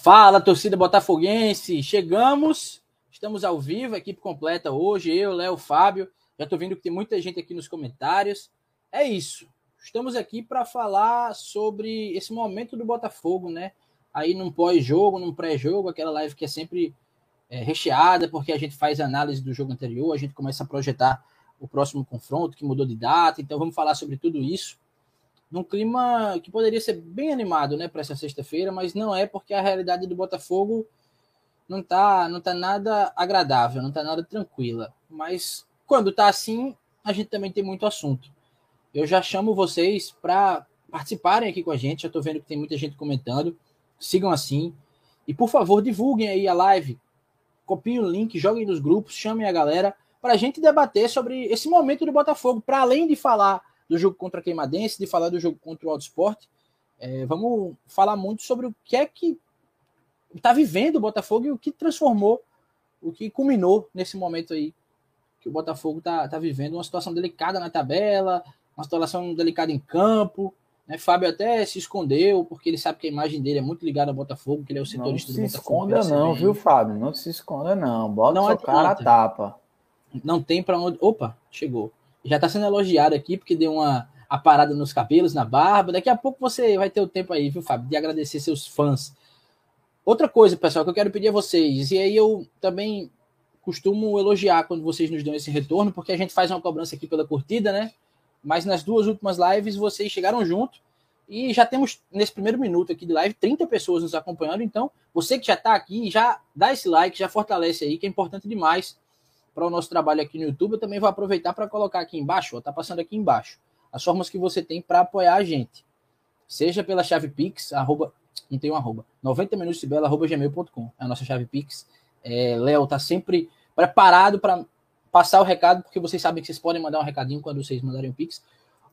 Fala, torcida botafoguense! Chegamos, estamos ao vivo, equipe completa hoje, eu, Léo, Fábio. Já estou vendo que tem muita gente aqui nos comentários. É isso. Estamos aqui para falar sobre esse momento do Botafogo, né? Aí num pós-jogo, num pré-jogo, aquela live que é sempre é, recheada, porque a gente faz análise do jogo anterior, a gente começa a projetar o próximo confronto, que mudou de data. Então vamos falar sobre tudo isso num clima que poderia ser bem animado, né, para essa sexta-feira, mas não é porque a realidade do Botafogo não tá, não tá nada agradável, não tá nada tranquila. Mas quando tá assim, a gente também tem muito assunto. Eu já chamo vocês para participarem aqui com a gente, já tô vendo que tem muita gente comentando. Sigam assim. E por favor, divulguem aí a live. Copiem o link, joguem nos grupos, chamem a galera para a gente debater sobre esse momento do Botafogo, para além de falar do jogo contra a Queimadense, de falar do jogo contra o Auto Sport, é, vamos falar muito sobre o que é que está vivendo o Botafogo e o que transformou, o que culminou nesse momento aí que o Botafogo está tá vivendo, uma situação delicada na tabela, uma situação delicada em campo. Né? Fábio até se escondeu, porque ele sabe que a imagem dele é muito ligada ao Botafogo, que ele é o setorista do Botafogo. Não se esconda não, viu, Fábio? Não se esconda não. Bota não seu cara a tapa. Não tem para onde... Opa, chegou já está sendo elogiado aqui, porque deu uma a parada nos cabelos, na barba. Daqui a pouco você vai ter o tempo aí, viu, Fábio, de agradecer seus fãs. Outra coisa, pessoal, que eu quero pedir a vocês, e aí eu também costumo elogiar quando vocês nos dão esse retorno, porque a gente faz uma cobrança aqui pela curtida, né? Mas nas duas últimas lives vocês chegaram junto e já temos nesse primeiro minuto aqui de live 30 pessoas nos acompanhando. Então, você que já está aqui, já dá esse like, já fortalece aí, que é importante demais para o nosso trabalho aqui no YouTube, eu também vou aproveitar para colocar aqui embaixo, ó, tá passando aqui embaixo, as formas que você tem para apoiar a gente. Seja pela chave Pix, arroba, não tem um arroba, 90 minutos bela, arroba gmail.com, é a nossa chave Pix. É, Léo tá sempre preparado para passar o recado, porque vocês sabem que vocês podem mandar um recadinho quando vocês mandarem o Pix.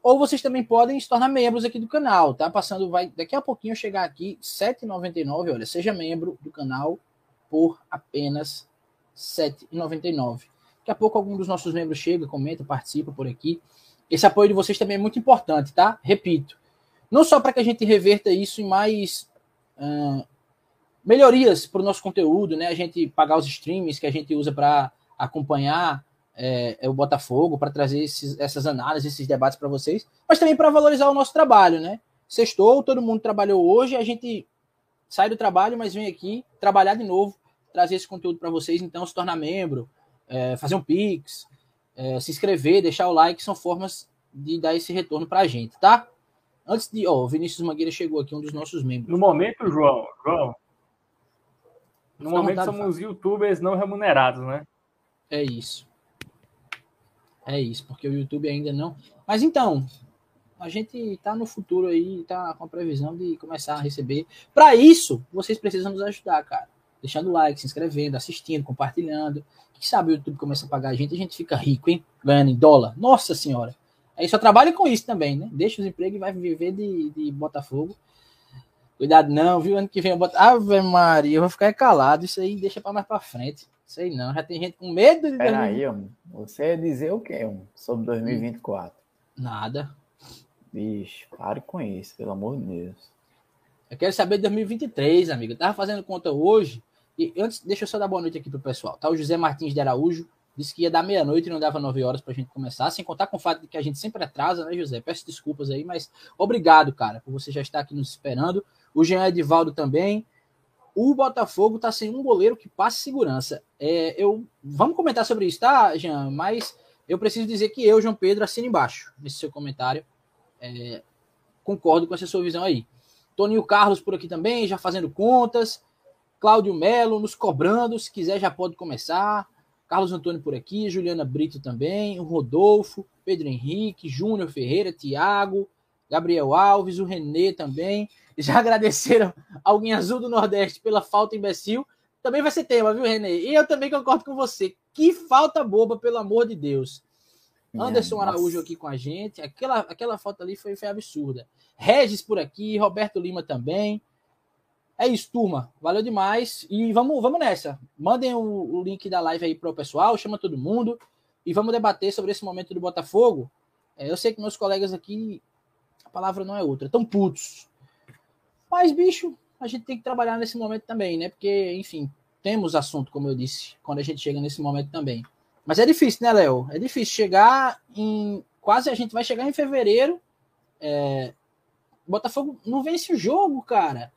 Ou vocês também podem se tornar membros aqui do canal, tá? Passando, vai daqui a pouquinho chegar aqui, R$ 7,99. Olha, seja membro do canal por apenas R$ 7,99. Daqui a pouco algum dos nossos membros chega, comenta, participa por aqui. Esse apoio de vocês também é muito importante, tá? Repito. Não só para que a gente reverta isso em mais melhorias para o nosso conteúdo, né? A gente pagar os streams que a gente usa para acompanhar é, é, o Botafogo, para trazer esses, essas análises, esses debates para vocês, mas também para valorizar o nosso trabalho, né? Sextou, todo mundo trabalhou hoje, a gente sai do trabalho, mas vem aqui trabalhar de novo, trazer esse conteúdo para vocês, então se tornar membro, é, fazer um pix, é, se inscrever, deixar o like, são formas de dar esse retorno para a gente, tá? Antes de, ó, o Vinícius Mangueira chegou aqui, um dos nossos membros. No momento, João, João, no momento somos youtubers não remunerados, né? É isso. É isso, porque o YouTube ainda não. Mas então, a gente tá no futuro aí, tá com a previsão de começar a receber. Para isso, vocês precisam nos ajudar, cara. Deixando like, se inscrevendo, assistindo, compartilhando. Quem sabe o YouTube começa a pagar a gente, a gente fica rico, hein? Ganhando em dólar. Nossa senhora. Aí só trabalha com isso também, né? Deixa os empregos e vai viver de, de Botafogo. Cuidado não, viu? Ano que vem eu boto. Ave Maria, eu vou ficar calado. Isso aí deixa para mais para frente. Sei não, já tem gente com medo de. Peraí, homem. Você ia dizer o quê, homem? Sobre 2024? Nada. Bicho, pare com isso, pelo amor de Deus. Eu quero saber de 2023, amigo. Eu tava fazendo conta hoje. E antes, deixa eu só dar boa noite aqui pro pessoal. Tá o José Martins de Araújo, disse que ia dar meia-noite e não dava nove horas pra gente começar, sem contar com o fato de que a gente sempre atrasa, né, José? Peço desculpas aí, mas obrigado, cara, por você já estar aqui nos esperando. O Jean Edivaldo também. O Botafogo tá sem um goleiro que passe segurança. É, eu Vamos comentar sobre isso, tá, Jean? Mas eu preciso dizer que eu, João Pedro, assino embaixo nesse seu comentário. É, concordo com essa sua visão aí. Toninho Carlos por aqui também, já fazendo contas. Cláudio Melo nos cobrando, se quiser já pode começar. Carlos Antônio por aqui, Juliana Brito também, o Rodolfo, Pedro Henrique, Júnior Ferreira, Tiago, Gabriel Alves, o Renê também. Já agradeceram alguém azul do Nordeste pela falta imbecil. Também vai ser tema, viu, Renê? E eu também concordo com você. Que falta boba, pelo amor de Deus. Anderson Araújo aqui com a gente. Aquela, aquela falta ali foi, foi absurda. Regis por aqui, Roberto Lima também. É isso, turma. Valeu demais. E vamos, vamos nessa. Mandem o, o link da live aí para o pessoal, chama todo mundo e vamos debater sobre esse momento do Botafogo. É, eu sei que meus colegas aqui, a palavra não é outra, estão putos. Mas, bicho, a gente tem que trabalhar nesse momento também, né? Porque, enfim, temos assunto, como eu disse, quando a gente chega nesse momento também. Mas é difícil, né, Léo? É difícil chegar em. Quase a gente vai chegar em fevereiro. É... Botafogo não vence o jogo, cara.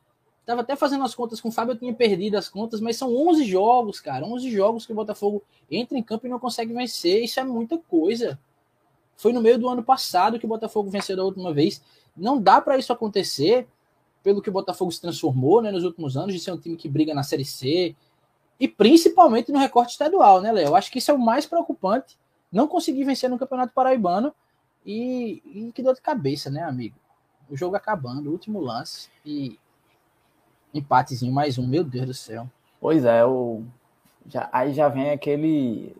Tava até fazendo as contas com o Fábio, eu tinha perdido as contas, mas são 11 jogos, cara. 11 jogos que o Botafogo entra em campo e não consegue vencer. Isso é muita coisa. Foi no meio do ano passado que o Botafogo venceu da última vez. Não dá para isso acontecer pelo que o Botafogo se transformou né, nos últimos anos, de ser um time que briga na Série C, e principalmente no recorte estadual, né, Léo? Acho que isso é o mais preocupante. Não conseguir vencer no Campeonato Paraibano e, e que dor de cabeça, né, amigo? O jogo acabando, último lance e Empatezinho mais um, meu Deus do céu. Pois é, o, já, aí já vem aquele.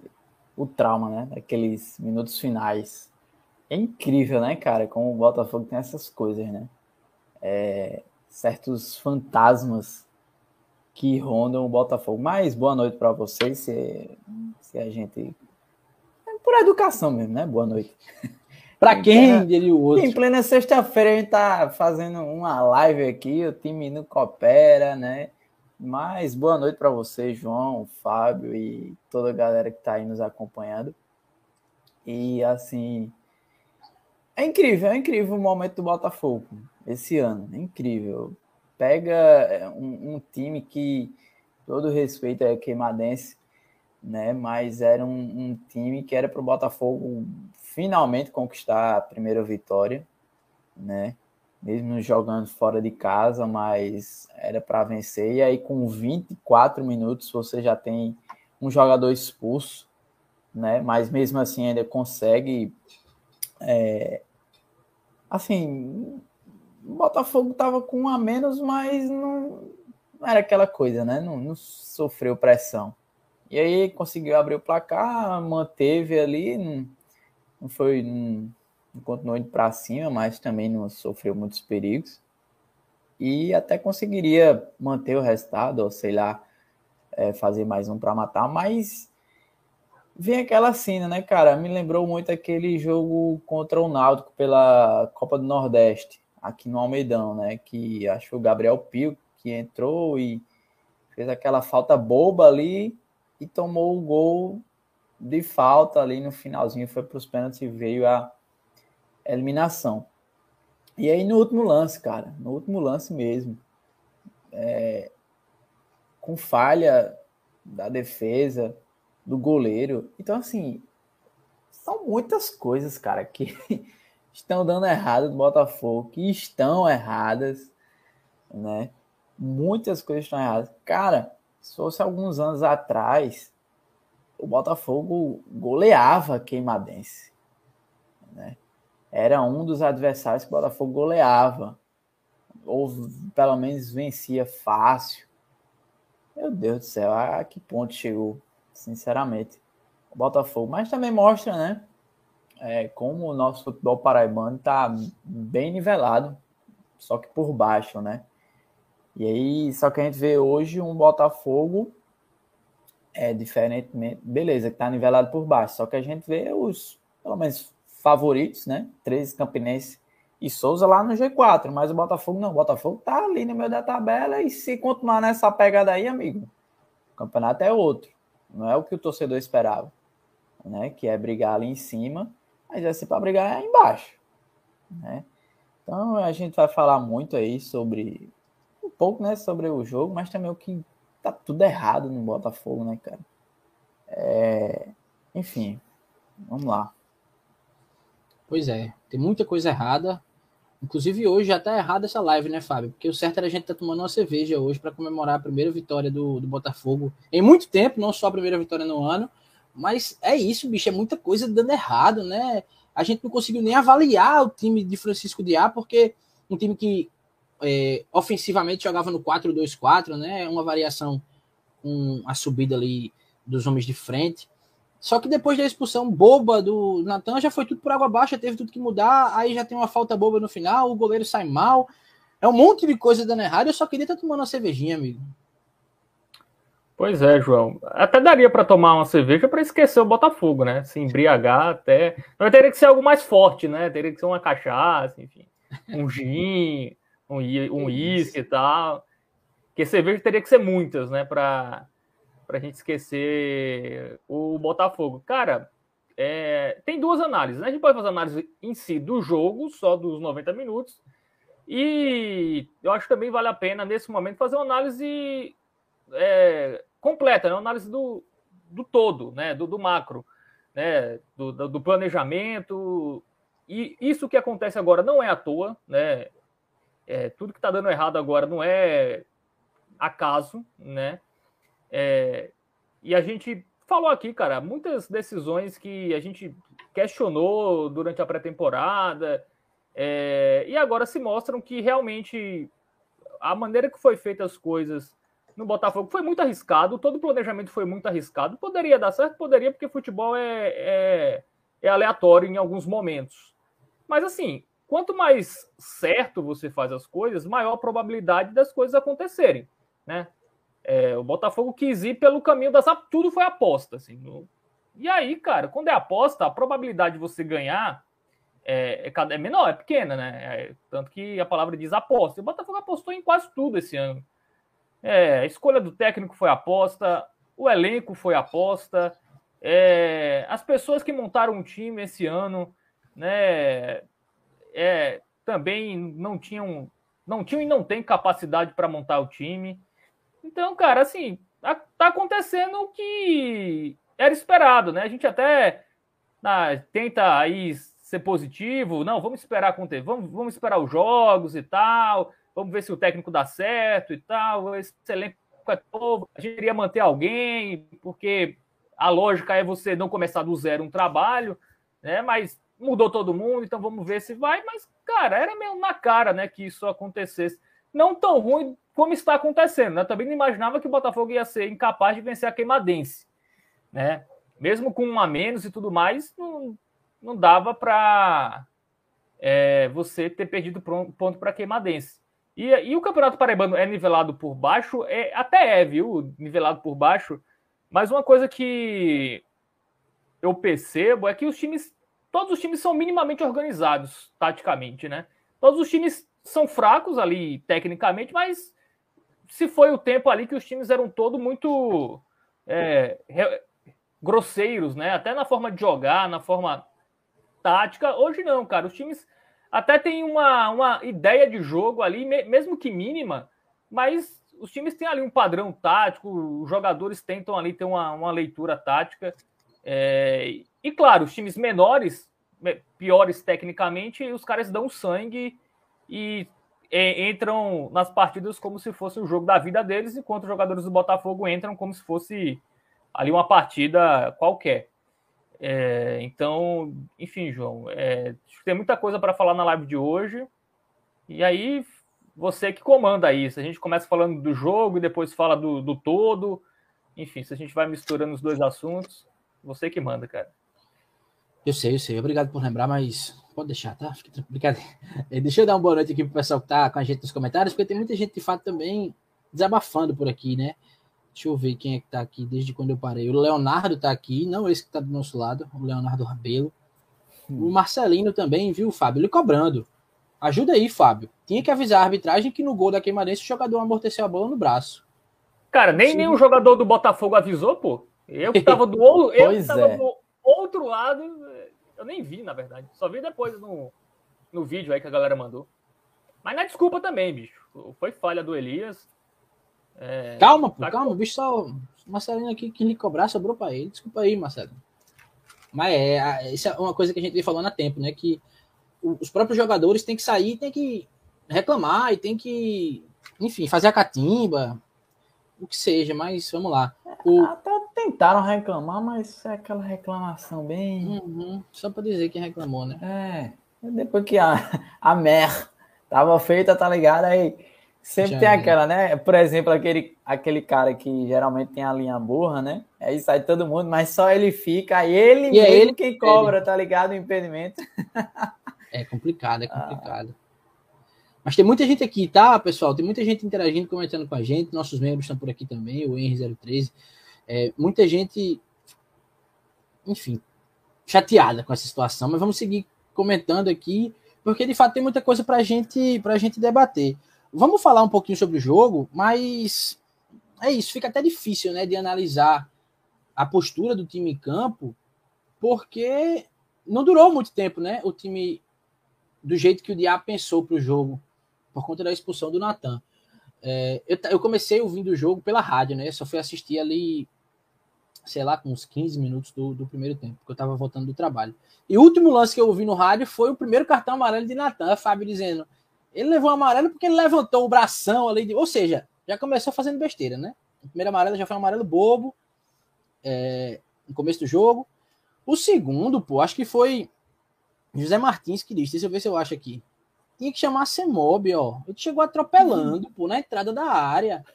O trauma, né? Aqueles minutos finais. É incrível, né, cara? Como o Botafogo tem essas coisas, né? É, certos fantasmas que rondam o Botafogo. Mas boa noite para vocês, se, se a gente. É por educação mesmo, né? Boa noite. Para quem diria o outro? Em plena sexta-feira a gente tá fazendo uma live aqui, o time não coopera, né? Mas boa noite para você, João, Fábio e toda a galera que está aí nos acompanhando. E assim, é incrível, é incrível o momento do Botafogo esse ano, é incrível. Pega é, um, um time que todo respeito é queimadense, né? Mas era um, um time que era para o Botafogo finalmente conquistar a primeira vitória, né? Mesmo jogando fora de casa, mas era para vencer. E aí, com 24 minutos, você já tem um jogador expulso, né? Mas mesmo assim, ainda consegue. É... Assim, o Botafogo estava com um a menos, mas não, era aquela coisa, né? Não, não sofreu pressão. E aí conseguiu abrir o placar, manteve ali, não, não foi. Não, não continuou indo para cima, mas também não sofreu muitos perigos. E até conseguiria manter o resultado, ou sei lá, é, fazer mais um para matar, mas vem aquela cena, né, cara? Me lembrou muito aquele jogo contra o Náutico pela Copa do Nordeste, aqui no Almeidão, né? Que acho que o Gabriel Pio que entrou e fez aquela falta boba ali e tomou o gol de falta ali no finalzinho, foi para os pênaltis e veio a eliminação. E aí no último lance, cara, no último lance mesmo, é, com falha da defesa, do goleiro. Então, assim, são muitas coisas, cara, que estão dando errado no Botafogo, que estão erradas, né? Muitas coisas estão erradas. Cara, se fosse alguns anos atrás, o Botafogo goleava Queimadense. Né? Era um dos adversários que o Botafogo goleava. Ou pelo menos vencia fácil. Meu Deus do céu, a que ponto chegou, sinceramente, o Botafogo. Mas também mostra, né? É, como o nosso futebol paraibano está bem nivelado, só que por baixo, né? E aí, só que a gente vê hoje um Botafogo é diferentemente, beleza, que tá nivelado por baixo, só que a gente vê os, pelo menos, favoritos, né? 13 Campinense e Souza lá no G4, mas o Botafogo não, o Botafogo tá ali no meio da tabela e se continuar nessa pegada aí, amigo, o campeonato é outro, não é o que o torcedor esperava, né? Que é brigar ali em cima, mas é ser para brigar aí embaixo, né? Então a gente vai falar muito aí sobre um pouco, né, sobre o jogo, mas também o que tá tudo errado no Botafogo, né, cara? É... Enfim, vamos lá. Pois é, tem muita coisa errada. Inclusive hoje já tá errada essa live, né, Fábio? Porque o certo era a gente tá tomando uma cerveja hoje para comemorar a primeira vitória do, do Botafogo em muito tempo, não só a primeira vitória no ano. Mas é isso, bicho, é muita coisa dando errado, né? A gente não conseguiu nem avaliar o time de Francisco Diá, porque um time que é, ofensivamente jogava no 4-2-4, né? Uma variação com a subida ali dos homens de frente. Só que depois da expulsão boba do Natan, já foi tudo por água baixa, teve tudo que mudar, aí já tem uma falta boba no final, o goleiro sai mal. É um monte de coisa dando errado, eu só queria estar tomando uma cervejinha, amigo. Pois é, João. Até daria para tomar uma cerveja para esquecer o Botafogo, né? Se embriagar até. Mas teria que ser algo mais forte, né? Teria que ser uma cachaça, enfim. Um gin, um uísque e tal. Porque cerveja teria que ser muitas, né? Para a gente esquecer o Botafogo. Cara, é, tem duas análises. Né? A gente pode fazer análise em si do jogo, só dos 90 minutos. E eu acho que também vale a pena, nesse momento, fazer uma análise é, completa, né? uma análise do, do todo, né? do, do macro, né? do, do planejamento. E isso que acontece agora não é à toa, né? É, tudo que está dando errado agora não é acaso, né? É, e a gente falou aqui, cara, muitas decisões que a gente questionou durante a pré-temporada é, e agora se mostram que realmente a maneira que foi feita as coisas no Botafogo foi muito arriscado, todo o planejamento foi muito arriscado. Poderia dar certo? Poderia, porque futebol é, é, é aleatório em alguns momentos. Mas assim, quanto mais certo você faz as coisas, maior a probabilidade das coisas acontecerem né? É, o Botafogo quis ir pelo caminho das tudo foi aposta, assim. E aí, cara, quando é aposta, a probabilidade de você ganhar é, é, é menor, é pequena, né? É, tanto que a palavra diz aposta. O Botafogo apostou em quase tudo esse ano. É, a escolha do técnico foi aposta, o elenco foi aposta, é, as pessoas que montaram um time esse ano, né? É, também não tinham, não tinham e não têm capacidade para montar o time. Então, cara, assim, tá acontecendo o que era esperado, né? A gente até ah, tenta aí ser positivo, não, vamos esperar acontecer, vamos, vamos esperar os jogos e tal, vamos ver se o técnico dá certo e tal, esse elenco é novo, a gente queria manter alguém, porque a lógica é você não começar do zero um trabalho, né? Mas mudou todo mundo, então vamos ver se vai. Mas, cara, era meio na cara, né, que isso acontecesse. Não tão ruim como está acontecendo. Né? Também não imaginava que o Botafogo ia ser incapaz de vencer a Queimadense. Né? Mesmo com um a menos e tudo mais, não, não dava para é, você ter perdido ponto para Queimadense. E, e, o Campeonato Paraibano é nivelado por baixo, é, até é, viu? Nivelado por baixo. Mas uma coisa que eu percebo é que os times, todos os times são minimamente organizados taticamente, né? Todos os times são fracos ali tecnicamente, mas se foi o tempo ali que os times eram todos muito é, grosseiros, né? Até na forma de jogar, na forma tática. Hoje não, cara. Os times até têm uma, uma ideia de jogo ali, mesmo que mínima, mas os times têm ali um padrão tático, os jogadores tentam ali ter uma, uma leitura tática. É, e claro, os times menores, piores tecnicamente, os caras dão sangue e é, entram nas partidas como se fosse o jogo da vida deles, enquanto os jogadores do Botafogo entram como se fosse ali uma partida qualquer. É, então, enfim, João, é, tem muita coisa para falar na live de hoje. E aí, você que comanda. Se a gente começa falando do jogo e depois fala do, do todo, enfim, se a gente vai misturando os dois assuntos, você que manda, cara. Eu sei, eu sei. Obrigado por lembrar, mas pode deixar, tá? Fique brincadeira. Deixa eu dar uma boa noite aqui pro pessoal que tá com a gente nos comentários, porque tem muita gente de fato também desabafando por aqui, né? Deixa eu ver quem é que tá aqui desde quando eu parei. O Leonardo tá aqui, não esse que tá do nosso lado, o Leonardo Rabelo. Hum. O Marcelino também, viu, Fábio? Ele cobrando. Ajuda aí, Fábio. Tinha que avisar a arbitragem que no gol da Queimadense o jogador amorteceu a bola no braço. Cara, nem nenhum jogador do Botafogo avisou, pô. Eu que tava do, eu pois tava é. do outro lado, eu nem vi, na verdade. Só vi depois no, no vídeo aí que a galera mandou. Mas não é desculpa também, bicho. Foi falha do Elias. É... Calma, pô, tá calma. O bicho só. O Marcelinho aqui que lhe cobrar sobrou pra ele. Desculpa aí, Marcelo. Mas é, isso é uma coisa que a gente vem falando há tempo, né? Que os próprios jogadores têm que sair, têm que reclamar e tem que, enfim, fazer a catimba, o que seja, mas vamos lá. O... Até tentaram reclamar, mas é aquela reclamação bem. Uhum, só para dizer quem reclamou, né? É. Depois que a, a mer tava feita, tá ligado? Aí sempre Já tem aquela, né? Por exemplo, aquele, aquele cara que geralmente tem a linha burra, né? Aí sai todo mundo, mas só ele fica, aí ele e é ele quem cobra, tá ligado? O impedimento. É complicado, é complicado. Ah. Mas tem muita gente aqui, tá, pessoal? Tem muita gente interagindo, comentando com a gente. Nossos membros estão por aqui também, o Henry013. É, muita gente, enfim, chateada com essa situação, mas vamos seguir comentando aqui, porque de fato tem muita coisa para gente, a gente debater. Vamos falar um pouquinho sobre o jogo, mas é isso, fica até difícil, né, de analisar a postura do time em campo, porque não durou muito tempo, né? O time do jeito que o Diabo pensou para o jogo, por conta da expulsão do Natan. É, eu, eu, comecei ouvindo o jogo pela rádio, né? Só fui assistir ali, sei lá, com uns 15 minutos do, do primeiro tempo, porque eu estava voltando do trabalho. E o último lance que eu ouvi no rádio foi o primeiro cartão amarelo de Natan, Fábio dizendo. Ele levou amarelo porque ele levantou o bração ali, de, ou seja, já começou fazendo besteira, né? O primeiro amarelo já foi um amarelo bobo é, no começo do jogo. O segundo, pô, acho que foi José Martins que disse, deixa eu ver se eu acho aqui. Tinha que chamar Semob, ó. Ele chegou atropelando, hum. pô, na entrada da área.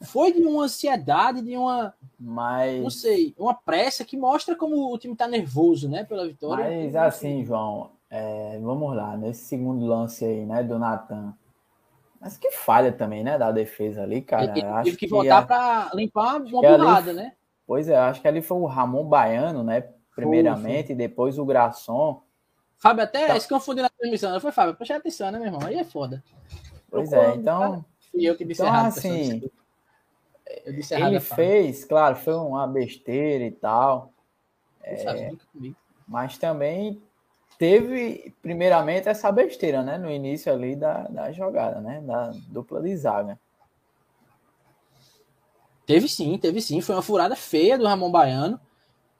Foi de uma ansiedade, de uma. Mas. Não sei, uma pressa que mostra como o time tá nervoso, né, pela vitória. Mas assim, João, é, vamos lá, nesse segundo lance aí, né, do Natan. Mas que falha também, né, da defesa ali, cara. Ele acho teve que, que voltar a... para limpar uma ali... né? Pois é, acho que ali foi o Ramon Baiano, né, primeiramente, e depois o Graçon. Fábio até tá. se confundiu na transmissão. Não foi, Fábio? Presta atenção, né, meu irmão? Aí é foda. Pois é, então. Fui eu que disse então, errado. Assim, eu disse errado. Ele fez, claro, foi uma besteira e tal. É, mas também teve, primeiramente, essa besteira, né? No início ali da, da jogada, né? Da dupla de zaga. Teve sim, teve sim. Foi uma furada feia do Ramon Baiano.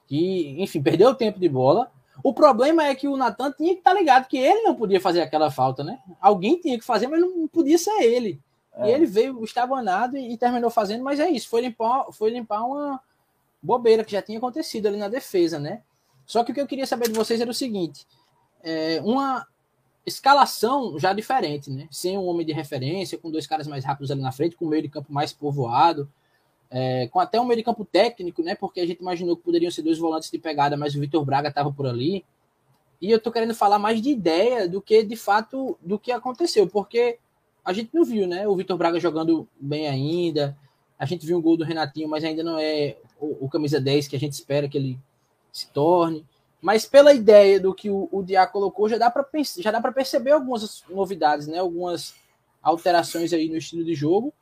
Que, enfim, perdeu o tempo de bola. O problema é que o Natan tinha que estar tá ligado que ele não podia fazer aquela falta, né? Alguém tinha que fazer, mas não podia ser ele. É. E ele veio estabanado e, e terminou fazendo, mas é isso, foi limpar, foi limpar uma bobeira que já tinha acontecido ali na defesa, né? Só que o que eu queria saber de vocês era o seguinte: é, uma escalação já diferente, né? Sem um homem de referência, com dois caras mais rápidos ali na frente, com o meio de campo mais povoado, é, com até um meio de campo técnico, né? Porque a gente imaginou que poderiam ser dois volantes de pegada, mas o Vitor Braga estava por ali. E eu tô querendo falar mais de ideia do que de fato do que aconteceu, porque a gente não viu, né? O Vitor Braga jogando bem ainda. A gente viu um gol do Renatinho, mas ainda não é o, o camisa 10 que a gente espera que ele se torne. Mas pela ideia do que o, o Diá colocou, já dá para já dá para perceber algumas novidades, né? Algumas alterações aí no estilo de jogo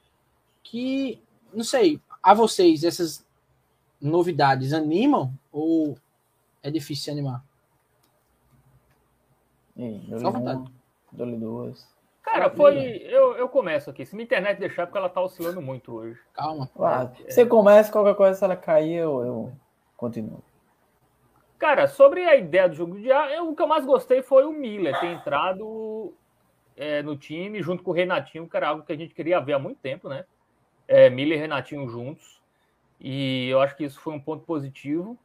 que não sei, a vocês essas novidades animam ou é difícil se animar? Só vontade. Dou-lhe duas. Cara, foi. Eu, eu começo aqui. Se minha internet deixar, porque ela tá oscilando muito hoje. Calma. Ah, você começa, qualquer coisa, se ela cair, eu, eu continuo. Cara, sobre a ideia do jogo de ar, o que eu mais gostei foi o Miller ter entrado é, no time junto com o Renatinho, que era algo que a gente queria ver há muito tempo, né? é, Miller e Renatinho juntos. E eu acho que isso foi um ponto positivo.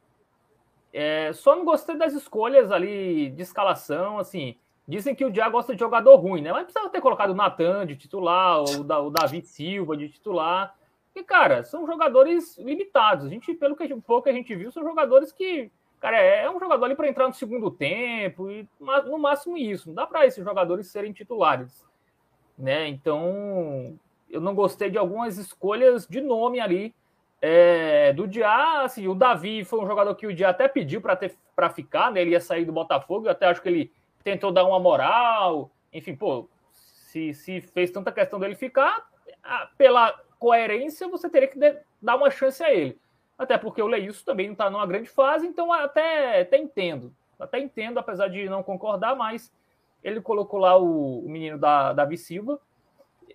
É, só não gostei das escolhas ali de escalação, assim. Dizem que o Diá gosta de jogador ruim, né? Mas precisava ter colocado o Natan de titular, ou o David Silva de titular. E, cara, são jogadores limitados. A gente, pelo que pouco a gente viu, são jogadores que. Cara, é, é um jogador ali para entrar no segundo tempo, e no máximo isso. Não dá para esses jogadores serem titulares. Né? Então, eu não gostei de algumas escolhas de nome ali é, do Diá. Assim, o Davi foi um jogador que o Diá até pediu para ficar, né? Ele ia sair do Botafogo. Eu até acho que ele tentou dar uma moral. Enfim, pô, se, se fez tanta questão dele ficar, pela coerência, você teria que dar uma chance a ele. Até porque o Leilson também não está numa grande fase, então até, até entendo. Até entendo, apesar de não concordar, mas ele colocou lá o, o menino da Davi Silva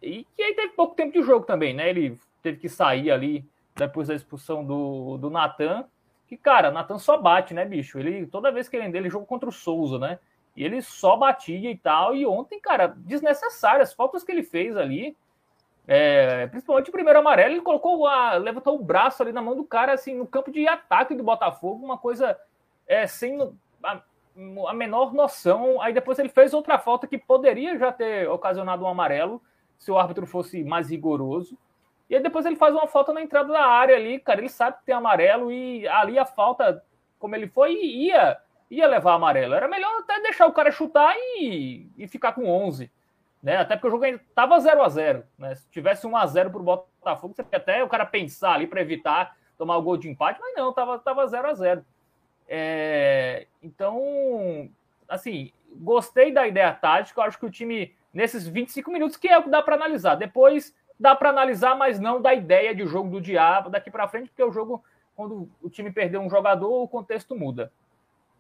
e que aí teve pouco tempo de jogo também, né? Ele teve que sair ali depois da expulsão do, do Natan. Que, cara, Natan só bate, né, bicho? Ele, toda vez que ele, ele jogou contra o Souza, né? E ele só batia e tal. E ontem, cara, desnecessário. As faltas que ele fez ali, é, principalmente o primeiro amarelo, ele colocou a, levantou o braço ali na mão do cara, assim, no campo de ataque do Botafogo, uma coisa é, sem a, a menor noção. Aí depois ele fez outra falta que poderia já ter ocasionado um amarelo se o árbitro fosse mais rigoroso. E aí depois ele faz uma falta na entrada da área ali, cara. Ele sabe que tem amarelo e ali a falta, como ele foi, ia, ia levar amarelo. Era melhor até deixar o cara chutar e, e ficar com 11. Né? Até porque o jogo ainda estava 0 a 0 né? Se tivesse 1 a 0 para o Botafogo, você até o cara pensar ali para evitar tomar o gol de empate, mas não, estava tava 0 a 0 é, Então, assim, gostei da ideia tática, eu acho que o time, nesses 25 minutos, que é o que dá para analisar. Depois dá para analisar, mas não da ideia de jogo do diabo daqui para frente, porque o jogo, quando o time perdeu um jogador, o contexto muda.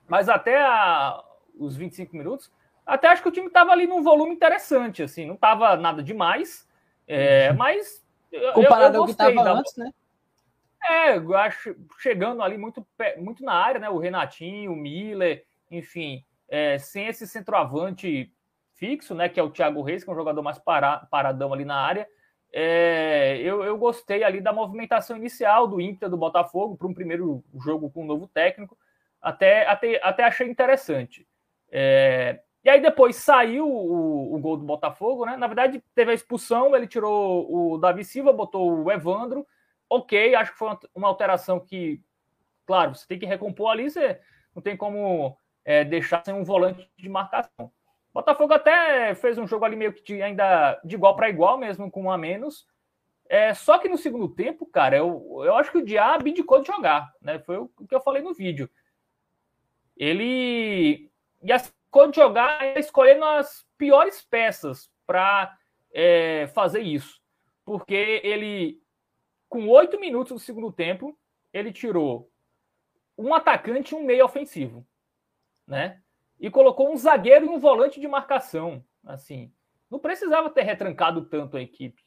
Mas até a, os 25 minutos, até acho que o time estava ali num volume interessante, assim, não estava nada demais, é, uhum. mas. Comparado eu, eu ao que estava antes, né? É, eu acho, chegando ali muito, muito na área, né? O Renatinho, o Miller, enfim, é, sem esse centroavante fixo, né? Que é o Thiago Reis, que é um jogador mais para, paradão ali na área. É, eu, eu gostei ali da movimentação inicial do Inter do Botafogo para um primeiro jogo com um novo técnico. Até, até, até achei interessante. É, e aí depois saiu o, o, gol do Botafogo, né? Na verdade, teve a expulsão, ele tirou o Davi Silva, botou o Evandro ok, acho que foi uma alteração que, claro, você tem que recompor ali, você não tem como é, deixar sem um volante de marcação. Botafogo até fez um jogo ali meio que de, ainda de igual para igual, mesmo com um a menos. É, só que no segundo tempo, cara, eu, eu acho que o Diá abdicou de jogar, né? Foi o, que eu falei no vídeo. Ele e ficou de jogar escolhendo as piores peças para é, fazer isso. Porque ele com oito minutos do segundo tempo, ele tirou um atacante e um meio ofensivo, né? E colocou um zagueiro e um volante de marcação, assim. Não precisava ter retrancado tanto a equipe.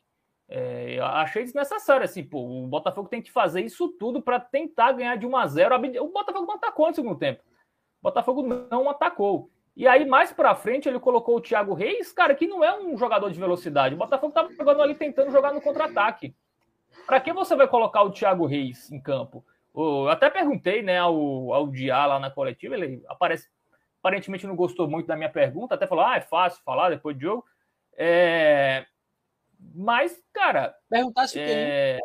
É, achei desnecessário, assim, pô, o Botafogo tem que fazer isso tudo para tentar ganhar de 1 a 0 O Botafogo não atacou no segundo tempo. O Botafogo não atacou. E aí, mais para frente, ele colocou o Thiago Reis, cara, que não é um jogador de velocidade. O Botafogo tava jogando ali tentando jogar no contra-ataque. Para que você vai colocar o Thiago Reis em campo? Eu até perguntei né, ao, ao Diá lá na coletiva, ele aparece, aparentemente não gostou muito da minha pergunta, até falou: ah, é fácil falar depois do jogo. É... Mas, cara. Perguntasse é...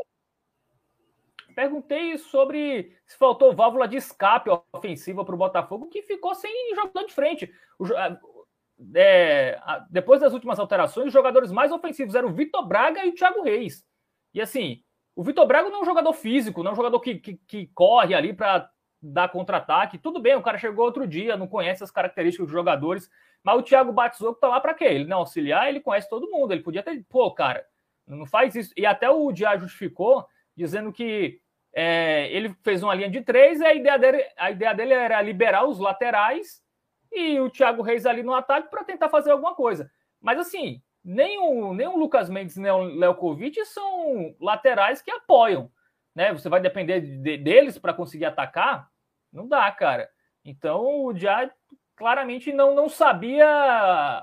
Perguntei sobre se faltou válvula de escape ofensiva para o Botafogo, que ficou sem jogador de frente. O, é, depois das últimas alterações, os jogadores mais ofensivos eram o Vitor Braga e o Thiago Reis. E assim, o Vitor Braga não é um jogador físico, não é um jogador que, que, que corre ali para dar contra-ataque. Tudo bem, o cara chegou outro dia, não conhece as características dos jogadores, mas o Thiago Batizou tá lá para quê? Ele não auxiliar, ele conhece todo mundo. Ele podia ter, pô, cara, não faz isso. E até o Diá justificou, dizendo que é, ele fez uma linha de três e a ideia, dele, a ideia dele era liberar os laterais e o Thiago Reis ali no ataque para tentar fazer alguma coisa. Mas assim, nem o, nem o Lucas Mendes nem o Leokovic são laterais que apoiam. Né? Você vai depender de, deles para conseguir atacar? Não dá, cara. Então o Dia claramente não, não sabia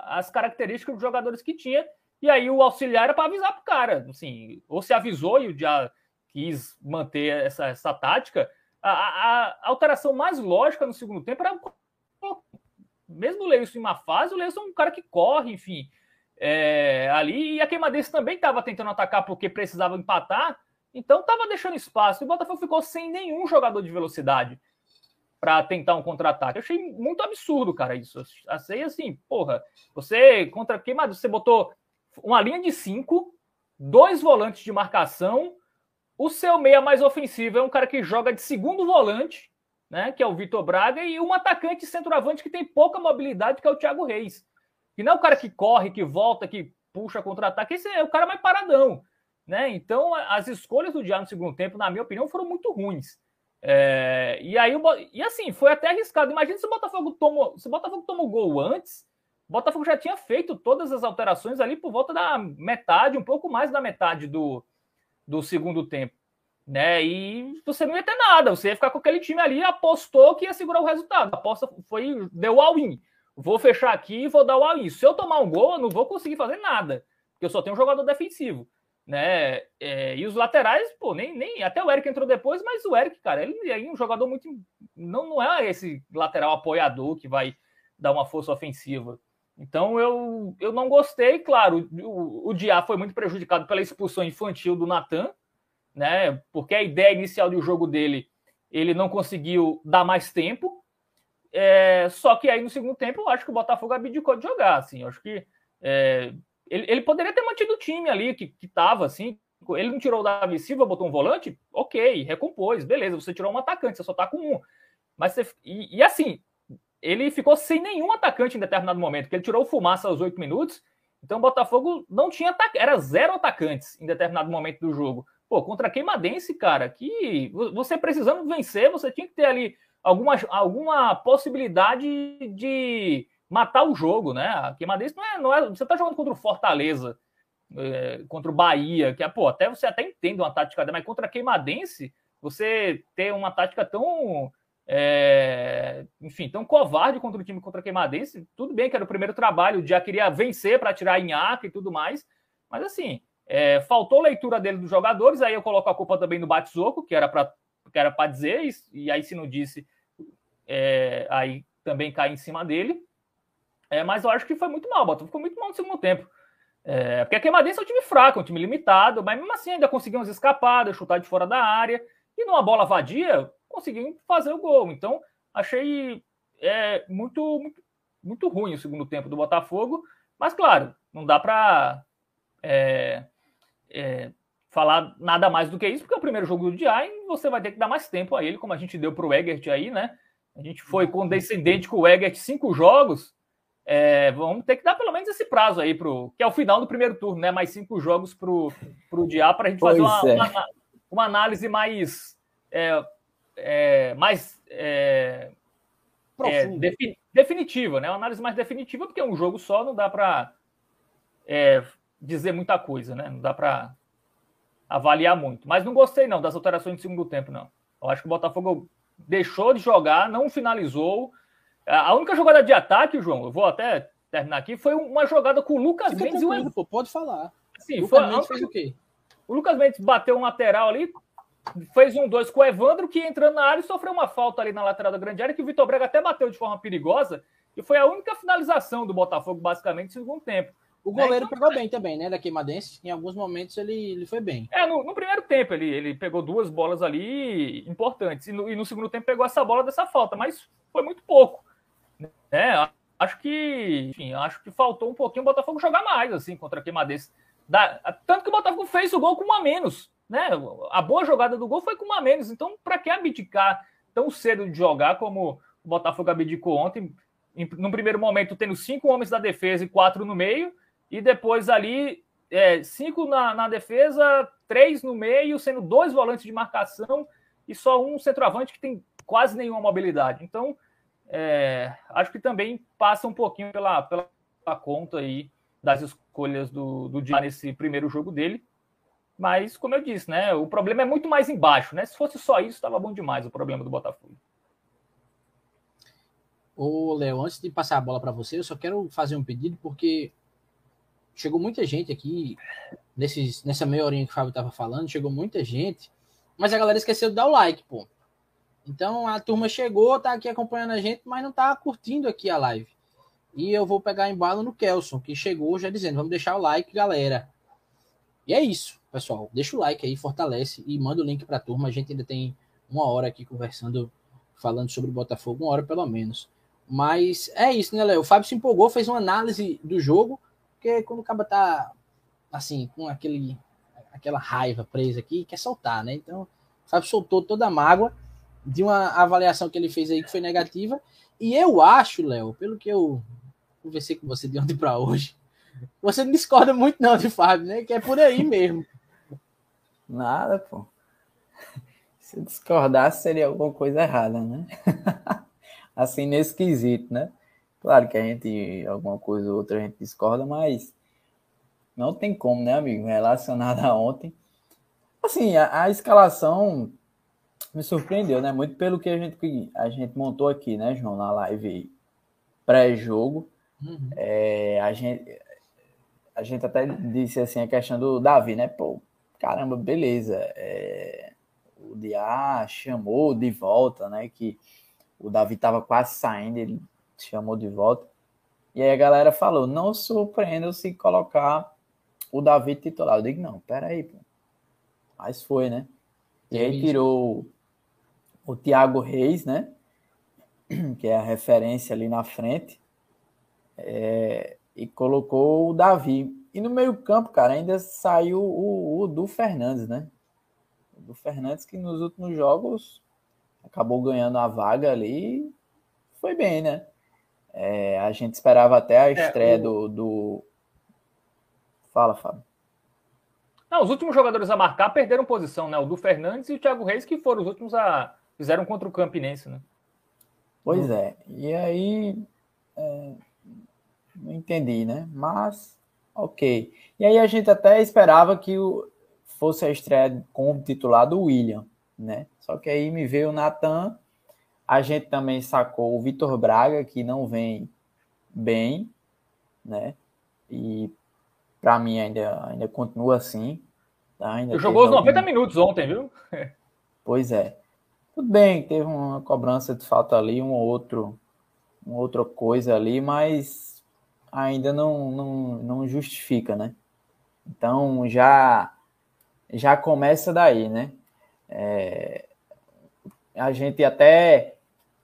as características dos jogadores que tinha. E aí o auxiliar era para avisar para o cara. Assim, ou se avisou e o Dia quis manter essa, essa tática. A, a, a, alteração mais lógica no segundo tempo era mesmo o Leilson em uma fase, o Leilson é um cara que corre, enfim é, ali. E a Queimadense também estava tentando atacar porque precisava empatar. Então estava deixando espaço. E o Botafogo ficou sem nenhum jogador de velocidade para tentar um contra-ataque. Eu achei muito absurdo, cara, isso. Achei assim, porra, você contra queimado, você botou uma linha de cinco, dois volantes de marcação, o seu meia mais ofensivo é um cara que joga de segundo volante, né, que é o Vitor Braga, e um atacante centroavante que tem pouca mobilidade, que é o Thiago Reis. Que não é o cara que corre, que volta, que puxa contra-ataque, esse é o cara mais paradão. Né? Então, as escolhas do Diário no segundo tempo, na minha opinião, foram muito ruins. É, e aí, e assim, foi até arriscado. Imagina se o Botafogo tomou, se o Botafogo tomou gol antes, o Botafogo já tinha feito todas as alterações ali por volta da metade, um pouco mais da metade do, do segundo tempo. Né? E você não ia ter nada, você ia ficar com aquele time ali, apostou que ia segurar o resultado. A aposta foi, deu all-in vou fechar aqui e vou dar o all Se eu tomar um gol, eu não vou conseguir fazer nada, porque eu só tenho um jogador defensivo. Né? É, e os laterais, pô, nem, nem. Até o Eric entrou depois, mas o Eric, cara, ele é um jogador muito. Não, não é esse lateral apoiador que vai dar uma força ofensiva. Então eu, eu não gostei, claro. O, o Diá foi muito prejudicado pela expulsão infantil do Natan, né? Porque a ideia inicial do jogo dele, ele não conseguiu dar mais tempo. É, só que aí no segundo tempo eu acho que o Botafogo abdicou de jogar. Assim, eu acho que é, ele, ele, poderia ter mantido o time ali que, que tava assim. Ele não tirou o Davi Silva, botou um volante? Ok, recompôs, beleza. Você tirou um atacante, você só tá com um. Mas você, e, e assim, ele ficou sem nenhum atacante em determinado momento, porque ele tirou o fumaça aos oito minutos. Então o Botafogo não tinha atacante, era zero atacantes em determinado momento do jogo. Pô, contra Queimadense, cara, que você precisando vencer, você tinha que ter ali alguma, alguma possibilidade de matar o jogo, né? A Queimadense não é, não é. Você tá jogando contra o Fortaleza, é, contra o Bahia, que é, pô, até você até entende uma tática, mas contra Queimadense, você ter uma tática tão é, enfim, tão covarde contra o time contra a Queimadense. Tudo bem que era o primeiro trabalho, já queria vencer para tirar em arco e tudo mais, mas assim, é, faltou leitura dele dos jogadores. Aí eu coloco a culpa também no Batsoco, que era para que era para dizer, e aí se não disse, é, aí também cai em cima dele. É, mas eu acho que foi muito mal, Botafogo ficou muito mal no segundo tempo. É, porque a Queimadense é um time fraco, um time limitado, mas mesmo assim ainda conseguiu umas escapadas, chutar de fora da área. E numa bola vadia, conseguiu fazer o gol. Então, achei é, muito, muito, muito ruim o segundo tempo do Botafogo. Mas, claro, não dá para é, é, falar nada mais do que isso, porque é o primeiro jogo do dia e você vai ter que dar mais tempo a ele, como a gente deu para o Egert aí, né? A gente foi uhum. condescendente com o Egert cinco jogos. É, vamos ter que dar pelo menos esse prazo aí, pro, que é o final do primeiro turno, né? Mais cinco jogos para o Diá para a gente fazer uma, é. uma, uma, análise mais é, mais é, é, defini definitiva, né? Uma análise mais definitiva, porque um jogo só não dá para é, dizer muita coisa, né? Não dá para avaliar muito. Mas não gostei não das alterações de segundo tempo, não. Eu acho que o Botafogo deixou de jogar, não finalizou. A única jogada de ataque, João, eu vou até terminar aqui, foi uma jogada com o Lucas Fica Mendes e o pô, Pode falar. Sim, Lucas foi, Mendes fez o quê? O Lucas Mendes bateu um lateral ali, fez um dois com o Evandro, que entrando na área sofreu uma falta ali na lateral da grande área, que o Vitor Brega até bateu de forma perigosa, e foi a única finalização do Botafogo, basicamente, no segundo tempo. O goleiro então, pegou bem também, né, da Queimadense. Em alguns momentos ele, ele foi bem. É, no, no primeiro tempo ele, ele pegou duas bolas ali importantes. E no, e no, segundo tempo pegou essa bola dessa falta, mas foi muito pouco. Né? Acho que, enfim, acho que faltou um pouquinho o Botafogo jogar mais, assim, contra a Queimadense. Da, tanto que o Botafogo fez o gol com um a menos. Né? A boa jogada do gol foi com uma menos. Então, para que abdicar tão cedo de jogar como o Botafogo abdicou ontem? Em, no primeiro momento, tendo cinco homens da defesa e quatro no meio, e depois ali é, cinco na, na, defesa, três no meio, sendo dois volantes de marcação e só um centroavante que tem quase nenhuma mobilidade. Então, é, acho que também passa um pouquinho pela, pela conta aí das escolhas do, do dia nesse primeiro jogo dele. Mas, como eu disse, né? O problema é muito mais embaixo, né? Se fosse só isso, estava bom demais o problema do Botafogo. Ô, Léo, antes de passar a bola para você, eu só quero fazer um pedido, porque chegou muita gente aqui, nesses, nessa meia horinha que o Fábio estava falando, chegou muita gente, mas a galera esqueceu de dar o like, pô. Então a turma chegou, tá aqui acompanhando a gente, mas não tá curtindo aqui a live. E eu vou pegar embalo no Kelson, que chegou já dizendo: vamos deixar o like, galera. E é isso, pessoal. Deixa o like aí, fortalece e manda o link para a turma. A gente ainda tem uma hora aqui conversando, falando sobre o Botafogo, uma hora pelo menos. Mas é isso, né, Léo? O Fábio se empolgou, fez uma análise do jogo, porque quando o cara tá assim, com aquele, aquela raiva presa aqui, quer soltar, né? Então, o Fábio soltou toda a mágoa de uma avaliação que ele fez aí que foi negativa. E eu acho, Léo, pelo que eu conversei com você de ontem para hoje, você não discorda muito, não, de Fábio, né? Que é por aí mesmo. Nada, pô. Se discordasse, seria alguma coisa errada, né? assim, nesse quesito, né? Claro que a gente, alguma coisa ou outra, a gente discorda, mas não tem como, né, amigo? Relacionado a ontem. Assim, a, a escalação me surpreendeu, né? Muito pelo que a gente, a gente montou aqui, né, João, na live pré-jogo. Uhum. É, a gente, a gente até disse assim a questão do Davi, né? Pô, caramba, beleza. É, o Diá chamou de volta, né? Que o Davi estava quase saindo, ele chamou de volta. E aí a galera falou: não surpreenda se colocar o Davi titular. Eu digo: não, peraí, pô. Mas foi, né? E aí tirou o Thiago Reis, né? Que é a referência ali na frente. É, e colocou o Davi. E no meio-campo, cara, ainda saiu o, o Du Fernandes, né? O Du Fernandes, que nos últimos jogos acabou ganhando a vaga ali, foi bem, né? É, a gente esperava até a é, estreia é, o... do, do. Fala, Fábio. Não, os últimos jogadores a marcar perderam posição, né? O do Fernandes e o Thiago Reis, que foram os últimos a. fizeram contra o Campinense, né? Pois é. E aí. É, não entendi, né? Mas. Ok. E aí a gente até esperava que o, fosse a estreia com o titular do William, né? Só que aí me veio o Natan. A gente também sacou o Vitor Braga, que não vem bem, né? E para mim ainda, ainda continua assim. Tá? Ainda jogou os 90 algum... minutos ontem, viu? pois é. Tudo bem, teve uma cobrança de falta ali, um outro, uma outra coisa ali, mas ainda não, não, não justifica, né? Então já já começa daí, né? É, a gente até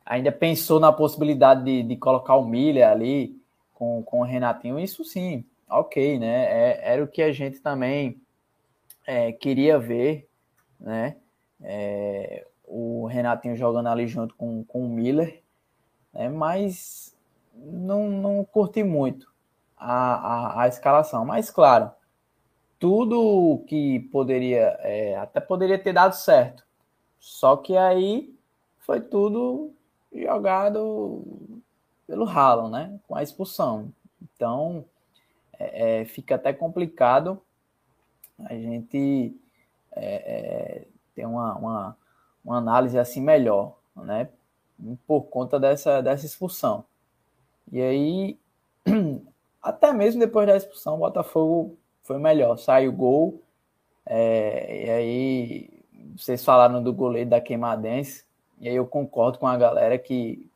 ainda pensou na possibilidade de, de colocar o Milha ali com, com o Renatinho, isso sim, ok, né? É, era o que a gente também é, queria ver, né? É, o Renatinho jogando ali junto com, com o Miller, né? mas não, não curti muito a, a, a escalação. Mas, claro, tudo que poderia, é, até poderia ter dado certo. Só que aí foi tudo jogado pelo ralo, né? Com a expulsão. Então, é, é, fica até complicado a gente é, é, ter uma, uma, uma, análise assim melhor, né? Por conta dessa, dessa expulsão. E aí, até mesmo depois da expulsão, o Botafogo foi melhor. Sai o gol. É, e aí, vocês falaram do goleiro da Queimadense. E aí eu concordo com a galera que,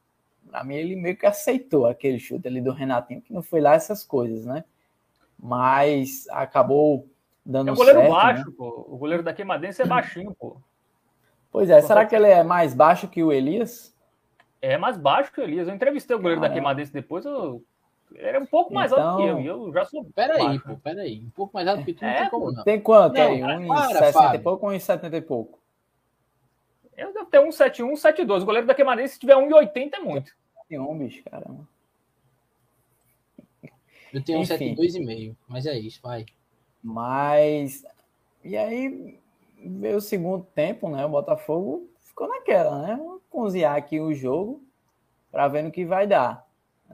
pra mim, ele meio que aceitou aquele chute ali do Renatinho, que não foi lá essas coisas, né? Mas acabou dando É o goleiro certo, baixo, né? pô. O goleiro da Queimadense é baixinho, pô. Pois é, será que ele é mais baixo que o Elias? É mais baixo que o Elias. Eu entrevistei o goleiro da Queimadense depois, eu... ele era um pouco mais então... alto que eu, e eu já sou. Peraí, pô, peraí. Um pouco mais alto que tu não é, tem como, não. Tem quanto não, aí? 1,60 e pouco ou 1,70 e pouco? Eu devo ter 1,71, 1,72. O goleiro da Queimadense, se tiver 1,80 é muito. Tem um, bicho, caramba. Eu tenho 1,72,5, mas é isso, vai. Mas. E aí veio o segundo tempo, né? O Botafogo ficou naquela, né? Vamos cozinhar aqui o jogo para ver no que vai dar,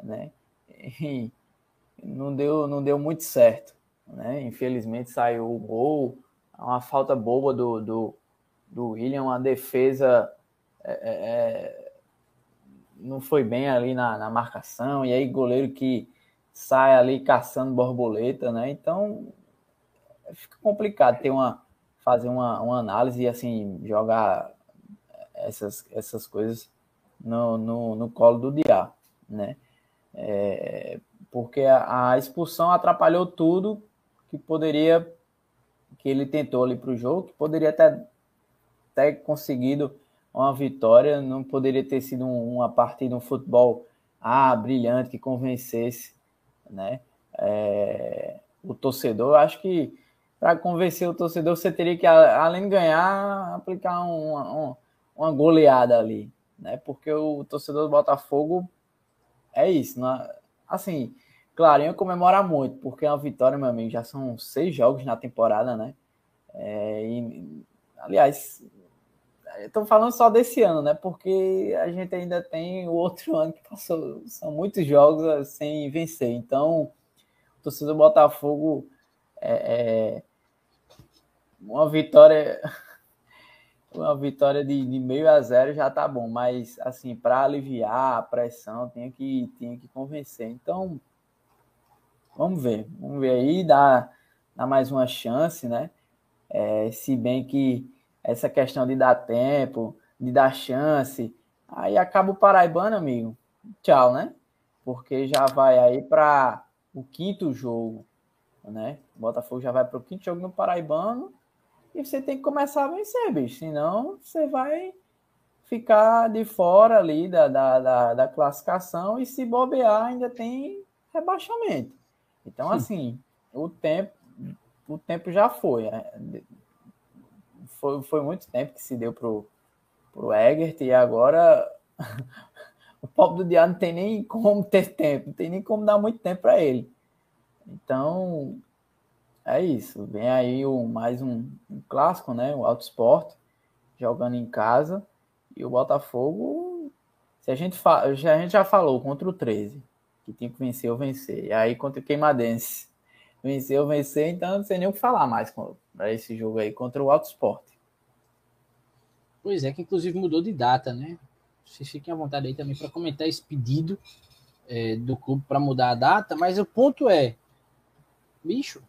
né? E não deu, não deu muito certo, né? Infelizmente saiu o gol, uma falta boba do, do, do William, uma defesa é, é, é, não foi bem ali na, na marcação, e aí goleiro que sai ali caçando borboleta, né? Então fica complicado ter uma fazer uma, uma análise e assim jogar essas, essas coisas no, no, no colo do diabo, né? É, porque a, a, expulsão atrapalhou tudo que poderia que ele tentou ali para o jogo, que poderia até ter conseguido uma vitória, não poderia ter sido um, uma partida, um futebol ah, brilhante que convencesse, né? É, o torcedor, eu acho que para convencer o torcedor, você teria que, além de ganhar, aplicar uma, uma, uma goleada ali, né? Porque o torcedor do Botafogo é isso, né? Assim, claro, ia comemorar muito, porque é uma vitória, meu amigo, já são seis jogos na temporada, né? É, e, aliás, estou falando só desse ano, né? Porque a gente ainda tem o outro ano que passou, são muitos jogos sem vencer. Então, o torcedor do Botafogo é, é uma vitória uma vitória de, de meio a zero já tá bom, mas assim, para aliviar a pressão, tinha que, tinha que convencer. Então, vamos ver, vamos ver aí, dá, dá mais uma chance, né? É, se bem que essa questão de dar tempo, de dar chance, aí acaba o Paraibano, amigo. Tchau, né? Porque já vai aí para o quinto jogo, né? O Botafogo já vai para o quinto jogo no Paraibano e você tem que começar a vencer, bicho. Senão você vai ficar de fora ali da, da, da, da classificação e se bobear ainda tem rebaixamento. Então, assim, o tempo, o tempo já foi. É, foi, foi muito tempo que se deu pro, pro Egert e agora pobre do Diário não tem nem como ter tempo, não tem nem como dar muito tempo para ele. Então, é isso. Vem aí o, mais um, um clássico, né? O Alto Esporte, jogando em casa. E o Botafogo, se a gente, fa já, a gente já falou contra o 13, que tinha que vencer ou vencer. E aí contra o Queimadense, vencer ou vencer, então não sei nem o que falar mais para esse jogo aí contra o Alto Esporte. Pois é, que inclusive mudou de data, né? Vocês fiquem à vontade aí também para comentar esse pedido é, do clube para mudar a data, mas o ponto é, bicho,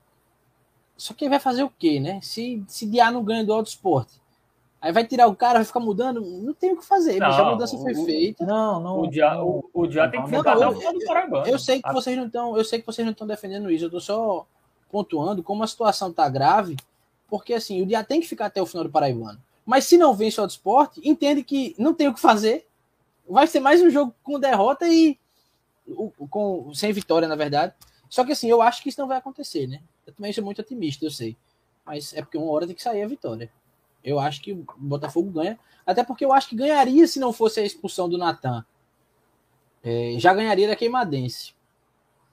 só que vai fazer o quê, né? Se, se Diá não ganha do Auto Esporte, aí vai tirar o cara, vai ficar mudando, não tem o que fazer, não, a mudança foi feita. Não, não. O Diá, o, o Diá tem que ficar até o final do Paraguai. Eu sei que vocês não estão, eu sei que vocês não estão defendendo isso, eu tô só pontuando como a situação tá grave, porque assim, o Diá tem que ficar até o final do Paraibano. Mas se não vence o Auto Esporte, entende que não tem o que fazer. Vai ser mais um jogo com derrota e com, sem vitória, na verdade. Só que assim, eu acho que isso não vai acontecer, né? Eu também sou muito otimista, eu sei. Mas é porque uma hora tem que sair a vitória. Eu acho que o Botafogo ganha. Até porque eu acho que ganharia se não fosse a expulsão do Natan. É, já ganharia da Queimadense.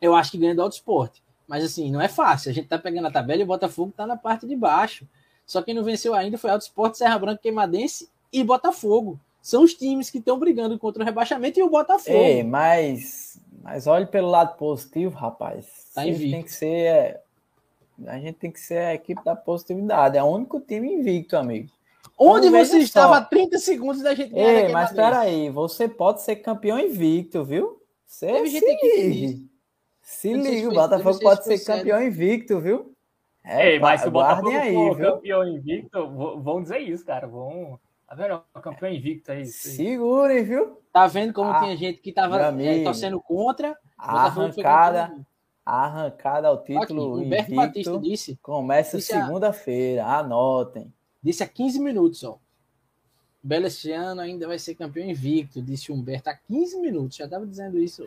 Eu acho que ganha do Auto Esporte. Mas assim, não é fácil. A gente tá pegando a tabela e o Botafogo tá na parte de baixo. Só quem não venceu ainda foi Auto Esporte, Serra Branca, Queimadense e Botafogo. São os times que estão brigando contra o rebaixamento e o Botafogo. Ei, mas, mas olhe pelo lado positivo, rapaz. Tá tem que ser. É, a gente tem que ser a equipe da positividade. É o único time invicto, amigo. Onde então, você estava a 30 segundos da gente ganhar Ei, mas peraí, você pode ser campeão invicto, viu? Você se liga. Se liga, o Botafogo pode ser campeão invicto, viu? É, Ei, mas se o Botafogo aí, for viu? campeão invicto, vão dizer isso, cara. Vão. Tá vendo? Campeão invicto aí. Segurem, viu? Tá vendo como ah, tinha gente que tava é, torcendo contra? A arrancada, arrancada ao título Aqui, Humberto Batista disse. Começa segunda-feira, anotem. Disse há 15 minutos, ó. Belo este ano ainda vai ser campeão invicto, disse Humberto há 15 minutos. Já tava dizendo isso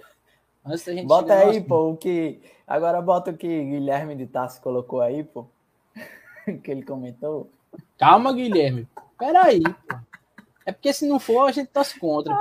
Antes da gente bota aí, pô, o que. Agora bota o que Guilherme de Tassi colocou aí, pô. que ele comentou. Calma, Guilherme. Peraí, pô. É porque se não for, a gente torce contra.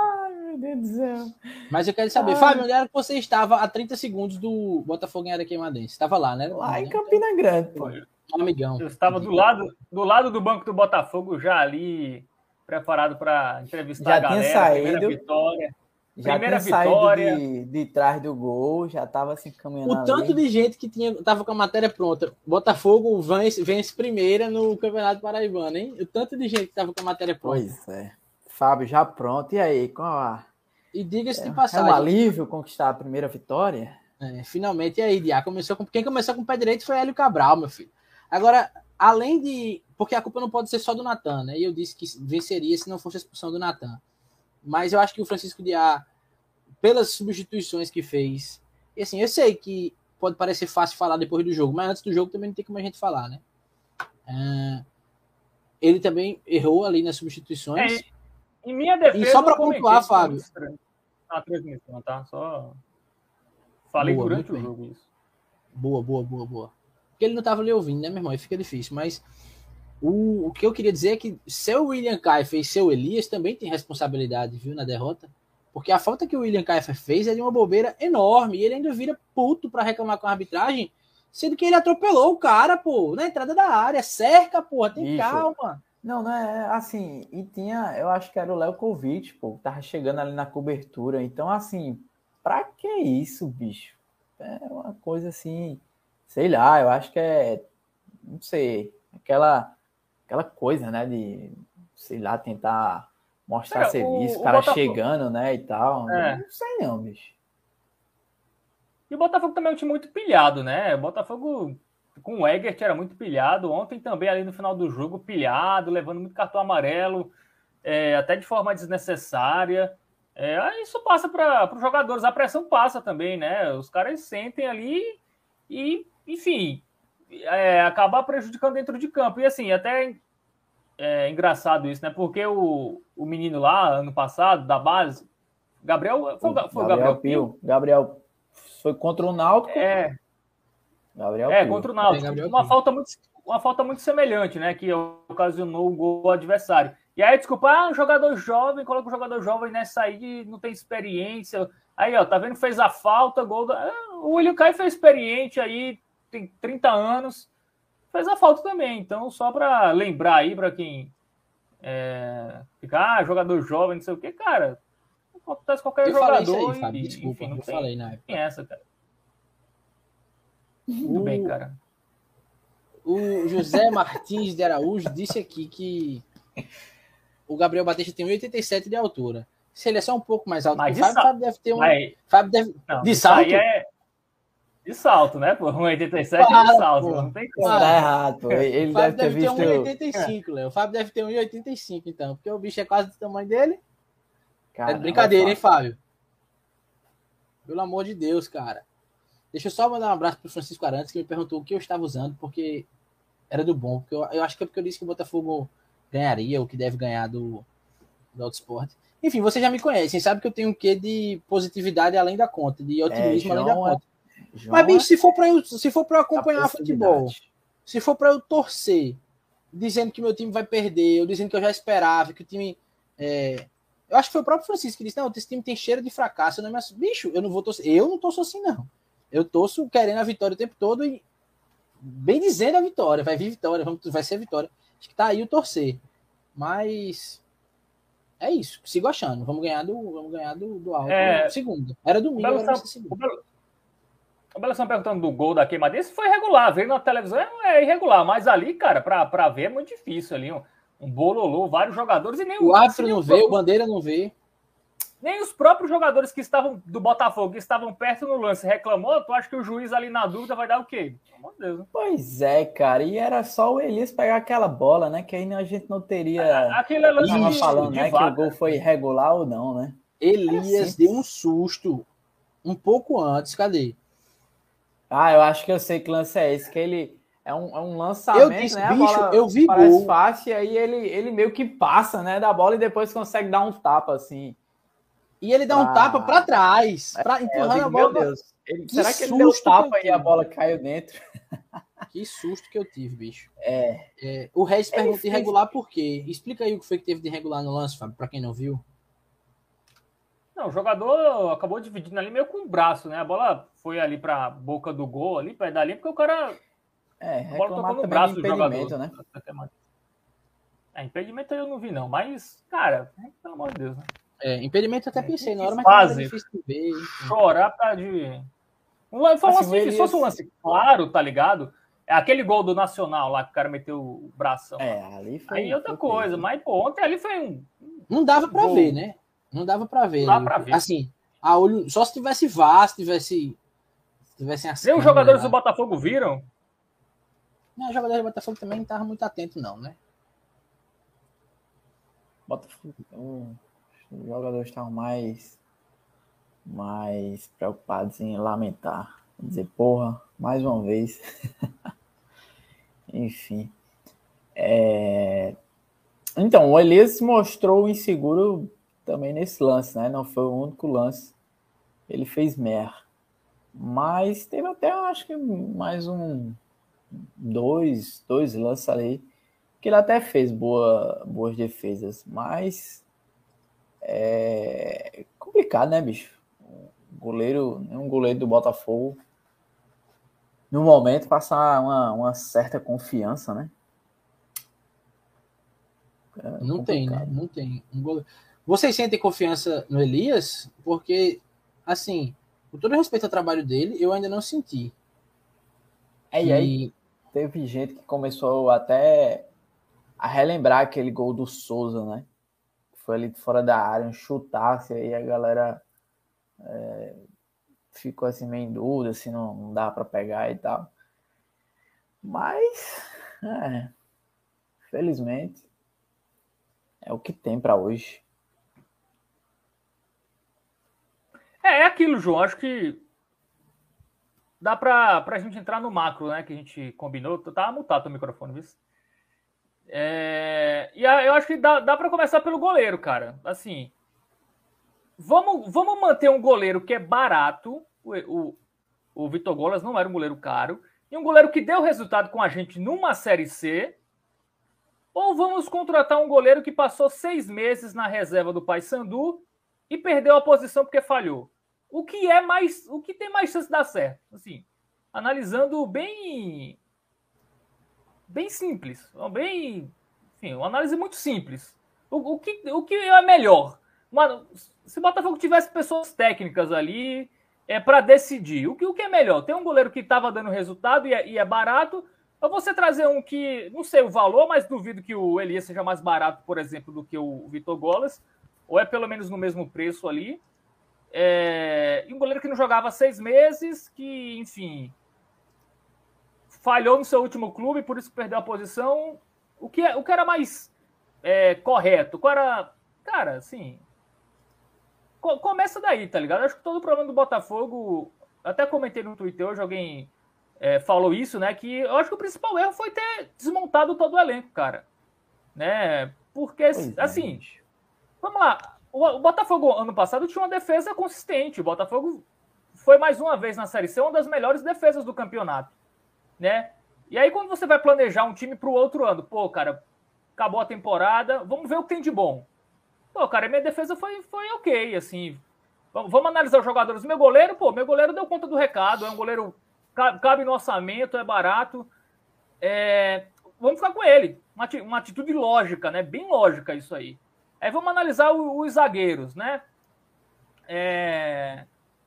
Meu Deus do céu. Mas eu quero saber, Ai. Fábio, onde era que você estava a 30 segundos do Botafogo em área queimadense? Estava lá, né? Lá em Campina Grande, pô. Um amigão. Eu estava do lado, do lado do banco do Botafogo, já ali, preparado para entrevistar já a galera. Tinha saído. Vitória. Já Primeira tinha vitória. De, de trás do gol, já estava se caminhando. O tanto de gente que tinha, tava com a matéria pronta. Botafogo vence, vence primeira no Campeonato Paraibano, hein? O tanto de gente que tava com a matéria pronta. Pois é. Fábio já pronto. E aí, com a. E diga-se é, de passagem. É um alívio conquistar a primeira vitória? É, finalmente, e aí, Diá, começou com. Quem começou com o pé direito foi Hélio Cabral, meu filho. Agora, além de. Porque a culpa não pode ser só do Natan, né? E eu disse que venceria se não fosse a expulsão do Natan. Mas eu acho que o Francisco Diá, pelas substituições que fez, e assim, eu sei que pode parecer fácil falar depois do jogo, mas antes do jogo também não tem como a gente falar, né? É, ele também errou ali nas substituições. É, em minha defesa. E só para pontuar, Fábio. Na transmissão, tá? Só. Falei boa, durante o jogo isso. Boa, boa, boa, boa. Porque ele não estava ali ouvindo, né, meu irmão? Aí fica difícil, mas o, o que eu queria dizer é que seu William Kaifer e seu Elias também têm responsabilidade, viu, na derrota. Porque a falta que o William Kaifer fez é de uma bobeira enorme. E ele ainda vira puto para reclamar com a arbitragem, sendo que ele atropelou o cara, pô, na entrada da área. Cerca, pô, tem Isso. calma. Não, não é assim. E tinha, eu acho que era o Léo Kovic, pô, tava chegando ali na cobertura. Então, assim, pra que isso, bicho? É uma coisa assim, sei lá, eu acho que é, não sei, aquela aquela coisa, né, de, sei lá, tentar mostrar serviço, o, cara Botafogo... chegando, né, e tal. É. Não sei não, bicho. E o Botafogo também é um time muito pilhado, né? O Botafogo com o Egert era muito pilhado. Ontem também, ali no final do jogo, pilhado, levando muito cartão amarelo, é, até de forma desnecessária. É, isso passa para os jogadores, a pressão passa também, né? Os caras sentem ali e, enfim, é, acabar prejudicando dentro de campo. E assim, até é engraçado isso, né? Porque o, o menino lá, ano passado, da base, Gabriel. Foi, foi Gabriel, Gabriel Pio. Gabriel foi contra o Náutico. É. Gabriel é, Pio. contra o Náutico. É, uma, falta muito, uma falta muito semelhante, né? Que ocasionou o gol adversário. E aí, desculpa, ah, um jogador jovem, coloca um jogador jovem nessa aí, não tem experiência. Aí, ó, tá vendo? Fez a falta, gol. Da... Ah, o William Caio foi experiente aí, tem 30 anos, fez a falta também. Então, só para lembrar aí, para quem é, fica, ah, jogador jovem, não sei o que, cara, acontece qualquer eu jogador. Aí, Fábio, desculpa, enfim, não eu tem, falei na época. Tem essa, cara. Muito bem, cara. O José Martins de Araújo disse aqui que o Gabriel Batista tem 1,87 de altura. Se ele é só um pouco mais alto mas que o Fábio, Fábio deve ter um. Mas... Fábio deve... Não, de salto? É... De salto, né? Por 1,87 é de salto. Pô. Não tem como. Tá errado, pô. Ele deve, deve ter, ter 1,85, Léo. O Fábio deve ter 1,85, então. Porque o bicho é quase do tamanho dele. Caramba, é brincadeira, hein, Fábio? Pelo amor de Deus, cara. Deixa eu só mandar um abraço pro Francisco Arantes, que me perguntou o que eu estava usando, porque era do bom. Porque eu, eu acho que é porque eu disse que o Botafogo ganharia, ou que deve ganhar do, do. Enfim, vocês já me conhecem, sabe que eu tenho um quê de positividade além da conta, de otimismo é, além da conta. É, Mas, bicho, se for para eu, se for para acompanhar futebol, se for para eu torcer, dizendo que meu time vai perder, ou dizendo que eu já esperava, que o time. É... Eu acho que foi o próprio Francisco que disse: não, esse time tem cheiro de fracasso. Não é mais... Bicho, eu não vou torcer. Eu não torço assim, não. Eu torço querendo a vitória o tempo todo e bem dizendo a vitória. Vai vir vitória, vai ser vitória. Acho que tá aí o torcer. Mas é isso. Sigo achando. Vamos ganhar do, vamos ganhar do, do Alto. É... Segundo. Era domingo, o era segundo. O Belo perguntando do gol da queimada. Esse foi regular. Ver na televisão é irregular. Mas ali, cara, pra, pra ver é muito difícil ali. Um, um bololô, vários jogadores e nem o. O árbitro não vê, o bandeira não vê. Nem os próprios jogadores que estavam do Botafogo, que estavam perto no lance, reclamou. Tu acha que o juiz ali na dúvida vai dar o quê? Pelo amor de Deus. Né? Pois é, cara. E era só o Elias pegar aquela bola, né? Que aí a gente não teria. Aquele lance tava falando, né? Vaca. Que o gol foi irregular ou não, né? Elias assim. deu um susto um pouco antes. Cadê? Ah, eu acho que eu sei que lance é esse. Que ele. É um, é um lançamento, eu disse, né? Bicho, eu vi gol. fácil, e aí ele, ele meio que passa, né, da bola e depois consegue dar um tapa, assim. E ele dá um tapa para trás, pra, é, empurrando a bola. Meu Deus. Ele, será que ele deu tapa e a bola caiu dentro? Que susto que eu tive, bicho. É. é o Regis é pergunta irregular por quê? Explica aí o que foi que teve de irregular no lance, Fábio, para quem não viu. Não, o jogador acabou dividindo ali meio com o braço, né? A bola foi ali para boca do gol, ali perto dali, porque o cara. É, a bola tocou no braço do jogador. Né? É, impedimento eu não vi, não. Mas, cara, pelo amor de Deus, né? É, impedimento eu até pensei na hora, mas é difícil de ver. Chorar pra de. Foi um lance, se fosse um lance claro, tá ligado? É aquele gol do Nacional lá que o cara meteu o bração. É, ali foi. Aí outra coisa, mas pô, ontem ali foi um. Não dava pra ver, né? Não dava pra ver. Não dava pra ver. Assim, a olho, só se tivesse VAR, se tivesse. Se tivessem assim. Nem os jogadores do Botafogo viram? Não, os jogadores do Botafogo também não estavam muito atentos, não, né? Botafogo. Os jogadores estavam mais, mais preocupados em lamentar. Dizer, porra, mais uma vez. Enfim. É... Então, o Elias se mostrou inseguro também nesse lance, né? Não foi o único lance. Ele fez mer. Mas teve até, acho que mais um, dois, dois lances ali que ele até fez boa, boas defesas, mas é complicado, né, bicho? Goleiro, um goleiro do Botafogo, no momento, passar uma, uma certa confiança, né? É não tem, né? Não tem. Um goleiro... Vocês sentem confiança no Elias? Porque, assim, com todo respeito ao trabalho dele, eu ainda não senti. É, e aí teve gente que começou até a relembrar aquele gol do Souza, né? Foi ali fora da área, um chutasse, aí a galera é, ficou assim meio em dúvida, se não, não dá para pegar e tal. Mas, é, felizmente, é o que tem para hoje. É, é aquilo, João. Acho que dá para a gente entrar no macro, né? Que a gente combinou. Tá mutado o microfone, viu? É, e eu acho que dá, dá para começar pelo goleiro, cara. Assim, vamos, vamos manter um goleiro que é barato. O, o, o Vitor Golas não era um goleiro caro. E um goleiro que deu resultado com a gente numa Série C. Ou vamos contratar um goleiro que passou seis meses na reserva do Paysandu e perdeu a posição porque falhou. O que é mais, o que tem mais chance de dar certo? Assim, analisando bem, bem simples, bem, enfim, uma análise muito simples. O, o que, o que é melhor? Mano, se o Botafogo tivesse pessoas técnicas ali é para decidir, o que, o que é melhor? Tem um goleiro que estava dando resultado e é, e é barato, ou você trazer um que, não sei o valor, mas duvido que o Elias seja mais barato, por exemplo, do que o Vitor Golas, ou é pelo menos no mesmo preço ali. É, e um goleiro que não jogava seis meses, que, enfim, falhou no seu último clube, por isso perdeu a posição. O que, é, o que era mais é, correto? Qual era. Cara, assim. Começa daí, tá ligado? Acho que todo o problema do Botafogo. Até comentei no Twitter hoje, alguém é, falou isso, né? Que eu acho que o principal erro foi ter desmontado todo o elenco, cara. Né? Porque, pois assim, é. vamos lá. O, o, Botafogo, ano passado, tinha uma defesa consistente. O Botafogo foi mais uma vez na Série C uma das melhores defesas do campeonato. Né? E aí, quando você vai planejar um time para o outro ano, pô, cara, acabou a temporada, vamos ver o que tem de bom. Pô, cara, minha defesa foi, foi ok, assim. Vamos, vamos analisar os jogadores. Meu goleiro, pô, meu goleiro deu conta do recado, é um goleiro cabe no orçamento, é barato. É, vamos ficar com ele. Uma, uma, atitude lógica, né? Bem lógica isso aí. Aí vamos analisar o, os zagueiros, né? É,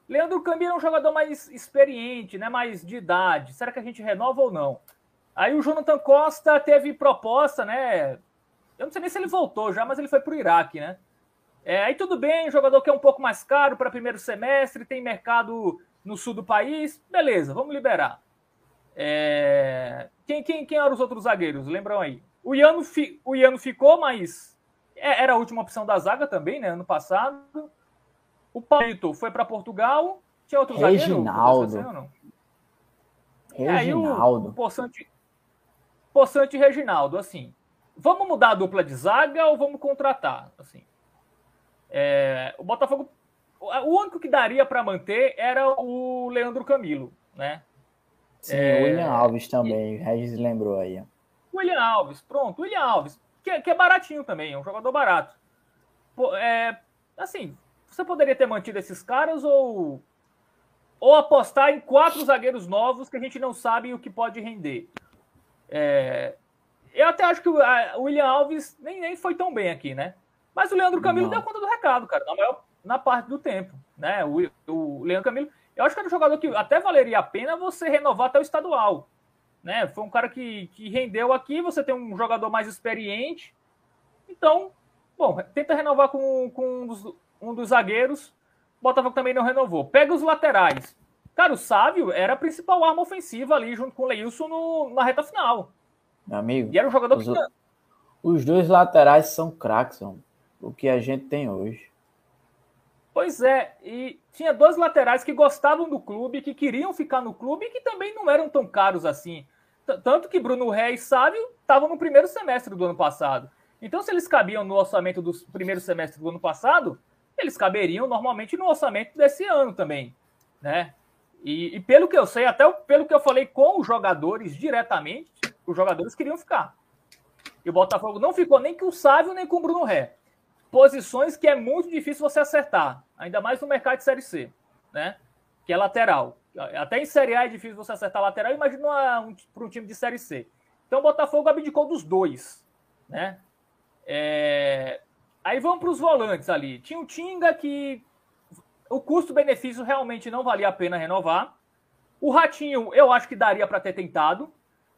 Leandro Camilo é um jogador mais experiente, né? Mais de idade. Será que a gente renova ou não? Aí o Jonathan Costa teve proposta, né? Eu não sei nem se ele voltou já, mas ele foi para o Iraque, né? É, aí tudo bem, jogador que é um pouco mais caro para primeiro semestre, tem mercado no sul do país, beleza, vamos liberar. É... Quem, quem, quem eram os outros zagueiros? Lembram aí? O Iano, fi... o Iano ficou, mas é, era a última opção da zaga também, né? Ano passado. O Paulito foi para Portugal. Tinha outro Reginaldo. zagueiro? Reginaldo. É, o, o Poçante, Poçante e Reginaldo, assim. Vamos mudar a dupla de zaga ou vamos contratar? Assim. É, o Botafogo o único que daria para manter era o Leandro Camilo, né? Sim, é, o William Alves também, o Regis lembrou aí. William Alves, pronto, William Alves, que, é, que é baratinho também, é um jogador barato. Pô, é, assim, você poderia ter mantido esses caras ou ou apostar em quatro zagueiros novos que a gente não sabe o que pode render. É, eu até acho que o William Alves nem, nem foi tão bem aqui, né? Mas o Leandro Camilo não. deu conta do recado, cara. Na maior na parte do tempo, né? O, o Leandro Camilo, eu acho que era um jogador que até valeria a pena você renovar até o estadual, né? Foi um cara que, que rendeu aqui, você tem um jogador mais experiente, então, bom, tenta renovar com, com um, dos, um dos zagueiros, Botafogo também não renovou. Pega os laterais. Cara, o Sávio era a principal arma ofensiva ali, junto com o Leilson no, na reta final. Meu amigo. E era um jogador os, que. Os dois laterais são craques, o que a gente tem hoje. Pois é, e tinha dois laterais que gostavam do clube, que queriam ficar no clube e que também não eram tão caros assim. Tanto que Bruno Ré e Sávio estavam no primeiro semestre do ano passado. Então, se eles cabiam no orçamento do primeiro semestre do ano passado, eles caberiam normalmente no orçamento desse ano também, né? E, e, pelo que eu sei, até pelo que eu falei com os jogadores diretamente, os jogadores queriam ficar. E o Botafogo não ficou nem com o Sávio nem com o Bruno Ré posições que é muito difícil você acertar, ainda mais no mercado de Série C, né? Que é lateral. Até em Série A é difícil você acertar lateral, imagina um, para um time de Série C. Então o Botafogo abdicou dos dois, né? É... Aí vamos para os volantes ali. Tinha o Tinga que o custo-benefício realmente não valia a pena renovar. O Ratinho, eu acho que daria para ter tentado,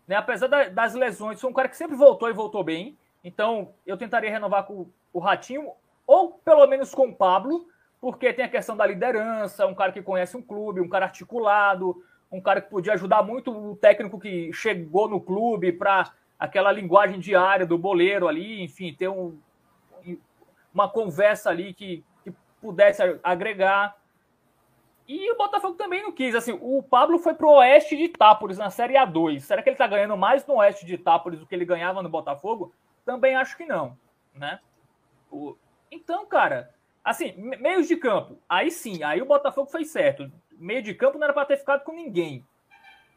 né? Apesar das lesões, foi um cara que sempre voltou e voltou bem. Então, eu tentaria renovar com o Ratinho, ou pelo menos com o Pablo, porque tem a questão da liderança, um cara que conhece um clube, um cara articulado, um cara que podia ajudar muito o técnico que chegou no clube para aquela linguagem diária do boleiro ali, enfim, ter um, uma conversa ali que, que pudesse agregar. E o Botafogo também não quis. Assim, o Pablo foi pro Oeste de Itápolis na Série A2. Será que ele está ganhando mais no Oeste de Itápolis do que ele ganhava no Botafogo? Também acho que não, né? O... Então, cara, assim, meios de campo, aí sim, aí o Botafogo fez certo. Meio de campo não era para ter ficado com ninguém.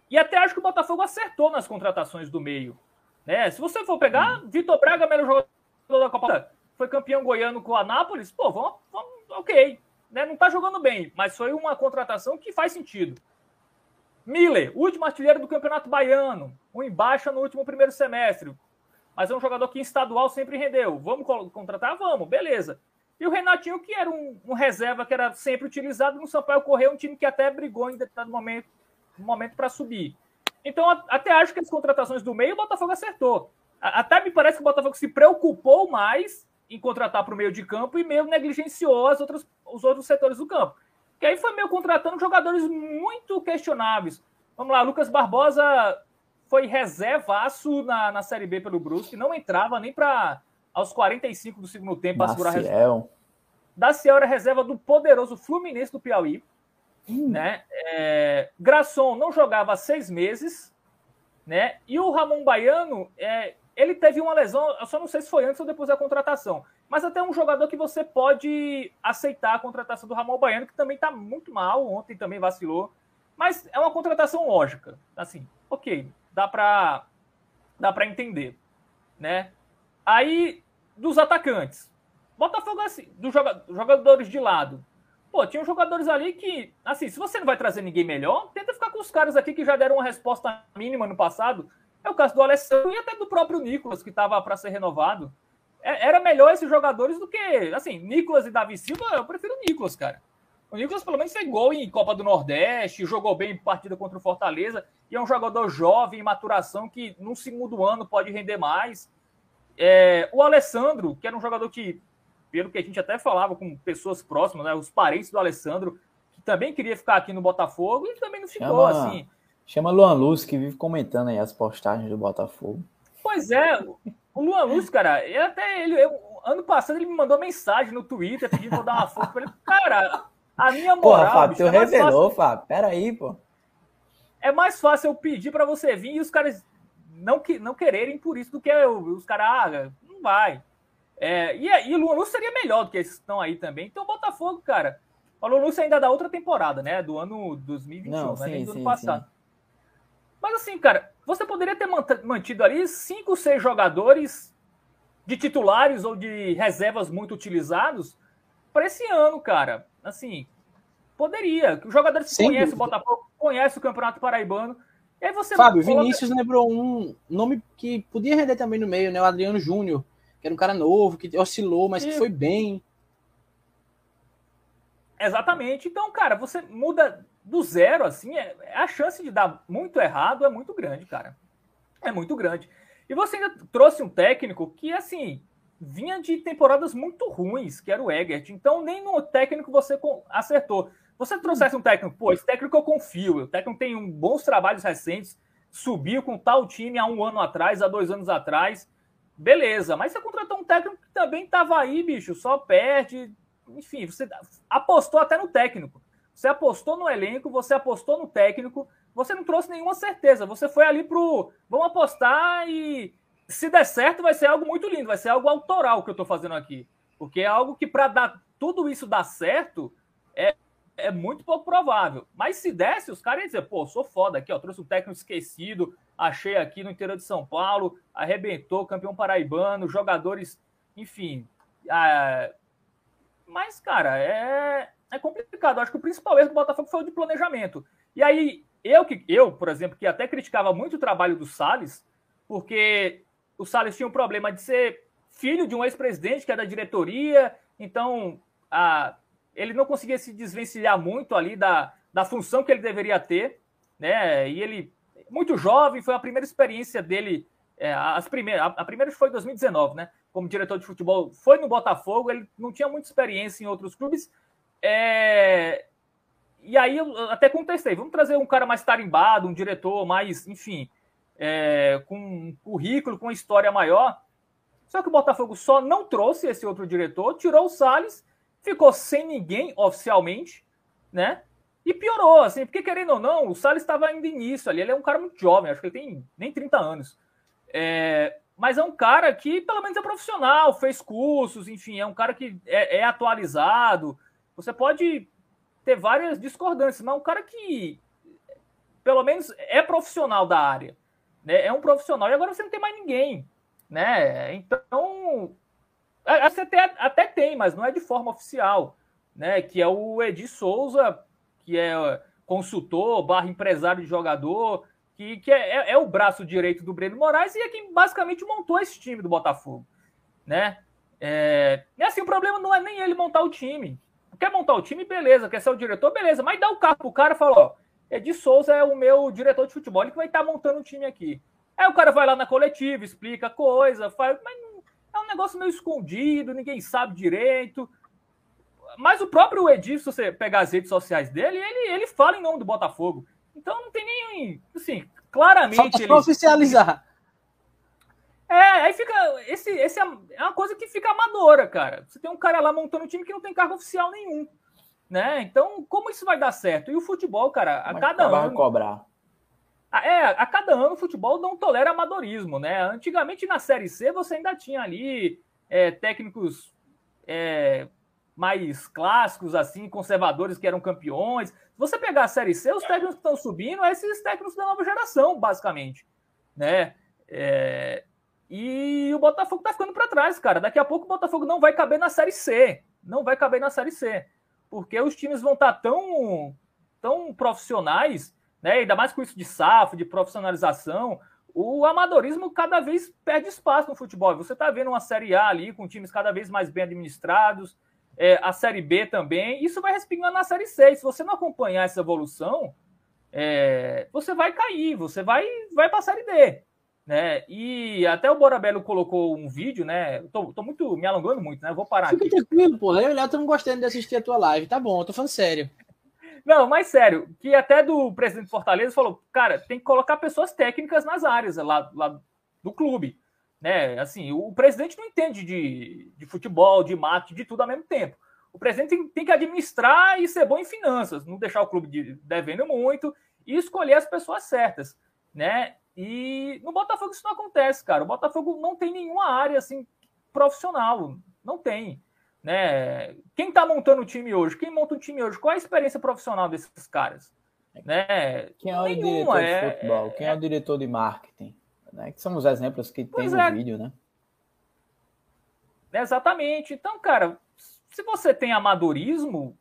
E até acho que o Botafogo acertou nas contratações do meio. Né? Se você for pegar. Vitor Braga, melhor jogador da Copa, foi campeão goiano com o Anápolis, pô, vamos, vamos ok. Né? Não tá jogando bem, mas foi uma contratação que faz sentido. Miller, último artilheiro do Campeonato Baiano, um em baixa no último primeiro semestre, mas é um jogador que em estadual sempre rendeu. Vamos contratar? Vamos, beleza. E o Renatinho, que era um, um reserva que era sempre utilizado no Sampaio Correia, um time que até brigou em determinado momento, momento para subir. Então, até acho que as contratações do meio o Botafogo acertou. Até me parece que o Botafogo se preocupou mais em contratar para o meio de campo e meio negligenciou as outras, os outros setores do campo. Que aí foi meio contratando jogadores muito questionáveis. Vamos lá, Lucas Barbosa foi reservaço na, na Série B pelo Brusque, não entrava nem para aos 45 do segundo tempo para segurar a reserva. Daciel era reserva do poderoso Fluminense do Piauí. Hum. Né? É, Grasson não jogava há seis meses. Né? E o Ramon Baiano, é, ele teve uma lesão, eu só não sei se foi antes ou depois da contratação. Mas até um jogador que você pode aceitar a contratação do Ramon Baiano, que também está muito mal, ontem também vacilou. Mas é uma contratação lógica. Assim, ok, dá para dá para entender. Né? Aí, dos atacantes. Botafogo, assim, dos jogadores de lado. Pô, tinha jogadores ali que, assim, se você não vai trazer ninguém melhor, tenta ficar com os caras aqui que já deram uma resposta mínima no passado. É o caso do Alessandro e até do próprio Nicolas, que estava para ser renovado. É, era melhor esses jogadores do que, assim, Nicolas e Davi Silva, eu prefiro o Nicolas, cara. O Nicolas pelo menos fez gol em Copa do Nordeste, jogou bem em partida contra o Fortaleza, e é um jogador jovem, em maturação, que no segundo ano pode render mais. É, o Alessandro, que era um jogador que, pelo que a gente até falava com pessoas próximas, né, os parentes do Alessandro, que também queria ficar aqui no Botafogo e também não ficou chama, assim. Chama Luan Luz, que vive comentando aí as postagens do Botafogo. Pois é, o Luan Luz, cara, eu até ele, eu, ano passado ele me mandou mensagem no Twitter pedindo pra eu dar uma força pra ele. Cara, a minha moral. Porra, Fábio, tu é revelou, fácil... Fábio. Peraí, pô. É mais fácil eu pedir para você vir e os caras não, que, não quererem por isso do que eu, os caras, ah, não vai. É, e, e o Luan seria melhor do que esses que estão aí também. Então, o Botafogo, cara, o Luan ainda da outra temporada, né? Do ano 2021, não, né? Sim, do sim, ano passado. Sim. Mas assim, cara, você poderia ter mantido ali cinco, seis jogadores de titulares ou de reservas muito utilizados para esse ano, cara. Assim, poderia. Os jogadores que conhecem o Botafogo, conhecem o Campeonato Paraibano, e aí você Fábio, coloca... Vinícius lembrou um nome que podia render também no meio, né? O Adriano Júnior, que era um cara novo, que oscilou, mas e... que foi bem. Exatamente. Então, cara, você muda do zero, assim, é, a chance de dar muito errado é muito grande, cara. É muito grande. E você ainda trouxe um técnico que, assim, vinha de temporadas muito ruins, que era o Egert. Então, nem no técnico você acertou. Você trouxesse um técnico, pô, esse técnico eu confio, o técnico tem um, bons trabalhos recentes, subiu com tal time há um ano atrás, há dois anos atrás, beleza, mas você contratou um técnico que também estava aí, bicho, só perde, enfim, você apostou até no técnico, você apostou no elenco, você apostou no técnico, você não trouxe nenhuma certeza, você foi ali pro, vamos apostar e se der certo vai ser algo muito lindo, vai ser algo autoral que eu estou fazendo aqui, porque é algo que para dar tudo isso dar certo, é, é muito pouco provável. Mas se desse, os caras iam dizer, pô, sou foda aqui, ó, trouxe um técnico esquecido, achei aqui no interior de São Paulo, arrebentou, campeão paraibano, jogadores, enfim. É... Mas, cara, é, é complicado. Acho que o principal erro do Botafogo foi o de planejamento. E aí, eu, que eu, por exemplo, que até criticava muito o trabalho do Salles, porque o Salles tinha um problema de ser filho de um ex-presidente que é da diretoria, então a ele não conseguia se desvencilhar muito ali da, da função que ele deveria ter, né? E ele, muito jovem, foi a primeira experiência dele, é, as primeiras, a, a primeira foi em 2019, né? Como diretor de futebol, foi no Botafogo, ele não tinha muita experiência em outros clubes. É, e aí eu até contestei, vamos trazer um cara mais tarimbado, um diretor mais, enfim, é, com um currículo, com uma história maior. Só que o Botafogo só não trouxe esse outro diretor, tirou o Salles ficou sem ninguém oficialmente, né? E piorou, assim, porque querendo ou não, o Salles estava ainda início ali. Ele é um cara muito jovem, acho que ele tem nem 30 anos. É, mas é um cara que, pelo menos, é profissional, fez cursos, enfim, é um cara que é, é atualizado. Você pode ter várias discordâncias, mas um cara que, pelo menos, é profissional da área. né? É um profissional e agora você não tem mais ninguém, né? Então, você até, até tem, mas não é de forma oficial, né? Que é o Edi Souza, que é consultor, barra empresário de jogador, que, que é, é, é, o braço direito do Breno Moraes e é quem basicamente montou esse time do Botafogo, né? É, e assim, o problema não é nem ele montar o time. Quer montar o time, beleza. Quer ser o diretor, beleza. Mas dá o carro pro cara e fala, ó, Edi Souza é o meu diretor de futebol, ele que vai estar tá montando o time aqui. Aí o cara vai lá na coletiva, explica coisa, faz, mas é um negócio meio escondido, ninguém sabe direito. Mas o próprio Edi, se você pegar as redes sociais dele, ele, ele fala em nome do Botafogo. Então não tem nem. Assim, claramente. Falta ele... oficializar. É, aí fica. Esse, esse é, é uma coisa que fica amadora, cara. Você tem um cara lá montando um time que não tem cargo oficial nenhum. Né? Então, como isso vai dar certo? E o futebol, cara, a cada ano. cobrar. É, a cada ano o futebol não tolera amadorismo, né? Antigamente na Série C você ainda tinha ali é, técnicos é, mais clássicos, assim, conservadores que eram campeões. Se você pegar a Série C, os técnicos que estão subindo são esses técnicos da nova geração, basicamente, né? É... E o Botafogo tá ficando para trás, cara. Daqui a pouco o Botafogo não vai caber na Série C. Não vai caber na Série C. Porque os times vão estar tá tão, tão profissionais, né? Ainda mais com isso de SAF, de profissionalização. O amadorismo cada vez perde espaço no futebol. Você tá vendo uma Série A ali com times cada vez mais bem administrados, é, a Série B também, isso vai respingando na Série C. Se você não acompanhar essa evolução, é, você vai cair, você vai, vai para a Série D. Né? E até o Borabello colocou um vídeo, né? Tô, tô muito me alongando muito, né? Vou parar Fica aqui. tranquilo, porra. Eu e o não gostando de assistir a tua live. Tá bom, eu tô falando sério. Não, mas sério, que até do presidente Fortaleza falou, cara, tem que colocar pessoas técnicas nas áreas lá, lá do clube. Né? Assim, o presidente não entende de, de futebol, de marketing, de tudo ao mesmo tempo. O presidente tem, tem, que administrar e ser bom em finanças, não deixar o clube de, devendo muito e escolher as pessoas certas, né? E no Botafogo isso não acontece, cara. O Botafogo não tem nenhuma área assim profissional, não tem, né? Quem está montando o time hoje? Quem monta o time hoje? Qual é a experiência profissional desses caras? Né? Quem é o Nenhuma, diretor de é, futebol? Quem é, é o diretor de marketing? Né? Que são os exemplos que pois tem no é. vídeo, né? Exatamente. Então, cara, se você tem amadorismo,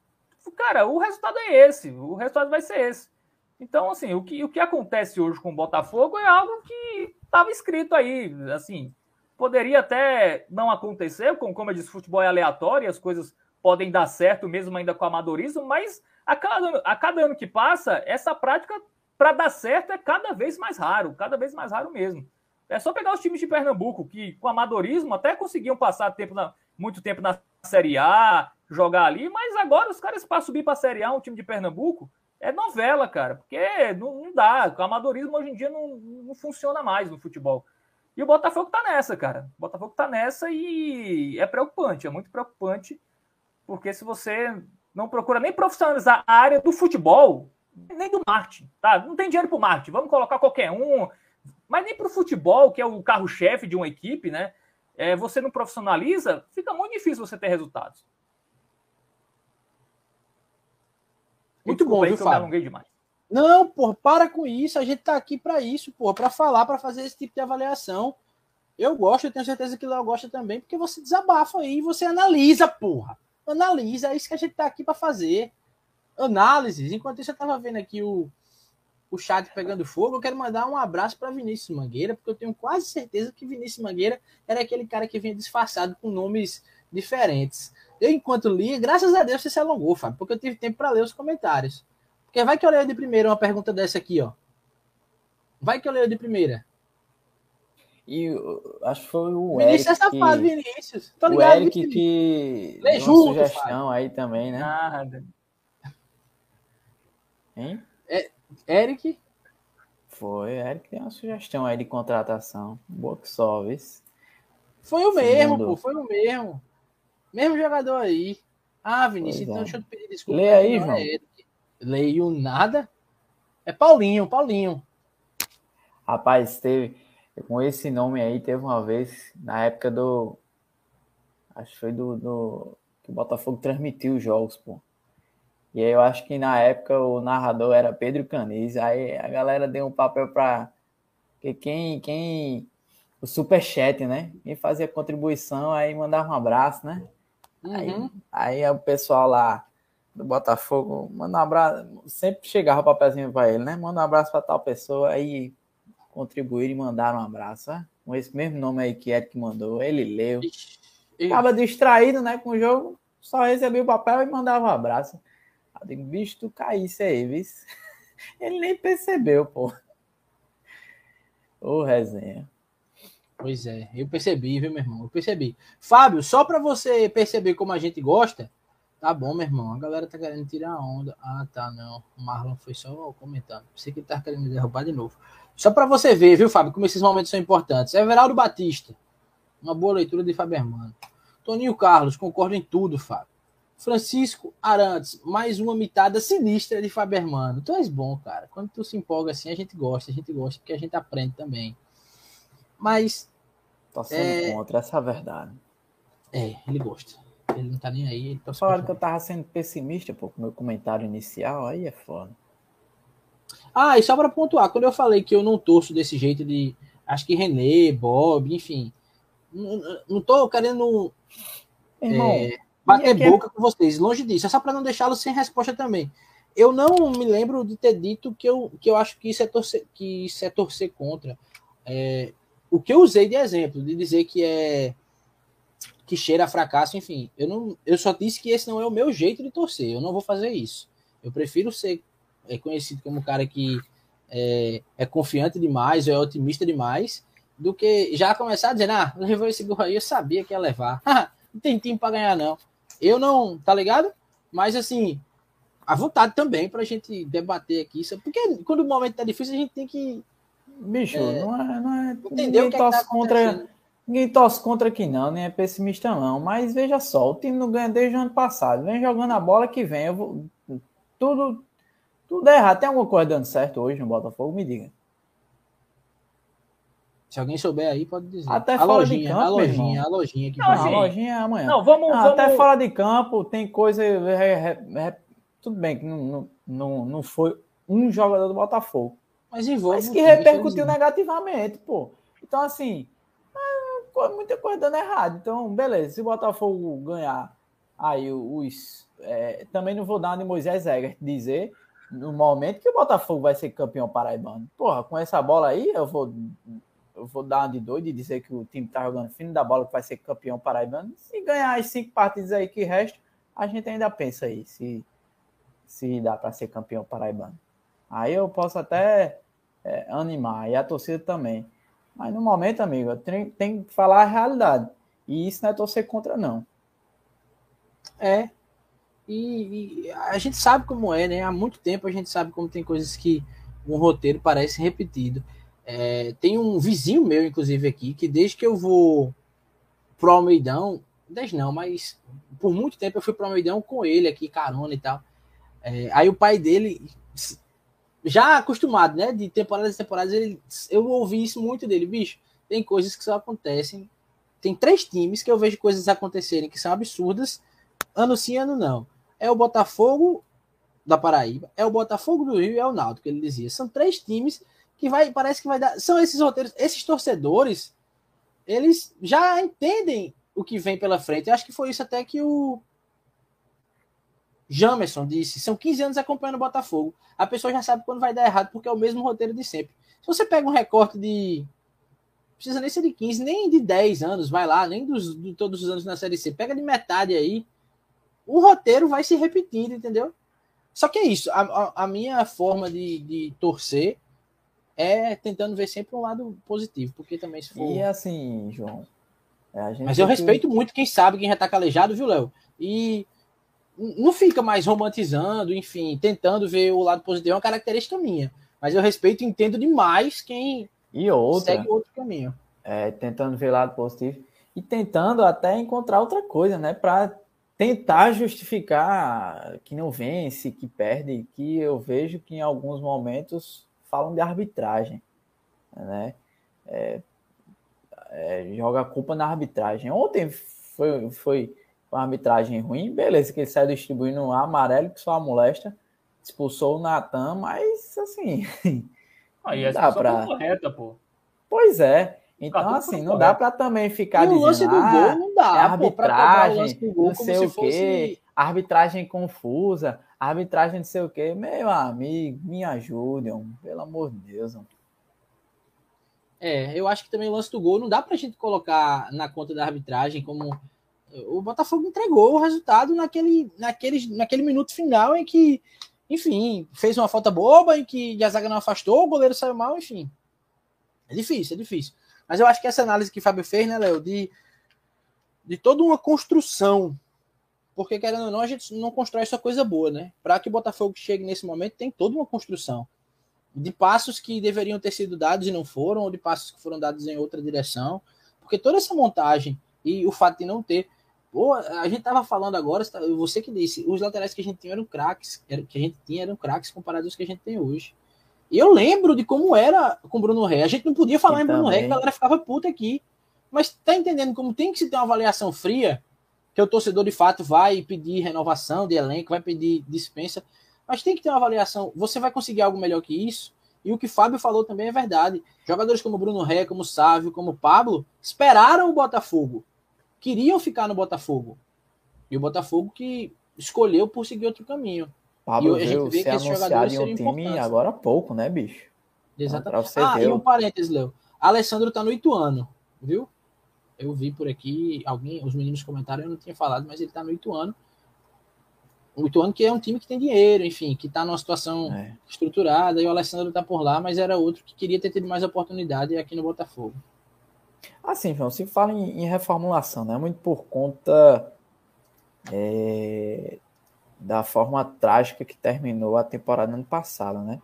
cara, o resultado é esse. O resultado vai ser esse. Então, assim, o que, o que acontece hoje com o Botafogo é algo que estava escrito aí. Assim, poderia até não acontecer, como, como eu disse, futebol é aleatório, as coisas podem dar certo mesmo ainda com amadorismo, mas a cada, a cada ano que passa, essa prática para dar certo é cada vez mais raro, cada vez mais raro mesmo. É só pegar os times de Pernambuco, que com amadorismo até conseguiam passar tempo na, muito tempo na Série A, jogar ali, mas agora os caras para subir para a Série A, um time de Pernambuco, é novela, cara, porque não, não dá. O amadorismo hoje em dia não, não funciona mais no futebol. E o Botafogo tá nessa, cara. O Botafogo tá nessa e é preocupante, é muito preocupante, porque se você não procura nem profissionalizar a área do futebol, nem do marketing, tá? Não tem dinheiro para o marketing, vamos colocar qualquer um, mas nem para o futebol, que é o carro-chefe de uma equipe, né? É, você não profissionaliza, fica muito difícil você ter resultados. Muito bom, viu, Fábio? demais. Não, pô, para com isso. A gente tá aqui para isso, pô, para falar, para fazer esse tipo de avaliação. Eu gosto, eu tenho certeza que o Léo gosta também, porque você desabafa aí, você analisa, porra. Analisa, é isso que a gente tá aqui para fazer análises. Enquanto isso, eu estava vendo aqui o, o chat pegando fogo. Eu quero mandar um abraço para Vinícius Mangueira, porque eu tenho quase certeza que Vinícius Mangueira era aquele cara que vinha disfarçado com nomes diferentes. Eu, enquanto li, graças a Deus você se alongou, Fábio, porque eu tive tempo para ler os comentários. Porque vai que eu leio de primeira uma pergunta dessa aqui, ó. Vai que eu leio de primeira. E acho que foi o Vinícius Eric. é safado, que... Vinícius. Tô ligado, o Eric Vinícius. que. Lê junto, sugestão Fábio. aí também, né? Nada. Hein? É, Eric? Foi, Eric tem uma sugestão aí de contratação. Boxovis. Foi o mesmo, pô, foi o mesmo. Mesmo jogador aí. Ah, Vinícius, então é. deixa eu te pedir desculpa. Lê aí, João. É Leio nada. É Paulinho, Paulinho. Rapaz, teve. Com esse nome aí, teve uma vez, na época do. Acho que foi do. do que o Botafogo transmitiu os jogos, pô. E aí eu acho que na época o narrador era Pedro Canis. Aí a galera deu um papel para Porque quem, quem. O superchat, né? Quem fazia contribuição aí mandava um abraço, né? Uhum. Aí, aí o pessoal lá do Botafogo manda um abraço. Sempre chegava o papelzinho para ele, né? Manda um abraço para tal pessoa. Aí contribuíram e mandaram um abraço. Né? Com esse mesmo nome aí que Eric mandou. Ele leu. Estava distraído, né, com o jogo. Só recebia o papel e mandava um abraço. Eu digo, bicho, tu caísse aí, viu? Ele nem percebeu, pô. Ô, resenha. Pois é, eu percebi, viu, meu irmão? Eu percebi. Fábio, só para você perceber como a gente gosta, tá bom, meu irmão. A galera tá querendo tirar onda. Ah, tá, não. O Marlon foi só comentando. Pensei que ele tá querendo me derrubar de novo. Só para você ver, viu, Fábio, como esses momentos são importantes. Everaldo Batista. Uma boa leitura de Fábio Hermano. Toninho Carlos, concordo em tudo, Fábio. Francisco Arantes, mais uma mitada sinistra de Fabermano. Tu és bom, cara. Quando tu se empolga assim, a gente gosta, a gente gosta, porque a gente aprende também. Mas. Tô sendo é... contra, essa é a verdade. É, ele gosta. Ele não tá nem aí. Tá Falaram que eu tava sendo pessimista, pô, com o meu comentário inicial, aí é foda. Ah, e só para pontuar, quando eu falei que eu não torço desse jeito de. Acho que René, Bob, enfim. Não, não tô querendo. Irmão, é, bater é boca é... com vocês, longe disso. É só para não deixá-los sem resposta também. Eu não me lembro de ter dito que eu, que eu acho que isso é torcer, que isso é torcer contra. É, o que eu usei de exemplo, de dizer que é que cheira a fracasso, enfim, eu não, eu só disse que esse não é o meu jeito de torcer. Eu não vou fazer isso. Eu prefiro ser é, conhecido como um cara que é, é confiante demais, é otimista demais, do que já começar a dizer, ah, levou esse gol aí, eu sabia que ia levar. não tem time para ganhar, não. Eu não, tá ligado? Mas assim, à vontade também pra gente debater aqui. Porque quando o momento tá difícil, a gente tem que. Bicho, é, não é. Não é entender o que, é que tá contra. Ninguém torce contra aqui não, nem é pessimista não. Mas veja só, o time não ganha desde o ano passado. Vem jogando a bola que vem. Eu vou, tudo, tudo é errado. Tem alguma coisa dando certo hoje no Botafogo? Me diga. Se alguém souber aí, pode dizer. Até a fora lojinha, de campo, a lojinha, a lojinha que não, assim, a lojinha é amanhã. Não, vamos, não, vamos... Até fora de campo tem coisa. É, é, é, tudo bem que não, não, não foi um jogador do Botafogo. Mas envolve. Mas que repercutiu negativamente, pô. Então, assim, é, muita coisa dando errado. Então, beleza. Se o Botafogo ganhar, aí os. É, também não vou dar de Moisés Egger dizer no momento que o Botafogo vai ser campeão paraibano. Porra, com essa bola aí, eu vou eu vou dar uma de doido e dizer que o time tá jogando fino da bola, que vai ser campeão paraibano. Se ganhar as cinco partidas aí que restam, a gente ainda pensa aí se, se dá para ser campeão paraibano. Aí eu posso até é, animar, e a torcida também. Mas no momento, amigo, tem, tem que falar a realidade. E isso não é torcer contra, não. É. E, e, a gente sabe como é, né? Há muito tempo a gente sabe como tem coisas que um roteiro parece repetido. É, tem um vizinho meu, inclusive, aqui, que desde que eu vou pro Almeidão, desde não, mas por muito tempo eu fui pro Almeidão com ele aqui, carona e tal. É, aí o pai dele, já acostumado, né, de temporadas e temporadas, ele, eu ouvi isso muito dele, bicho, tem coisas que só acontecem. Tem três times que eu vejo coisas acontecerem que são absurdas, ano sim, ano não. É o Botafogo da Paraíba, é o Botafogo do Rio e é o Náutico, ele dizia. São três times que vai, parece que vai dar. São esses roteiros, esses torcedores, eles já entendem o que vem pela frente. Eu acho que foi isso até que o Jamerson disse. São 15 anos acompanhando o Botafogo. A pessoa já sabe quando vai dar errado, porque é o mesmo roteiro de sempre. Se você pega um recorte de. Não precisa nem ser de 15, nem de 10 anos, vai lá, nem dos, de todos os anos na Série C. Pega de metade aí. O roteiro vai se repetindo, entendeu? Só que é isso. A, a, a minha forma de, de torcer é tentando ver sempre um lado positivo, porque também se for. E assim, João. É, Mas eu respeito que... muito quem sabe, quem já tá calejado, viu, Léo? E não fica mais romantizando, enfim, tentando ver o lado positivo, é uma característica minha. Mas eu respeito e entendo demais quem e outra, segue outro caminho. É, tentando ver o lado positivo e tentando até encontrar outra coisa, né? Para tentar justificar que não vence, que perde, que eu vejo que em alguns momentos falam de arbitragem, né? É, é, joga a culpa na arbitragem. Ontem foi, foi uma arbitragem ruim, beleza, que ele saiu distribuindo um amarelo, que só a molesta, expulsou o Natan, mas assim. Aí ah, dá pra... correta, pô. Pois é. Então, tá assim, não dá para também ficar e dizendo, lance do gol ah, não dá, é arbitragem, pô, não sei o quê, fosse... arbitragem confusa, arbitragem não sei o quê. Meu amigo, me ajudem, pelo amor de Deus. É, eu acho que também o lance do gol não dá pra gente colocar na conta da arbitragem como o Botafogo entregou o resultado naquele, naquele, naquele minuto final em que, enfim, fez uma falta boba, em que a zaga não afastou, o goleiro saiu mal, enfim. É difícil, é difícil. Mas eu acho que essa análise que o Fábio fez, né, Léo, de, de toda uma construção, porque querendo ou não, a gente não constrói só coisa boa, né? Para que o Botafogo chegue nesse momento, tem toda uma construção de passos que deveriam ter sido dados e não foram, ou de passos que foram dados em outra direção, porque toda essa montagem e o fato de não ter. Pô, a gente tava falando agora, você que disse, os laterais que a gente tinha eram craques, que a gente tinha eram craques comparados aos que a gente tem hoje. E eu lembro de como era com o Bruno Ré. A gente não podia falar e em Bruno Ré, que a galera ficava puta aqui. Mas tá entendendo como tem que se ter uma avaliação fria, que o torcedor de fato vai pedir renovação de elenco, vai pedir dispensa. Mas tem que ter uma avaliação. Você vai conseguir algo melhor que isso? E o que Fábio falou também é verdade. Jogadores como Bruno Ré, como Sávio, como Pablo, esperaram o Botafogo. Queriam ficar no Botafogo. E o Botafogo que escolheu por seguir outro caminho. Pablo e a gente vê que esses jogadores seriam um time agora há pouco, né, bicho? Exatamente. Ah, ver. e um parênteses, Léo. Alessandro tá no Ituano, viu? Eu vi por aqui, alguém, os meninos comentaram, eu não tinha falado, mas ele tá no Ituano o Ituano que é um time que tem dinheiro, enfim, que está numa situação é. estruturada, e o Alessandro está por lá, mas era outro que queria ter tido mais oportunidade aqui no Botafogo. Assim, João, se fala em, em reformulação, né? Muito por conta é, da forma trágica que terminou a temporada ano passado, né?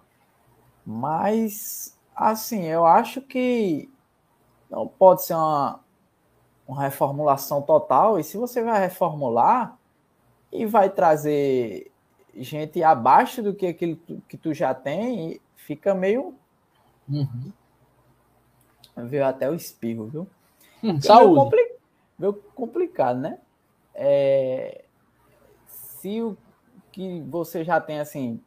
Mas, assim, eu acho que não pode ser uma, uma reformulação total, e se você vai reformular, e vai trazer gente abaixo do que aquilo que tu já tem fica meio. Uhum. Veio até o espirro, viu? Hum, saúde. Meio, compli... meio complicado, né? É... Se o que você já tem assim,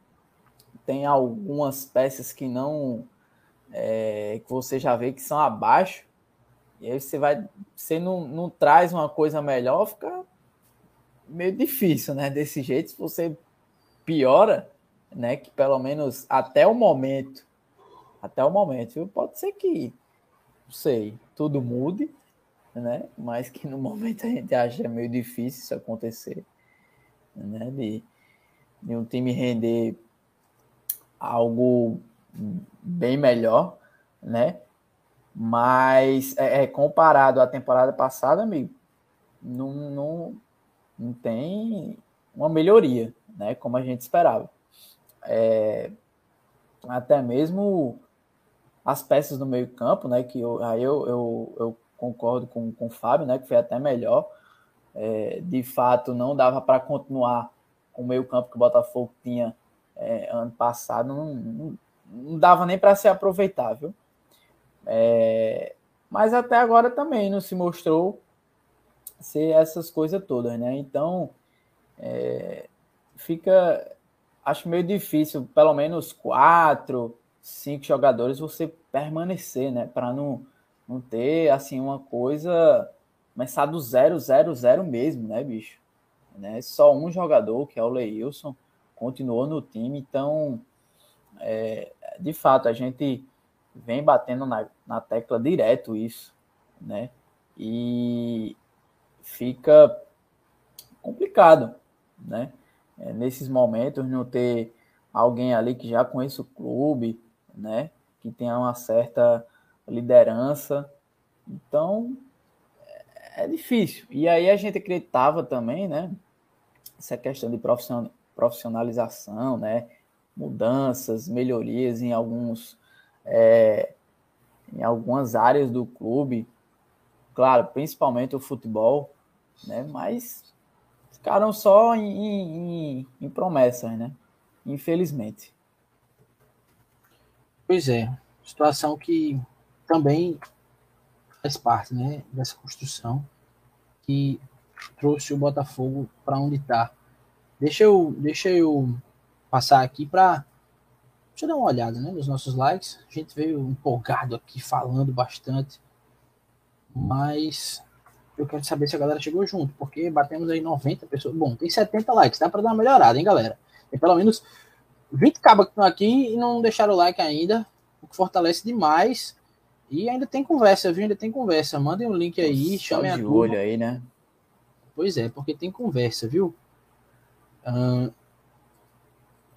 tem algumas peças que não. É... que você já vê que são abaixo, e aí você vai. Você não, não traz uma coisa melhor, fica meio difícil, né? Desse jeito, se você piora, né? Que pelo menos até o momento, até o momento, viu? pode ser que, não sei, tudo mude, né? Mas que no momento a gente acha meio difícil isso acontecer, né? De, de um time render algo bem melhor, né? Mas é, é comparado à temporada passada, amigo, não, não, não tem uma melhoria, né, como a gente esperava. É, até mesmo as peças do meio campo, né, que eu, aí eu, eu, eu concordo com, com o Fábio, né, que foi até melhor. É, de fato, não dava para continuar com o meio campo que o Botafogo tinha é, ano passado, não, não, não dava nem para ser aproveitável. É, mas até agora também não se mostrou ser essas coisas todas, né? Então, é, fica, acho meio difícil, pelo menos quatro, cinco jogadores você permanecer, né? Para não, não ter, assim, uma coisa, começar do zero, zero, zero mesmo, né, bicho? Né? Só um jogador, que é o Leilson, continuou no time, então, é, de fato, a gente vem batendo na, na tecla direto isso, né? E, fica complicado, né? É, nesses momentos, não ter alguém ali que já conhece o clube, né? Que tenha uma certa liderança. Então, é difícil. E aí a gente acreditava também, né? Essa questão de profissionalização, né? Mudanças, melhorias em alguns é, em algumas áreas do clube, claro, principalmente o futebol, né? Mas ficaram só em, em, em promessas, né? Infelizmente. Pois é, situação que também faz parte, né, dessa construção que trouxe o Botafogo para onde está. Deixa eu, deixa eu passar aqui para Deixa eu dar uma olhada né, nos nossos likes. A gente veio empolgado aqui, falando bastante. Mas eu quero saber se a galera chegou junto, porque batemos aí 90 pessoas. Bom, tem 70 likes, dá para dar uma melhorada, hein, galera? Tem pelo menos 20 cabas que estão aqui e não deixaram o like ainda, o que fortalece demais. E ainda tem conversa, viu? Ainda tem conversa. Mandem um link aí, Só chamem a turma. olho aí, né? Pois é, porque tem conversa, viu? Uh,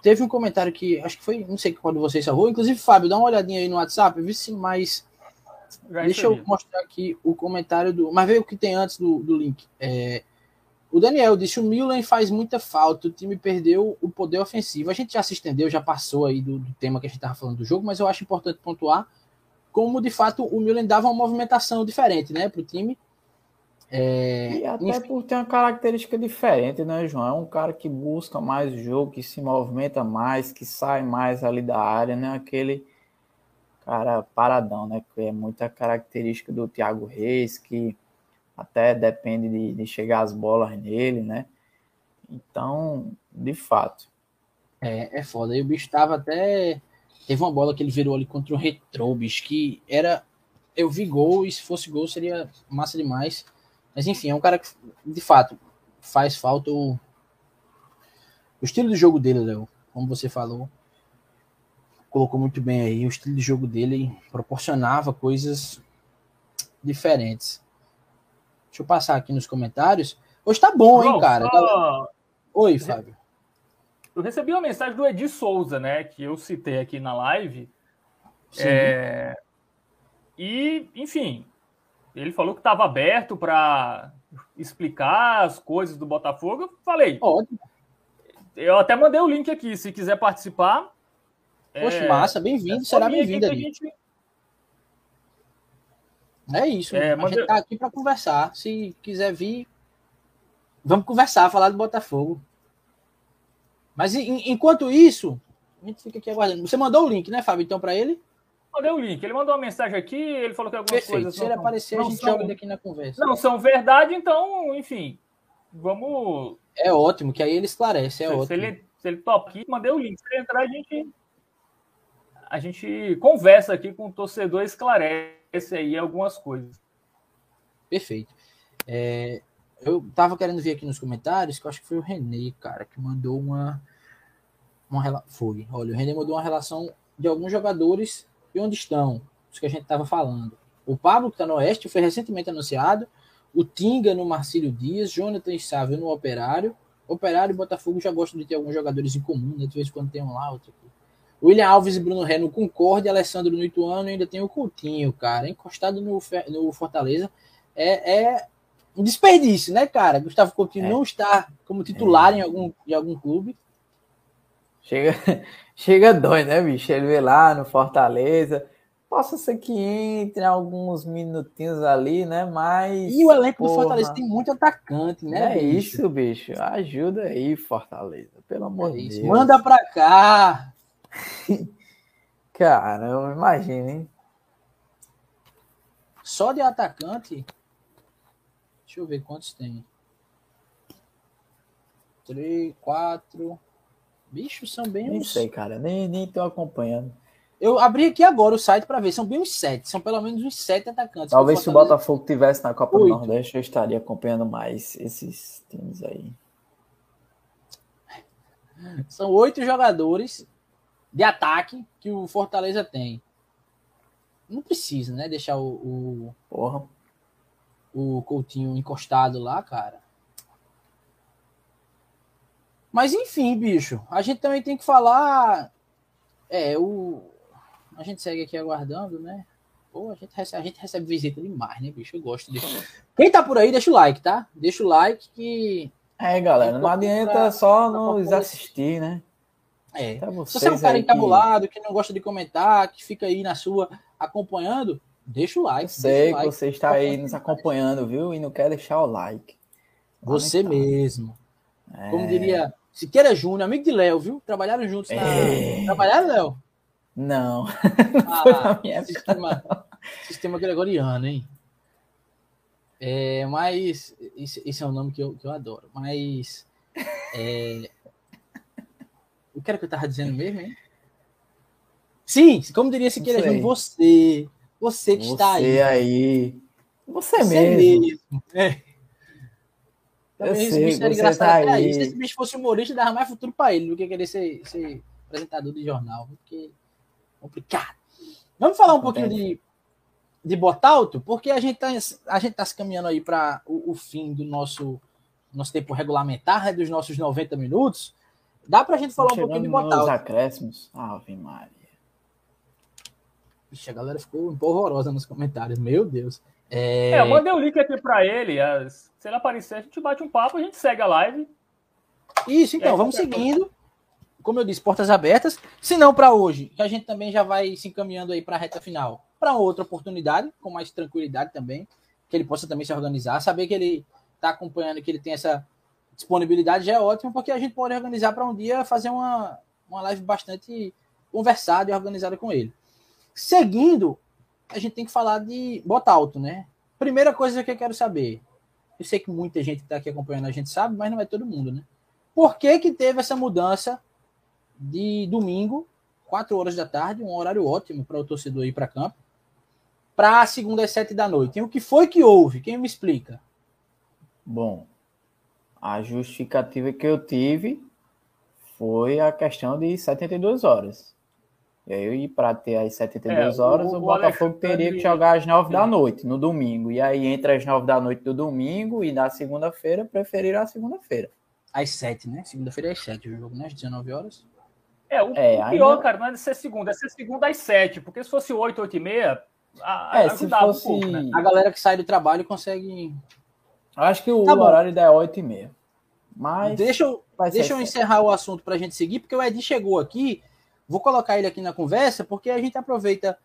teve um comentário que acho que foi, não sei quando vocês salvou. Inclusive, Fábio, dá uma olhadinha aí no WhatsApp, vi se mais. Deixa eu mostrar aqui o comentário do. Mas veio o que tem antes do, do link. É, o Daniel disse: o Milan faz muita falta, o time perdeu o poder ofensivo. A gente já se estendeu, já passou aí do, do tema que a gente estava falando do jogo, mas eu acho importante pontuar como de fato o Milan dava uma movimentação diferente né, para o time. É, e até enfim. por ter uma característica diferente, né, João? É um cara que busca mais o jogo, que se movimenta mais, que sai mais ali da área, né? Aquele cara paradão, né? Que é muita característica do Thiago Reis, que até depende de, de chegar as bolas nele, né? Então, de fato. É, é foda. E o bicho tava até. Teve uma bola que ele virou ali contra o Retro, bicho, que era. Eu vi gol, e se fosse gol seria massa demais. Mas enfim, é um cara que, de fato, faz falta o, o estilo de jogo dele, Léo. Como você falou, colocou muito bem aí. O estilo de jogo dele proporcionava coisas diferentes. Deixa eu passar aqui nos comentários. Hoje tá bom, hein, cara? Só... Oi, Fábio. Eu recebi uma mensagem do Edi Souza, né? Que eu citei aqui na live. É... E, enfim, ele falou que estava aberto para explicar as coisas do Botafogo. Eu falei. Ótimo. Eu até mandei o link aqui, se quiser participar. Poxa, é, massa, bem-vindo, é será bem-vindo ali. Gente... É isso, é, a gente tá aqui para conversar. Se quiser vir, vamos conversar, falar do Botafogo. Mas enquanto isso, a gente fica aqui aguardando. Você mandou o link, né, Fábio, então, para ele? mandei o link. Ele mandou uma mensagem aqui, ele falou que algumas Perfeito. coisas. Se ele aparecer, não a gente são, joga daqui na conversa. Não são verdade, então, enfim. Vamos. É ótimo, que aí ele esclarece. É se, ótimo. Se ele, se ele top aqui, mandei o link. Se ele entrar, a gente. A gente conversa aqui com o torcedor e esclarece aí algumas coisas. Perfeito. É, eu tava querendo ver aqui nos comentários, que eu acho que foi o Renê, cara, que mandou uma. uma foi. Olha, o Renê mandou uma relação de alguns jogadores e onde estão os que a gente estava falando. O Pablo, que está no Oeste, foi recentemente anunciado. O Tinga no Marcílio Dias, Jonathan Sávio no Operário. Operário e Botafogo já gostam de ter alguns jogadores em comum, né? de vez em quando tem um lá, outro aqui. William Alves e Bruno Ré no Concorde, Alessandro no Ituano e ainda tem o Coutinho, cara, encostado no, no Fortaleza. É, é um desperdício, né, cara? Gustavo Coutinho é. não está como titular é. em algum, em algum clube. Chega, chega dói, né, bicho? Ele vê lá no Fortaleza. Possa ser que entre alguns minutinhos ali, né? Mas. E o elenco porra, do Fortaleza tem muito atacante, né? É bicho? isso, bicho. Ajuda aí, Fortaleza. Pelo amor é de Deus. Manda pra cá. Caramba, imagina, hein? Só de atacante. Deixa eu ver quantos tem. Três, quatro. Bicho, são bem Nem uns... sei, cara. Nem, nem tô acompanhando. Eu abri aqui agora o site para ver. São bem uns sete. São pelo menos uns sete atacantes. Talvez se o Botafogo tivesse na Copa Oito. do Nordeste, eu estaria acompanhando mais esses times aí. São oito jogadores de ataque que o Fortaleza tem. Não precisa, né? Deixar o, o, Porra. o Coutinho encostado lá, cara. Mas enfim, bicho, a gente também tem que falar. É, o. A gente segue aqui aguardando, né? Pô, a gente recebe, a gente recebe visita demais, né, bicho? Eu gosto disso. Quem tá por aí, deixa o like, tá? Deixa o like que. É, galera, não adianta pra, só nos assistir, né? É. Se você é um cara encabulado, que... que não gosta de comentar, que fica aí na sua acompanhando, deixa o like. Eu sei o like. que você está aí nos acompanhando, viu? E não quer deixar o like. Você mesmo. É. Como diria Siqueira Júnior, amigo de Léo, viu? Trabalharam juntos na. É... Trabalharam, Léo? Não. Ah, não sistema, sistema gregoriano, hein? É, mas. Esse, esse, é um nome que eu, que eu adoro. Mas. É, o que era que eu tava dizendo mesmo, hein? Sim, como diria se queira, você, você que você está aí. Você aí. Você, você mesmo. mesmo. É. Talvez esse bicho era engraçado tá aí. Se esse bicho fosse humorista, dava mais futuro para ele do que querer ser, ser apresentador de jornal. Porque complicado. Vamos falar um pouquinho de, de Botalto, porque a gente tá, gente tá se caminhando aí para o, o, fim do nosso, nosso tempo regulamentar, né, dos nossos 90 minutos. Dá para a gente falar um pouquinho de Botalto. Os acréscimos. Ave Maria. Ixi, a galera ficou empolvorosa nos comentários. Meu Deus. É, é eu mandei o link aqui para ele. As... Se ele aparecer, a gente bate um papo, a gente segue a live. Isso, então, vamos seguindo. Como eu disse, portas abertas. Se não para hoje, que a gente também já vai se encaminhando aí para a reta final. Para outra oportunidade, com mais tranquilidade também. Que ele possa também se organizar. Saber que ele está acompanhando, que ele tem essa disponibilidade já é ótimo, porque a gente pode organizar para um dia fazer uma, uma live bastante conversada e organizada com ele. Seguindo, a gente tem que falar de bota alto, né? Primeira coisa que eu quero saber. Eu sei que muita gente que está aqui acompanhando a gente sabe, mas não é todo mundo, né? Por que, que teve essa mudança de domingo, 4 horas da tarde, um horário ótimo para o torcedor ir para campo, para segunda às 7 da noite? E o que foi que houve? Quem me explica? Bom, a justificativa que eu tive foi a questão de 72 horas. E aí, para ter as 72 é, horas, o, o Botafogo Alexandre... teria que jogar às 9 da noite, no domingo. E aí, entre as 9 da noite do domingo e na segunda-feira, preferiram a segunda-feira. Às 7, né? Segunda-feira é às 7 o jogo, né? Às 19 horas. É, o, é, o pior, ainda... cara, não é de ser segunda, é ser segunda às 7. Porque se fosse 8, 8 e meia, a, é, se fosse... Um pouco, né? A galera que sai do trabalho consegue. Acho que o tá horário ainda é 8 e meia. Mas. Deixa eu, deixa eu encerrar o assunto para a gente seguir, porque o Edi chegou aqui. Vou colocar ele aqui na conversa, porque a gente aproveita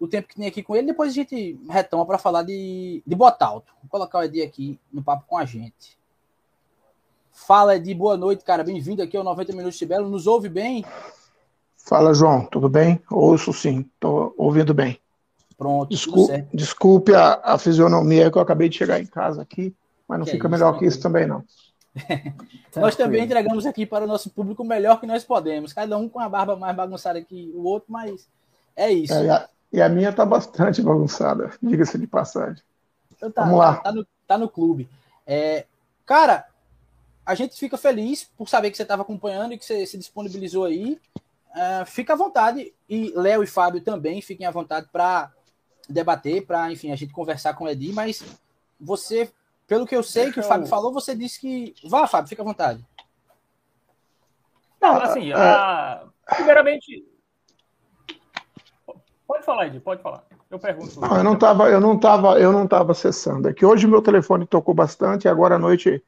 o tempo que tem aqui com ele, depois a gente retoma para falar de, de Botalto. Vou colocar o Edi aqui no papo com a gente. Fala, Edi, boa noite, cara. Bem-vindo aqui ao 90 Minutos de Belo. Nos ouve bem? Fala, João. Tudo bem? Ouço sim. Estou ouvindo bem. Pronto, Desculpe, desculpe a, a, fisionomia que eu acabei de chegar em casa aqui, mas não que fica é isso, melhor que isso também, não. nós também entregamos aqui para o nosso público o melhor que nós podemos. Cada um com a barba mais bagunçada que o outro, mas é isso. É, e, a, e, a, minha está bastante bagunçada, diga-se de passagem. Então tá, Vamos lá. Tá, tá, no, tá no clube. É, cara, a gente fica feliz por saber que você estava acompanhando e que você se disponibilizou aí. Uh, fica à vontade. E Léo e Fábio também fiquem à vontade para debater, para, enfim, a gente conversar com o Edi, mas você pelo que eu sei que o Fábio falou, você disse que. Vá, Fábio, fica à vontade. Não, assim, é. a... primeiramente. Pode falar, Ed, pode falar. Eu pergunto. Não, eu não estava, eu não estava, eu não estava acessando. É que hoje meu telefone tocou bastante e agora à noite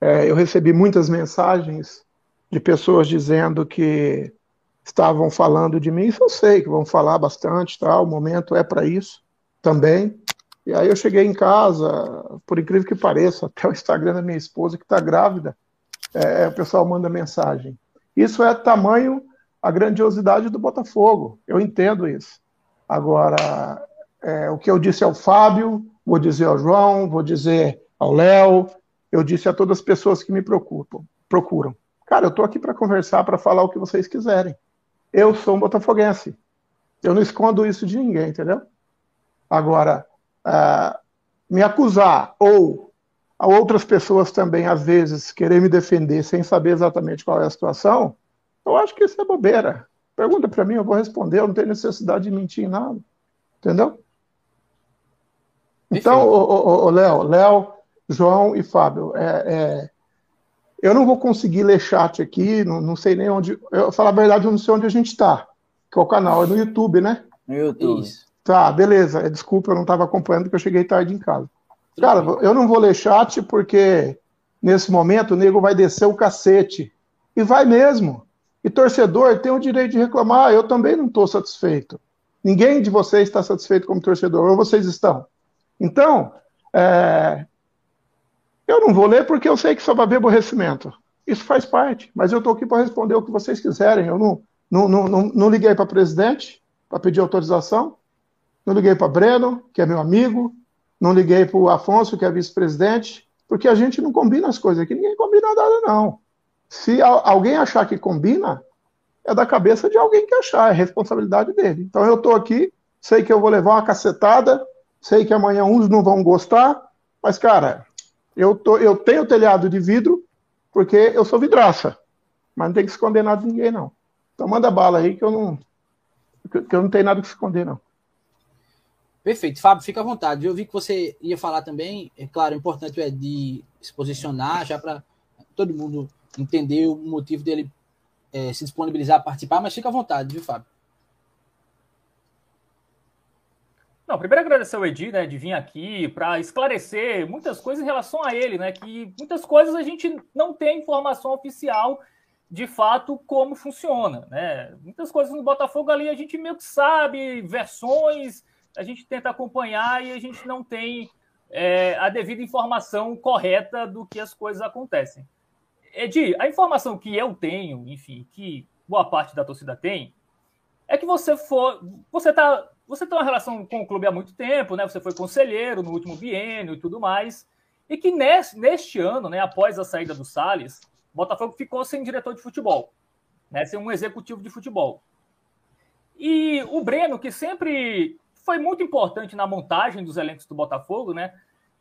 é, eu recebi muitas mensagens de pessoas dizendo que estavam falando de mim. Isso eu sei que vão falar bastante, tá? O momento é para isso também. E aí eu cheguei em casa, por incrível que pareça, até o Instagram da minha esposa, que está grávida, é, o pessoal manda mensagem. Isso é tamanho a grandiosidade do Botafogo. Eu entendo isso. Agora, é, o que eu disse ao Fábio, vou dizer ao João, vou dizer ao Léo, eu disse a todas as pessoas que me procuram. procuram. Cara, eu estou aqui para conversar, para falar o que vocês quiserem. Eu sou um botafoguense. Eu não escondo isso de ninguém, entendeu? Agora, uh, me acusar ou a outras pessoas também, às vezes, querer me defender sem saber exatamente qual é a situação, eu acho que isso é bobeira. Pergunta para mim, eu vou responder, eu não tenho necessidade de mentir em nada. Entendeu? Então, o Léo, Léo, João e Fábio, é, é, eu não vou conseguir ler chat aqui, não, não sei nem onde. Eu falar a verdade, eu não sei onde a gente está. Que é o canal, é no YouTube, né? No YouTube. Isso. Tá, beleza. É, desculpa, eu não estava acompanhando porque eu cheguei tarde em casa. Cara, eu não vou ler chat porque nesse momento o nego vai descer o cacete. E vai mesmo. E torcedor tem o direito de reclamar. Eu também não estou satisfeito. Ninguém de vocês está satisfeito como torcedor, ou vocês estão. Então, é... eu não vou ler porque eu sei que só vai haver aborrecimento. Isso faz parte. Mas eu estou aqui para responder o que vocês quiserem. Eu não, não, não, não, não liguei para presidente para pedir autorização. Não liguei para Breno, que é meu amigo, não liguei para o Afonso, que é vice-presidente, porque a gente não combina as coisas aqui, ninguém combina nada, não. Se alguém achar que combina, é da cabeça de alguém que achar, é responsabilidade dele. Então eu estou aqui, sei que eu vou levar uma cacetada, sei que amanhã uns não vão gostar, mas, cara, eu, tô, eu tenho telhado de vidro porque eu sou vidraça, mas não tem que esconder nada de ninguém, não. Então manda bala aí que eu não, que eu não tenho nada que esconder, não. Perfeito. Fábio, fica à vontade. Eu vi que você ia falar também. É claro, o importante é de se posicionar já para todo mundo entender o motivo dele é, se disponibilizar a participar, mas fica à vontade, viu, Fábio? Não, primeiro agradecer ao Edi, né, de vir aqui para esclarecer muitas coisas em relação a ele, né, que muitas coisas a gente não tem informação oficial de fato como funciona, né? Muitas coisas no Botafogo ali a gente meio que sabe, versões, a gente tenta acompanhar e a gente não tem é, a devida informação correta do que as coisas acontecem. Edi, a informação que eu tenho, enfim, que boa parte da torcida tem, é que você for, você tá, você tem uma relação com o clube há muito tempo, né? Você foi conselheiro no último biênio e tudo mais, e que neste, neste ano, né, após a saída do Salles, Botafogo ficou sem diretor de futebol, né, sem um executivo de futebol. E o Breno, que sempre foi muito importante na montagem dos elencos do Botafogo, né?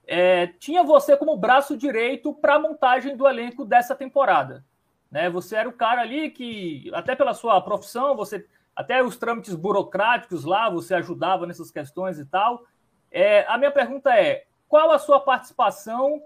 É, tinha você como braço direito para a montagem do elenco dessa temporada. Né? Você era o cara ali que, até pela sua profissão, você até os trâmites burocráticos lá, você ajudava nessas questões e tal. É, a minha pergunta é: qual a sua participação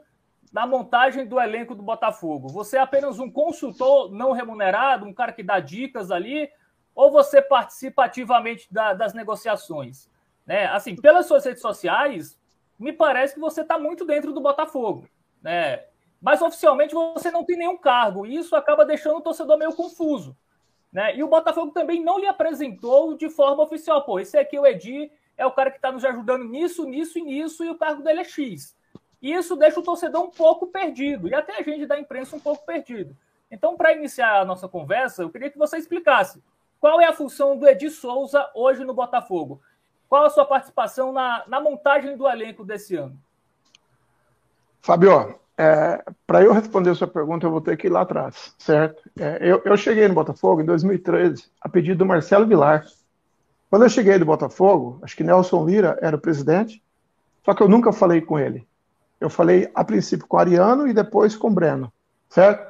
na montagem do elenco do Botafogo? Você é apenas um consultor não remunerado, um cara que dá dicas ali, ou você participa ativamente da, das negociações? Né? Assim, pelas suas redes sociais, me parece que você está muito dentro do Botafogo. Né? Mas oficialmente você não tem nenhum cargo. E isso acaba deixando o torcedor meio confuso. Né? E o Botafogo também não lhe apresentou de forma oficial. Pô, esse aqui, o Edi, é o cara que está nos ajudando nisso, nisso e nisso, e o cargo dele é X. E isso deixa o torcedor um pouco perdido, e até a gente da imprensa um pouco perdido. Então, para iniciar a nossa conversa, eu queria que você explicasse qual é a função do Edi Souza hoje no Botafogo. Qual a sua participação na, na montagem do elenco desse ano? Fabio, é, para eu responder a sua pergunta, eu vou ter que ir lá atrás, certo? É, eu, eu, cheguei no Botafogo em 2013, a pedido do Marcelo Vilar. Quando eu cheguei do Botafogo, acho que Nelson Lira era o presidente, só que eu nunca falei com ele. Eu falei a princípio com o Ariano e depois com o Breno, certo?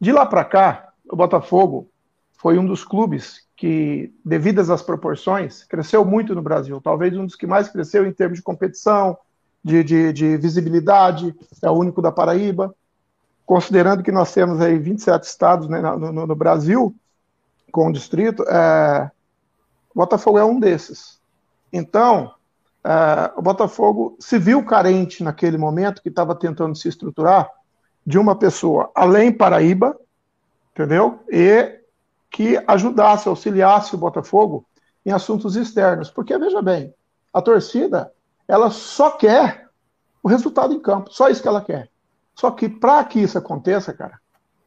De lá para cá, o Botafogo foi um dos clubes que, devidas às proporções, cresceu muito no Brasil. Talvez um dos que mais cresceu em termos de competição, de, de, de visibilidade, é o único da Paraíba. Considerando que nós temos aí 27 estados né, no, no, no, Brasil, com o distrito, é, Botafogo é um desses. Então, é, o Botafogo se viu carente naquele momento, que estava tentando se estruturar, de uma pessoa além Paraíba, entendeu? E que ajudasse, auxiliasse o Botafogo em assuntos externos. Porque, veja bem, a torcida, ela só quer o resultado em campo, só isso que ela quer. Só que para que isso aconteça, cara,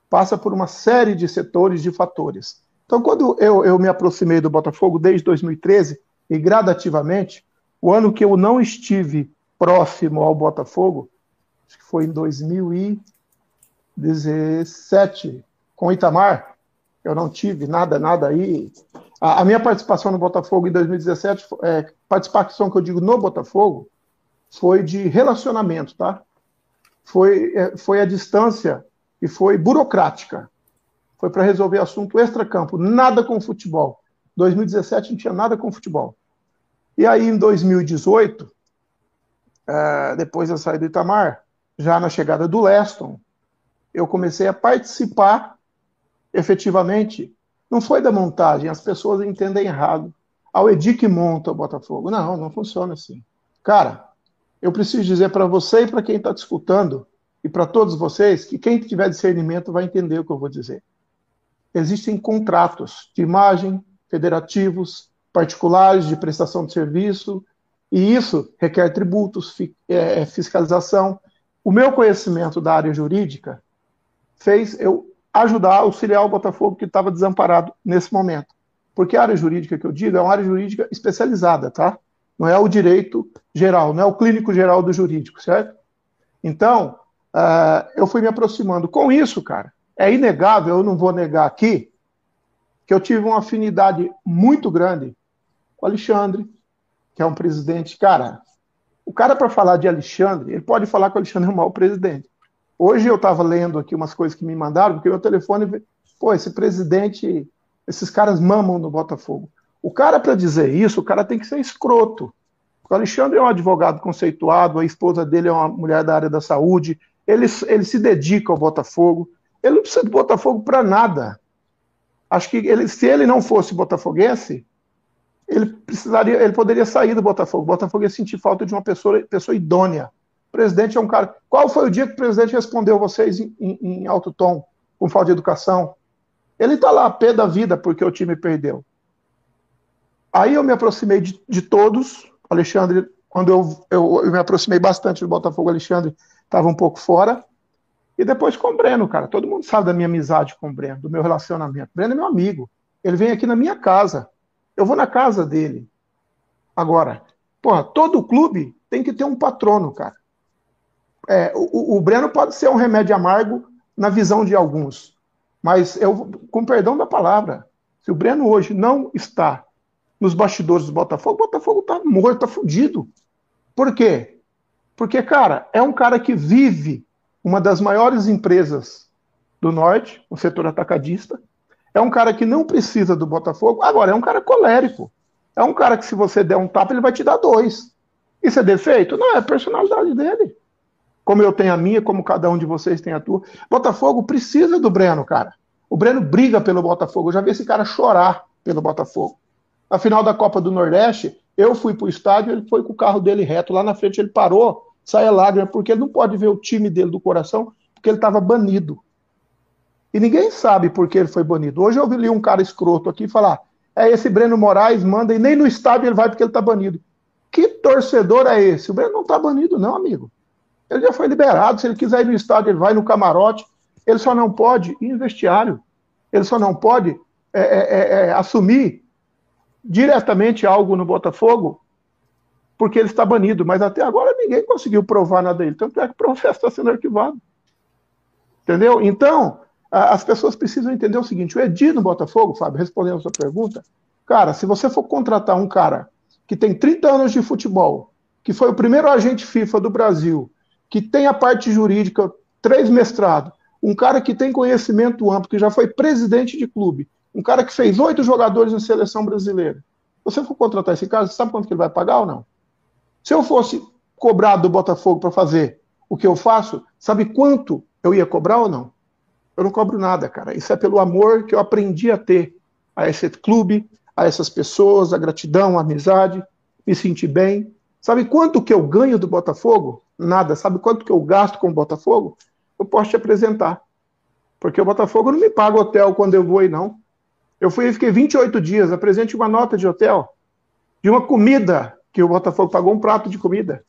passa por uma série de setores, de fatores. Então, quando eu, eu me aproximei do Botafogo desde 2013, e gradativamente, o ano que eu não estive próximo ao Botafogo, acho que foi em 2017, com Itamar, eu não tive nada, nada aí. A, a minha participação no Botafogo em 2017, é, participação que eu digo no Botafogo, foi de relacionamento, tá? Foi, é, foi a distância e foi burocrática. Foi para resolver assunto extra-campo, nada com futebol. 2017 não tinha nada com futebol. E aí, em 2018, é, depois da saída do Itamar, já na chegada do Leston, eu comecei a participar efetivamente, não foi da montagem, as pessoas entendem errado. Ao Edi que monta o Botafogo. Não, não funciona assim. Cara, eu preciso dizer para você e para quem está te escutando, e para todos vocês, que quem tiver discernimento vai entender o que eu vou dizer. Existem contratos de imagem, federativos, particulares, de prestação de serviço, e isso requer tributos, é, fiscalização. O meu conhecimento da área jurídica fez eu ajudar, auxiliar o Botafogo que estava desamparado nesse momento. Porque a área jurídica que eu digo é uma área jurídica especializada, tá? Não é o direito geral, não é o clínico geral do jurídico, certo? Então, uh, eu fui me aproximando. Com isso, cara, é inegável, eu não vou negar aqui, que eu tive uma afinidade muito grande com o Alexandre, que é um presidente, cara, o cara para falar de Alexandre, ele pode falar que o Alexandre é um mau presidente. Hoje eu estava lendo aqui umas coisas que me mandaram, porque meu telefone, pô, esse presidente, esses caras mamam no Botafogo. O cara para dizer isso, o cara tem que ser escroto. O Alexandre é um advogado conceituado, a esposa dele é uma mulher da área da saúde, ele, ele se dedica ao Botafogo, ele não precisa do Botafogo para nada. Acho que ele, se ele não fosse botafoguense, ele precisaria, ele poderia sair do Botafogo. O Botafogo ia sentir falta de uma pessoa, pessoa idônea. O presidente é um cara. Qual foi o dia que o presidente respondeu vocês em, em, em alto tom, com falta de educação? Ele está lá, pé da vida, porque o time perdeu. Aí eu me aproximei de, de todos. Alexandre, quando eu, eu, eu, me aproximei bastante do Botafogo, Alexandre estava um pouco fora. E depois com o Breno, cara. Todo mundo sabe da minha amizade com o Breno, do meu relacionamento. O Breno é meu amigo. Ele vem aqui na minha casa. Eu vou na casa dele. Agora, porra, todo clube tem que ter um patrono, cara. É, o, o Breno pode ser um remédio amargo na visão de alguns. Mas eu, com perdão da palavra, se o Breno hoje não está nos bastidores do Botafogo, o Botafogo está morto, está fudido. Por quê? Porque, cara, é um cara que vive uma das maiores empresas do Norte, o setor atacadista. É um cara que não precisa do Botafogo. Agora, é um cara colérico. É um cara que, se você der um tapa, ele vai te dar dois. Isso é defeito? Não, é personalidade dele. Como eu tenho a minha, como cada um de vocês tem a tua. Botafogo precisa do Breno, cara. O Breno briga pelo Botafogo. Eu já vi esse cara chorar pelo Botafogo. Na final da Copa do Nordeste, eu fui pro estádio, ele foi com o carro dele reto. Lá na frente ele parou, saia lágrima, porque ele não pode ver o time dele do coração, porque ele estava banido. E ninguém sabe por que ele foi banido. Hoje eu vi um cara escroto aqui falar: é esse Breno Moraes manda e nem no estádio ele vai porque ele está banido. Que torcedor é esse? O Breno não está banido, não, amigo. Ele já foi liberado. Se ele quiser ir no estádio, ele vai no camarote. Ele só não pode ir em vestiário. Ele só não pode é, é, é, é assumir diretamente algo no Botafogo porque ele está banido. Mas até agora ninguém conseguiu provar nada dele. Tanto é que o processo está sendo arquivado. Entendeu? Então, as pessoas precisam entender o seguinte: o Edir no Botafogo, Fábio, respondendo a sua pergunta, cara, se você for contratar um cara que tem 30 anos de futebol, que foi o primeiro agente FIFA do Brasil, que tem a parte jurídica, três mestrados, um cara que tem conhecimento amplo, que já foi presidente de clube, um cara que fez oito jogadores na seleção brasileira. Você for contratar esse cara, você sabe quanto que ele vai pagar ou não? Se eu fosse cobrado do Botafogo para fazer o que eu faço, sabe quanto eu ia cobrar ou não? Eu não cobro nada, cara. Isso é pelo amor que eu aprendi a ter a esse clube, a essas pessoas, a gratidão, a amizade, me sentir bem. Sabe quanto que eu ganho do Botafogo? Nada. Sabe quanto que eu gasto com o Botafogo? Eu posso te apresentar. Porque o Botafogo não me paga hotel quando eu vou aí, não. Eu fui e fiquei 28 dias, apresente uma nota de hotel, de uma comida que o Botafogo pagou um prato de comida.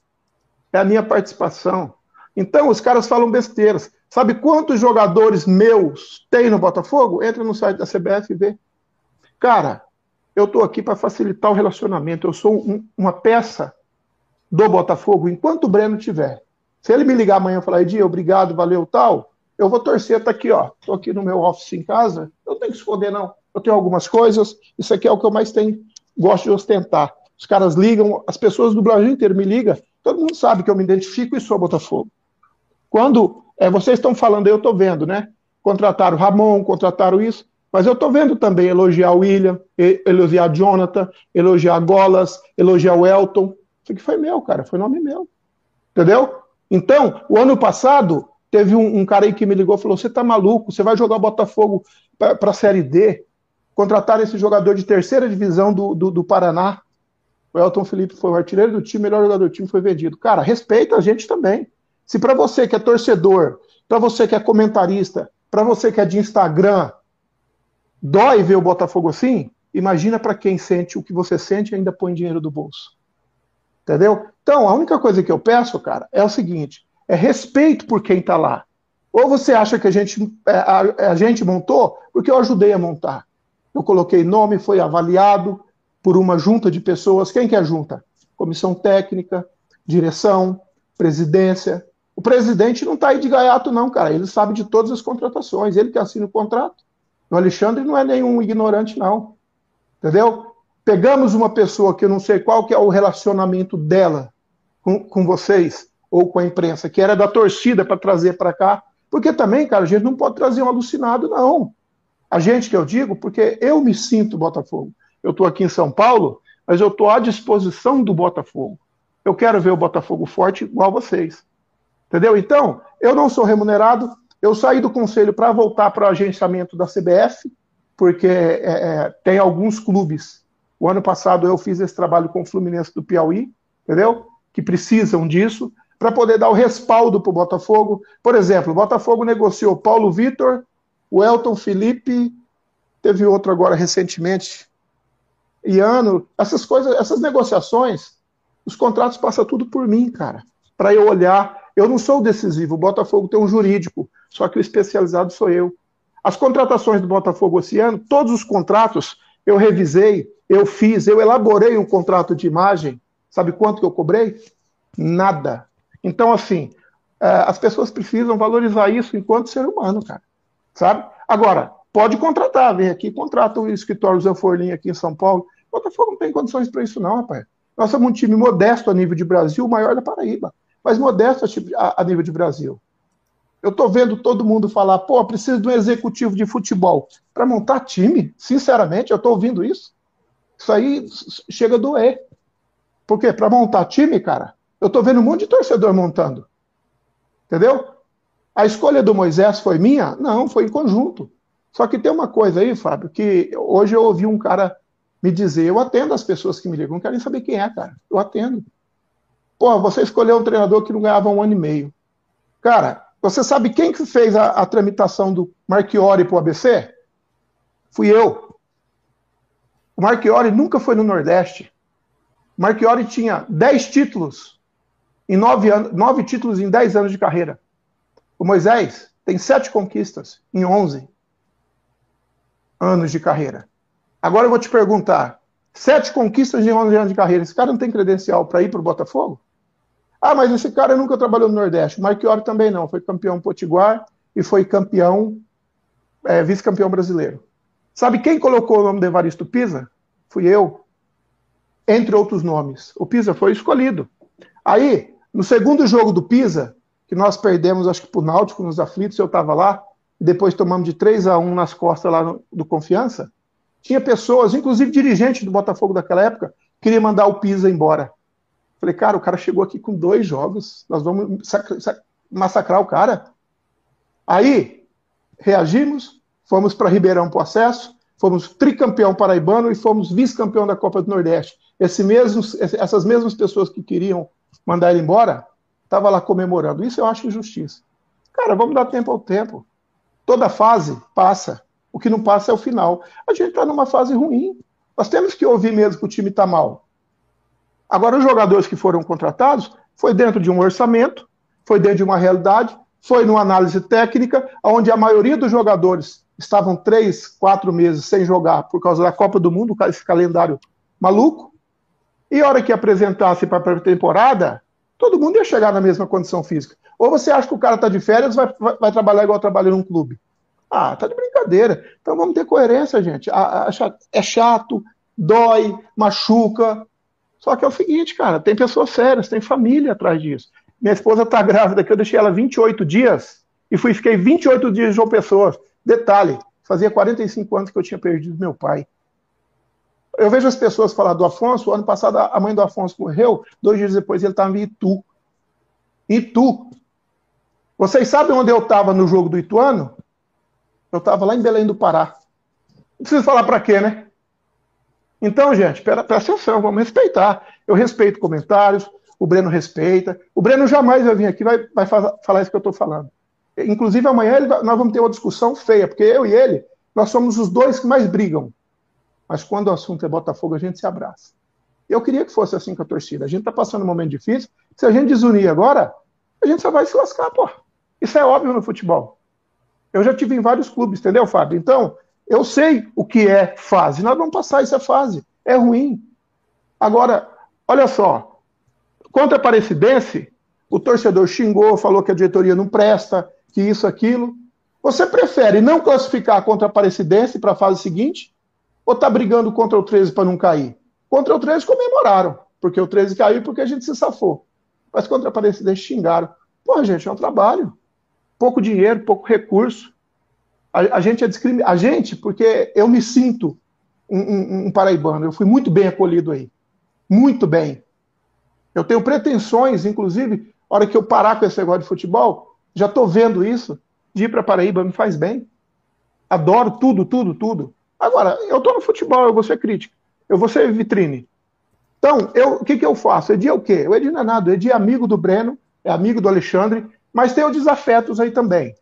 É a minha participação. Então, os caras falam besteiras. Sabe quantos jogadores meus tem no Botafogo? Entra no site da CBF e vê. Cara, eu estou aqui para facilitar o relacionamento. Eu sou um, uma peça do Botafogo enquanto o Breno tiver. Se ele me ligar amanhã e falar, Edi, obrigado, valeu, tal, eu vou torcer, tá aqui, ó. Estou aqui no meu office em casa. Eu tenho que esconder, não. Eu tenho algumas coisas. Isso aqui é o que eu mais tenho, gosto de ostentar. Os caras ligam, as pessoas do Brasil inteiro me ligam, todo mundo sabe que eu me identifico e sou Botafogo. Quando é, vocês estão falando, eu estou vendo, né? Contrataram Ramon, contrataram isso, mas eu estou vendo também elogiar o William, elogiar Jonathan, elogiar Golas, elogiar o Elton. Isso aqui foi meu, cara, foi nome meu. Entendeu? Então, o ano passado, teve um, um cara aí que me ligou e falou: Você tá maluco? Você vai jogar o Botafogo para a Série D? Contrataram esse jogador de terceira divisão do, do, do Paraná. O Elton Felipe foi o artilheiro do time, melhor jogador do time, foi vendido. Cara, respeita a gente também. Se para você que é torcedor, para você que é comentarista, para você que é de Instagram, dói ver o Botafogo assim, imagina para quem sente o que você sente e ainda põe dinheiro do bolso. Entendeu? Então, a única coisa que eu peço, cara, é o seguinte: é respeito por quem está lá. Ou você acha que a gente, é, a, a gente montou porque eu ajudei a montar. Eu coloquei nome, foi avaliado, por uma junta de pessoas. Quem que é a junta? Comissão técnica, direção, presidência. O presidente não está aí de gaiato, não, cara. Ele sabe de todas as contratações, ele que assina o contrato. O Alexandre não é nenhum ignorante, não. Entendeu? Pegamos uma pessoa que eu não sei qual que é o relacionamento dela com, com vocês ou com a imprensa, que era da torcida para trazer para cá. Porque também, cara, a gente não pode trazer um alucinado, não. A gente que eu digo, porque eu me sinto Botafogo. Eu estou aqui em São Paulo, mas eu estou à disposição do Botafogo. Eu quero ver o Botafogo forte igual vocês. Entendeu? Então, eu não sou remunerado. Eu saí do conselho para voltar para o agenciamento da CBF, porque é, é, tem alguns clubes. O ano passado eu fiz esse trabalho com o Fluminense do Piauí, entendeu? Que precisam disso para poder dar o respaldo para o Botafogo. Por exemplo, o Botafogo negociou Paulo Vitor, o Elton Felipe, teve outro agora recentemente, Iano, essas coisas, essas negociações, os contratos passam tudo por mim, cara, para eu olhar. Eu não sou decisivo, o Botafogo tem um jurídico, só que o especializado sou eu. As contratações do Botafogo esse ano, todos os contratos eu revisei, eu fiz, eu elaborei um contrato de imagem. Sabe quanto que eu cobrei? Nada. Então, assim, é, as pessoas precisam valorizar isso enquanto ser humano, cara. Sabe? Agora, pode contratar, vem aqui, contrata o escritório Zanforlin aqui em São Paulo. Botafogo não tem condições para isso, não, rapaz. Nós somos um time modesto a nível de Brasil, o maior da Paraíba, mas modesto a, nível de Brasil. Eu estou vendo todo mundo falar, pô, preciso de um executivo de futebol para montar time. Sinceramente, eu estou ouvindo isso. Isso aí chega a doer. Por quê? Para montar time, cara, eu estou vendo um monte de torcedor montando. Entendeu? A escolha do Moisés foi minha? Não, foi em conjunto. Só que tem uma coisa aí, Fábio, que hoje eu ouvi um cara me dizer, eu atendo as pessoas que me ligam, não querem saber quem é, cara. Eu atendo. Pô, você escolheu um treinador que não ganhava um ano e meio. Cara, você sabe quem que fez a, a tramitação do Marchiori para o ABC? Fui eu. O Marchiori nunca foi no Nordeste. O Marchiori tinha 10 títulos em 9 anos, 9 títulos em 10 anos de carreira. O Moisés tem 7 conquistas em 11 anos de carreira. Agora eu vou te perguntar: sete conquistas em 11 anos de carreira, esse cara não tem credencial para ir para o Botafogo? Ah, mas esse cara nunca trabalhou no Nordeste. O também não. Foi campeão potiguar e foi campeão, é, vice-campeão brasileiro. Sabe quem colocou o nome de Evaristo Pisa? Fui eu. Entre outros nomes. O Pisa foi escolhido. Aí, no segundo jogo do Pisa, que nós perdemos, acho que o Náutico, nos aflitos, eu estava lá, e depois tomamos de 3 a 1 nas costas lá no, do Confiança, tinha pessoas, inclusive dirigentes do Botafogo daquela época, queria mandar o Pisa embora. Falei, cara, o cara chegou aqui com dois jogos, nós vamos massacrar o cara. Aí, reagimos, fomos para Ribeirão para o acesso, fomos tricampeão paraibano e fomos vice-campeão da Copa do Nordeste. Esse mesmos, essas mesmas pessoas que queriam mandar ele embora, estavam lá comemorando. Isso eu acho injustiça. Cara, vamos dar tempo ao tempo. Toda fase passa. O que não passa é o final. A gente está numa fase ruim. Nós temos que ouvir mesmo que o time está mal. Agora, os jogadores que foram contratados foi dentro de um orçamento, foi dentro de uma realidade, foi numa análise técnica, onde a maioria dos jogadores estavam três, quatro meses sem jogar por causa da Copa do Mundo, esse calendário maluco. E a hora que apresentasse para a pré-temporada, todo mundo ia chegar na mesma condição física. Ou você acha que o cara está de férias vai, vai, vai trabalhar igual trabalha num clube? Ah, tá de brincadeira. Então vamos ter coerência, gente. É chato, dói, machuca, só que é o seguinte, cara, tem pessoas sérias, tem família atrás disso. Minha esposa tá grávida, que eu deixei ela 28 dias e fui fiquei 28 dias de João Pessoa. Detalhe, fazia 45 anos que eu tinha perdido meu pai. Eu vejo as pessoas falar do Afonso, ano passado a mãe do Afonso morreu, dois dias depois ele estava em Itu. Itu. Vocês sabem onde eu estava no jogo do Ituano? Eu estava lá em Belém do Pará. Não preciso falar para quê, né? Então, gente, presta atenção, vamos respeitar. Eu respeito comentários, o Breno respeita. O Breno jamais vai vir aqui vai, vai falar isso que eu estou falando. Inclusive, amanhã vai, nós vamos ter uma discussão feia, porque eu e ele, nós somos os dois que mais brigam. Mas quando o assunto é Botafogo, a gente se abraça. Eu queria que fosse assim com a torcida. A gente está passando um momento difícil. Se a gente desunir agora, a gente só vai se lascar, pô. Isso é óbvio no futebol. Eu já tive em vários clubes, entendeu, Fábio? Então, eu sei o que é fase. Nós vamos passar essa fase. É ruim. Agora, olha só. Contra a Aparecidense, o torcedor xingou, falou que a diretoria não presta, que isso, aquilo. Você prefere não classificar contra a Aparecidense para a fase seguinte? Ou tá brigando contra o 13 para não cair? Contra o 13 comemoraram, porque o 13 caiu porque a gente se safou. Mas contra a Aparecidense xingaram. Porra, gente, é um trabalho. Pouco dinheiro, pouco recurso. A, a gente é discriminado. A gente, porque eu me sinto um, um, um paraibano. Eu fui muito bem acolhido aí. Muito bem. Eu tenho pretensões, inclusive, a hora que eu parar com esse negócio de futebol, já estou vendo isso, de ir para Paraíba me faz bem. Adoro tudo, tudo, tudo. Agora, eu estou no futebol, eu vou ser crítico. Eu vou ser vitrine. Então, eu, o que, que eu faço? Edi é o quê? O Edi não é nada. Edi é amigo do Breno, é amigo do Alexandre, mas tem os desafetos aí também.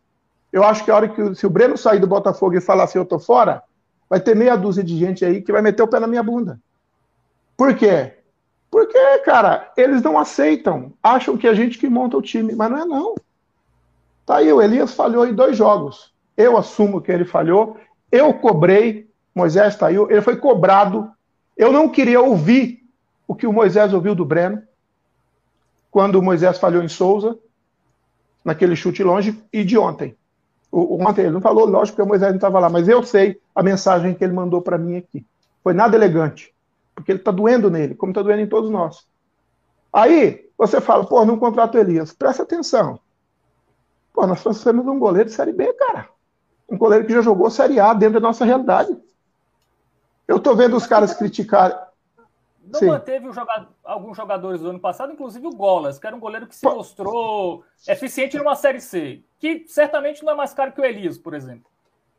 Eu acho que a hora que se o Breno sair do Botafogo e falar assim, eu tô fora, vai ter meia dúzia de gente aí que vai meter o pé na minha bunda. Por quê? Porque, cara, eles não aceitam, acham que é a gente que monta o time, mas não é não. Tá aí, o Elias falhou em dois jogos. Eu assumo que ele falhou, eu cobrei, Moisés tá aí, ele foi cobrado. Eu não queria ouvir o que o Moisés ouviu do Breno, quando o Moisés falhou em Souza, naquele chute longe, e de ontem. O, ontem ele não falou, lógico, que o Moisés não estava lá, mas eu sei a mensagem que ele mandou para mim aqui. Foi nada elegante, porque ele está doendo nele, como está doendo em todos nós. Aí, você fala, pô, não contrato Elias. Presta atenção. Pô, nós trouxemos um goleiro de Série B, cara. Um goleiro que já jogou Série A dentro da nossa realidade. Eu tô vendo os caras criticarem. Não Sim. manteve jogador, alguns jogadores do ano passado, inclusive o Golas, que era um goleiro que se Pô. mostrou eficiente numa Série C, que certamente não é mais caro que o Elias, por exemplo.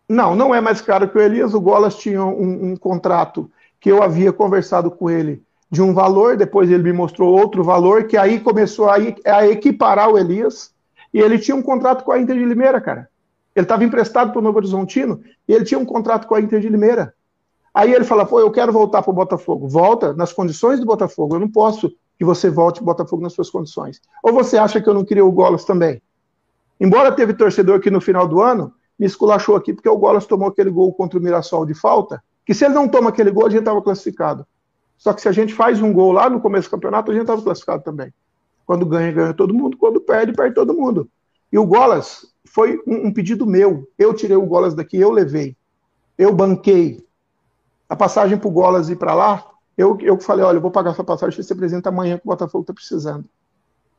Não, não é mais caro que o Elias. O Golas tinha um, um contrato que eu havia conversado com ele de um valor, depois ele me mostrou outro valor, que aí começou a, a equiparar o Elias. E ele tinha um contrato com a Inter de Limeira, cara. Ele estava emprestado para o Novo Horizontino e ele tinha um contrato com a Inter de Limeira. Aí ele fala, pô, eu quero voltar para o Botafogo. Volta nas condições do Botafogo. Eu não posso que você volte o Botafogo nas suas condições. Ou você acha que eu não queria o Golas também? Embora teve torcedor que no final do ano me esculachou aqui porque o Golas tomou aquele gol contra o Mirassol de falta, que se ele não toma aquele gol, a gente estava classificado. Só que se a gente faz um gol lá no começo do campeonato, a gente estava classificado também. Quando ganha, ganha todo mundo. Quando perde, perde todo mundo. E o Golas foi um, um pedido meu. Eu tirei o Golas daqui, eu levei. Eu banquei. A passagem para o Golas ir para lá, eu, eu falei, olha, eu vou pagar essa passagem, você apresenta amanhã que o Botafogo está precisando.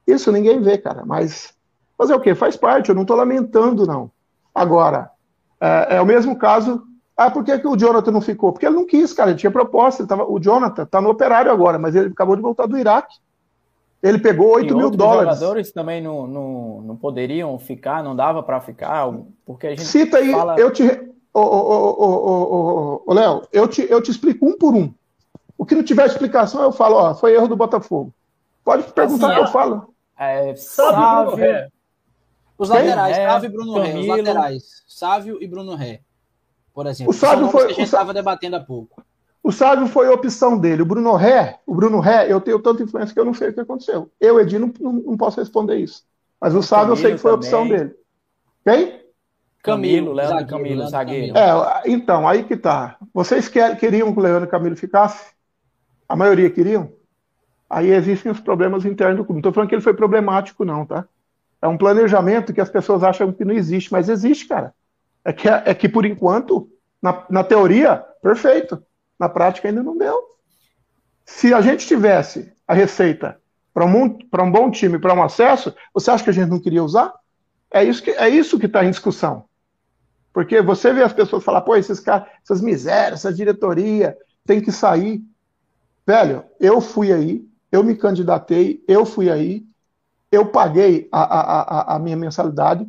Isso ninguém vê, cara, mas fazer o quê? Faz parte, eu não estou lamentando, não. Agora, é, é, o mesmo caso. Ah, por que, que o Jonathan não ficou? Porque ele não quis, cara, ele tinha proposta. Ele tava, o Jonathan está no operário agora, mas ele acabou de voltar do Iraque. Ele pegou 8 mil dólares. Os jogadores também não, não, não poderiam ficar, não dava para ficar, porque a gente Cita aí, fala... eu te... Ô, ô, ô, ô, Léo, eu te, eu te explico um por um. O que não tiver explicação, eu falo, ó, foi erro do Botafogo. Pode perguntar assim, que eu falo. É, Sávio, Ré. Os laterais, é, Sávio e Bruno Ré, os laterais, Sávio e Bruno Ré. Por exemplo, o Sávio foi, que a gente estava debatendo há pouco. O Sávio foi a opção dele. O Bruno Ré, o Bruno Ré, eu tenho tanta influência que eu não sei o que aconteceu. Eu, Edi, não, não, não posso responder isso. Mas o Sávio eu sei que foi a opção dele. Quem? Camilo, Leandro Camilo, zagueiro. É, então, aí que tá. Vocês quer, queriam que o Leandro Camilo ficasse? A maioria queriam? Aí existem os problemas internos do clube. Não estou falando que ele foi problemático, não, tá? É um planejamento que as pessoas acham que não existe, mas existe, cara. É que, é que por enquanto, na, na teoria, perfeito. Na prática ainda não deu. Se a gente tivesse a receita para um, um bom time, para um acesso, você acha que a gente não queria usar? É isso que é isso que está em discussão. Porque você vê as pessoas falar, pô, esses caras, essas misérias, essa diretoria tem que sair. Velho, eu fui aí, eu me candidatei, eu fui aí, eu paguei a, a, a, a minha mensalidade.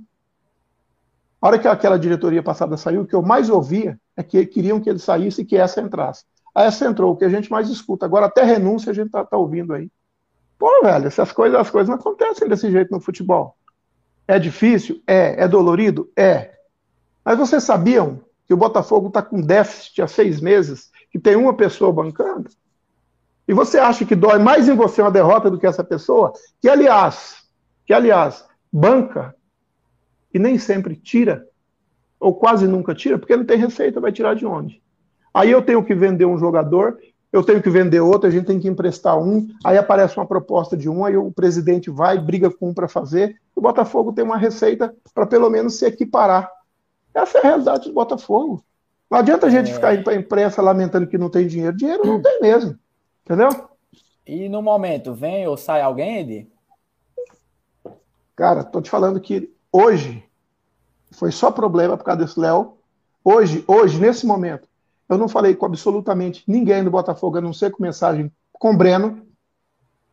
A hora que aquela diretoria passada saiu, o que eu mais ouvia é que queriam que ele saísse e que essa entrasse. A essa entrou, o que a gente mais escuta. Agora, até renúncia a gente tá, tá ouvindo aí. Pô, velho, essas coisas, as coisas não acontecem desse jeito no futebol. É difícil? É. É dolorido? É. Mas vocês sabiam que o Botafogo está com déficit há seis meses, que tem uma pessoa bancando? E você acha que dói mais em você uma derrota do que essa pessoa? Que, aliás, que, aliás, banca e nem sempre tira ou quase nunca tira, porque não tem receita, vai tirar de onde? Aí eu tenho que vender um jogador, eu tenho que vender outro, a gente tem que emprestar um, aí aparece uma proposta de um, aí o presidente vai, briga com um para fazer, o Botafogo tem uma receita para pelo menos se equiparar. Essa é a realidade do Botafogo. Não adianta a gente é... ficar indo para a imprensa lamentando que não tem dinheiro. Dinheiro não tem mesmo. Entendeu? E no momento, vem ou sai alguém, Edi? Cara, tô te falando que hoje foi só problema por causa desse Léo. Hoje, hoje, nesse momento, eu não falei com absolutamente ninguém do Botafogo, a não ser com mensagem com o Breno.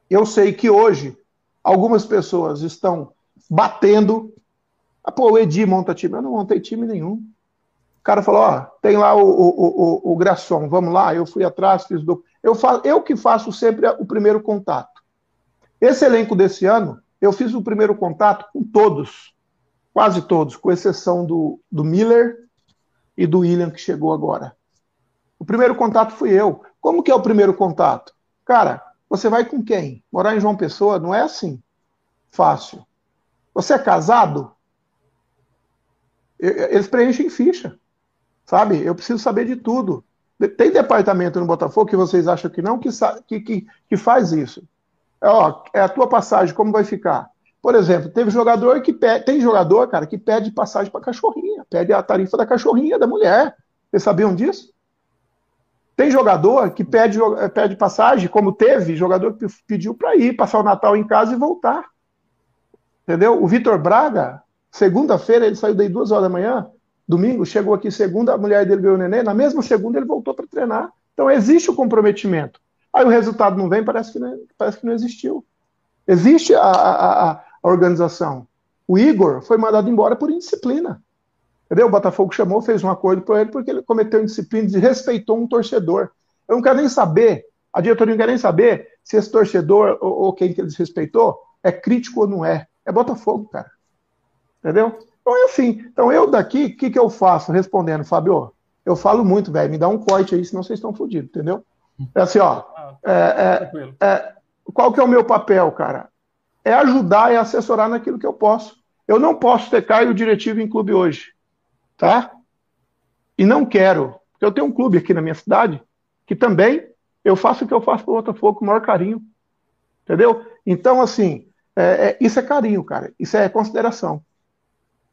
Eu sei que hoje algumas pessoas estão batendo. Ah, pô, o Edi monta time. Eu não montei time nenhum. O cara falou: ó, tem lá o, o, o, o Grasson, vamos lá. Eu fui atrás, fiz do. Eu, faço, eu que faço sempre o primeiro contato. Esse elenco desse ano, eu fiz o primeiro contato com todos, quase todos, com exceção do, do Miller e do William, que chegou agora. O primeiro contato fui eu. Como que é o primeiro contato? Cara, você vai com quem? Morar em João Pessoa não é assim fácil. Você é casado? Eles preenchem ficha. Sabe? Eu preciso saber de tudo. Tem departamento no Botafogo que vocês acham que não, que, que, que faz isso. É, ó, é a tua passagem, como vai ficar? Por exemplo, teve jogador que pede, tem jogador, cara, que pede passagem para cachorrinha, pede a tarifa da cachorrinha da mulher. Vocês sabiam disso? Tem jogador que pede, pede passagem, como teve jogador que pediu para ir, passar o Natal em casa e voltar. Entendeu? O Vitor Braga, segunda-feira, ele saiu daí duas horas da manhã, domingo, chegou aqui segunda, a mulher dele ganhou o neném, na mesma segunda ele voltou para treinar. Então existe o comprometimento. Aí o resultado não vem, parece que não, parece que não existiu. Existe a, a, a organização. O Igor foi mandado embora por indisciplina. Entendeu? O Botafogo chamou, fez um acordo para ele porque ele cometeu indisciplina e respeitou um torcedor. Eu não quero nem saber, a diretoria não quer nem saber se esse torcedor ou, ou quem que ele desrespeitou é crítico ou não é. É Botafogo, cara. Entendeu? Então é assim. Então eu daqui, o que, que eu faço respondendo, Fábio? Eu falo muito, velho. Me dá um corte aí, senão vocês estão fodidos, entendeu? É assim, ó. Ah, é, é, é, qual que é o meu papel, cara? É ajudar e assessorar naquilo que eu posso. Eu não posso ter Caio diretivo em clube hoje, tá? E não quero, porque eu tenho um clube aqui na minha cidade que também eu faço o que eu faço para o Botafogo com o maior carinho, entendeu? Então, assim, é, é, isso é carinho, cara. Isso é consideração.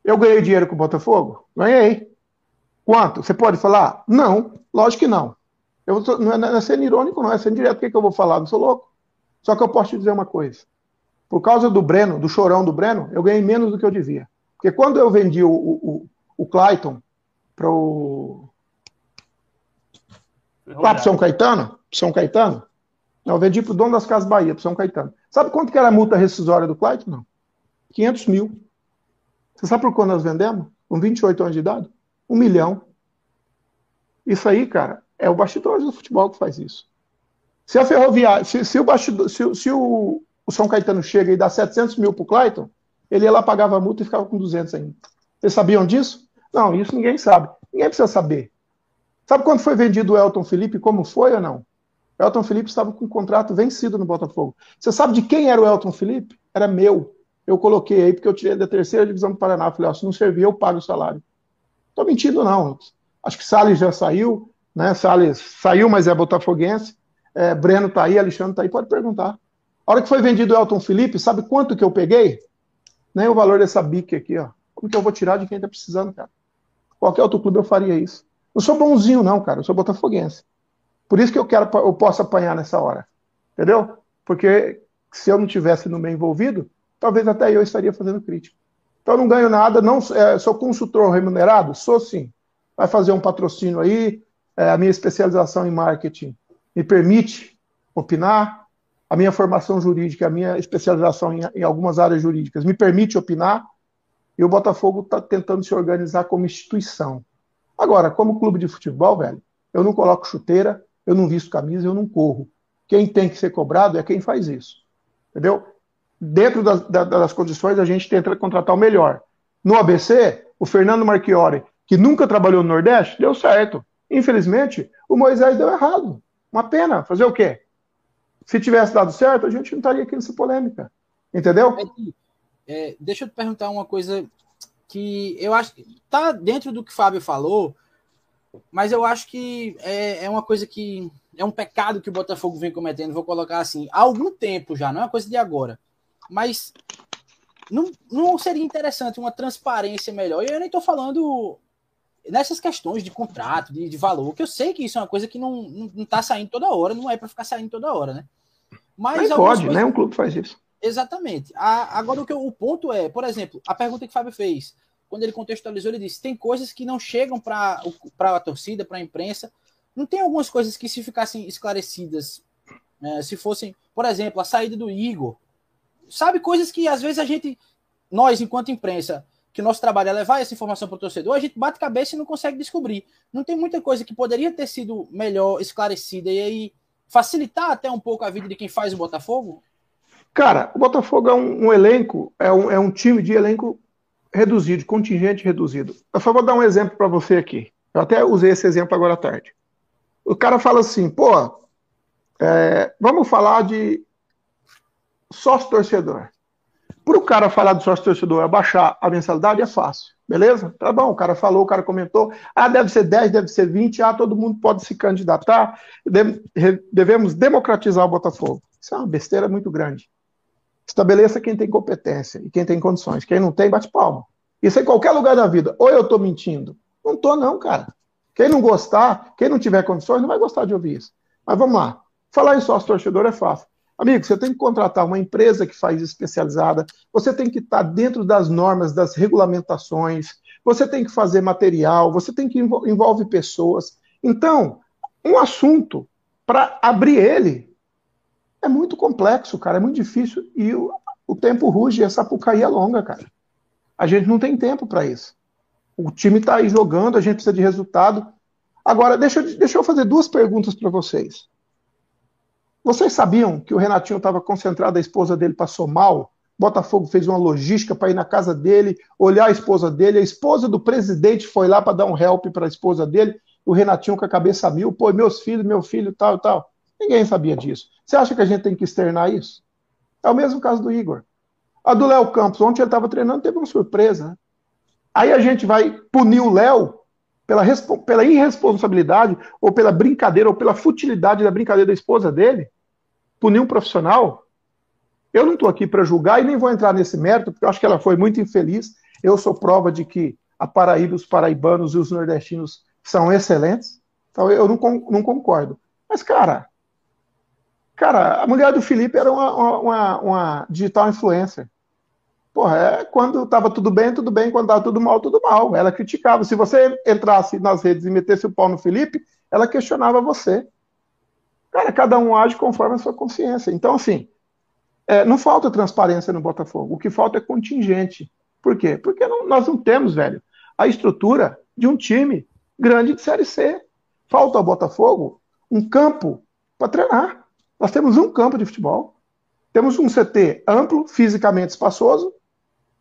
Eu ganhei dinheiro com o Botafogo? Ganhei. Quanto? Você pode falar? Não, lógico que não. Eu tô, não, é, não é sendo irônico, não é sendo direto. O que, que eu vou falar? Não sou louco. Só que eu posso te dizer uma coisa. Por causa do Breno, do chorão do Breno, eu ganhei menos do que eu devia. Porque quando eu vendi o, o, o Clayton para o. Para São Caetano? São Caetano? Não, eu vendi para o dono das Casas Bahia, para São Caetano. Sabe quanto que era a multa rescisória do Clayton? Não. 500 mil. Você sabe por quando nós vendemos? Com 28 anos de idade? Um milhão. Isso aí, cara, é o bastidor do futebol que faz isso. Se a Ferroviária, se, se o, bastidor, se, se o, o, São Caetano chega e dá 700 mil para o Clayton, ele ia lá, pagava a multa e ficava com 200 ainda. Vocês sabiam disso? Não, isso ninguém sabe. Ninguém precisa saber. Sabe quando foi vendido o Elton Felipe? Como foi ou não? O Elton Felipe estava com um contrato vencido no Botafogo. Você sabe de quem era o Elton Felipe? Era meu eu coloquei aí porque eu tirei da terceira divisão do Paraná. Falei, ó, se não servir, eu pago o salário. Tô mentindo, não. Acho que Salles já saiu, né? Salles saiu, mas é botafoguense. É, Breno tá aí, Alexandre tá aí, pode perguntar. A hora que foi vendido o Elton Felipe, sabe quanto que eu peguei? Nem o valor dessa bique aqui, ó. Como que eu vou tirar de quem tá precisando, cara? Qualquer outro clube eu faria isso. Não sou bonzinho, não, cara. Eu sou botafoguense. Por isso que eu quero, eu posso apanhar nessa hora. Entendeu? Porque se eu não tivesse no meio envolvido, talvez até eu estaria fazendo crítica. Então não ganho nada, não é, sou consultor remunerado? Sou sim. Vai fazer um patrocínio aí, é, a minha especialização em marketing me permite opinar, a minha formação jurídica, a minha especialização em, em algumas áreas jurídicas me permite opinar, e o Botafogo está tentando se organizar como instituição. Agora, como clube de futebol, velho, eu não coloco chuteira, eu não visto camisa, eu não corro. Quem tem que ser cobrado é quem faz isso. Entendeu? Dentro das, das condições, a gente tenta contratar o melhor. No ABC, o Fernando Marchiori, que nunca trabalhou no Nordeste, deu certo. Infelizmente, o Moisés deu errado. Uma pena. Fazer o quê? Se tivesse dado certo, a gente não estaria aqui nessa polêmica. Entendeu? É, deixa eu te perguntar uma coisa que eu acho que tá dentro do que o Fábio falou, mas eu acho que é, é uma coisa que é um pecado que o Botafogo vem cometendo, vou colocar assim, há algum tempo já, não é uma coisa de agora. Mas não, não seria interessante uma transparência melhor? E eu nem estou falando nessas questões de contrato, de, de, valor, que eu sei que isso é uma coisa que não, não, não tá saindo toda hora, não é para ficar saindo toda hora, né? Mas pode, coisas... né? Um clube faz isso. Exatamente. A, agora, o, que eu, o ponto é, por exemplo, a pergunta que o Fábio fez, quando ele contextualizou, ele disse: tem coisas que não chegam para a torcida, para a imprensa. Não tem algumas coisas que, se ficassem esclarecidas, né, se fossem, por exemplo, a saída do Igor, sabe, coisas que às vezes a gente, nós, enquanto imprensa, que nosso trabalho é levar essa informação para o torcedor, a gente bate cabeça e não consegue descobrir. Não tem muita coisa que poderia ter sido melhor esclarecida e aí facilitar até um pouco a vida de quem faz o Botafogo? Cara, o Botafogo é um, um elenco, é um, é um time de elenco reduzido, contingente reduzido. Eu só vou dar um exemplo para você aqui. Eu até usei esse exemplo agora à tarde. O cara fala assim, pô, é, vamos falar de sócio torcedor. Para o cara falar do sócio torcedor abaixar a mensalidade é fácil, beleza? Tá bom, o cara falou, o cara comentou, ah, deve ser 10, deve ser 20, ah, todo mundo pode se candidatar, devemos democratizar o Botafogo. Isso é uma besteira muito grande. Estabeleça quem tem competência e quem tem condições. Quem não tem, bate palma. Isso em qualquer lugar da vida. Ou eu estou mentindo. Não estou, não, cara. Quem não gostar, quem não tiver condições, não vai gostar de ouvir isso. Mas vamos lá. Falar em sócio torcedor é fácil. Amigo, você tem que contratar uma empresa que faz especializada, você tem que estar dentro das normas, das regulamentações, você tem que fazer material, você tem que envolve pessoas. Então, um assunto, para abrir ele, é muito complexo, cara, é muito difícil e o, o tempo ruge essa pucaí é longa, cara. A gente não tem tempo para isso. O time está aí jogando, a gente precisa de resultado. Agora, deixa, deixa eu fazer duas perguntas para vocês. Vocês sabiam que o Renatinho estava concentrado, a esposa dele passou mal? Botafogo fez uma logística para ir na casa dele, olhar a esposa dele. A esposa do presidente foi lá para dar um help para a esposa dele. O Renatinho com a cabeça mil, pô, meus filhos, meu filho, tal, tal. Ninguém sabia disso. Você acha que a gente tem que externar isso? É o mesmo caso do Igor. A do Léo Campos, ontem ele estava treinando, teve uma surpresa. Né? Aí a gente vai punir o Léo pela, pela irresponsabilidade, ou pela brincadeira, ou pela futilidade da brincadeira da esposa dele punir um profissional, eu não estou aqui para julgar e nem vou entrar nesse mérito, porque eu acho que ela foi muito infeliz. Eu sou prova de que a Paraíba, os paraibanos e os nordestinos são excelentes. Então eu não, não concordo. Mas, cara, cara, a mulher do Felipe era uma, uma, uma digital influencer. Porra, é, quando estava tudo bem, tudo bem, quando estava tudo mal, tudo mal. Ela criticava. Se você entrasse nas redes e metesse o pau no Felipe, ela questionava você. Cara, cada um age conforme a sua consciência. Então, assim, é, não falta transparência no Botafogo. O que falta é contingente. Por quê? Porque não, nós não temos, velho, a estrutura de um time grande de Série C. Falta ao Botafogo um campo para treinar. Nós temos um campo de futebol. Temos um CT amplo, fisicamente espaçoso.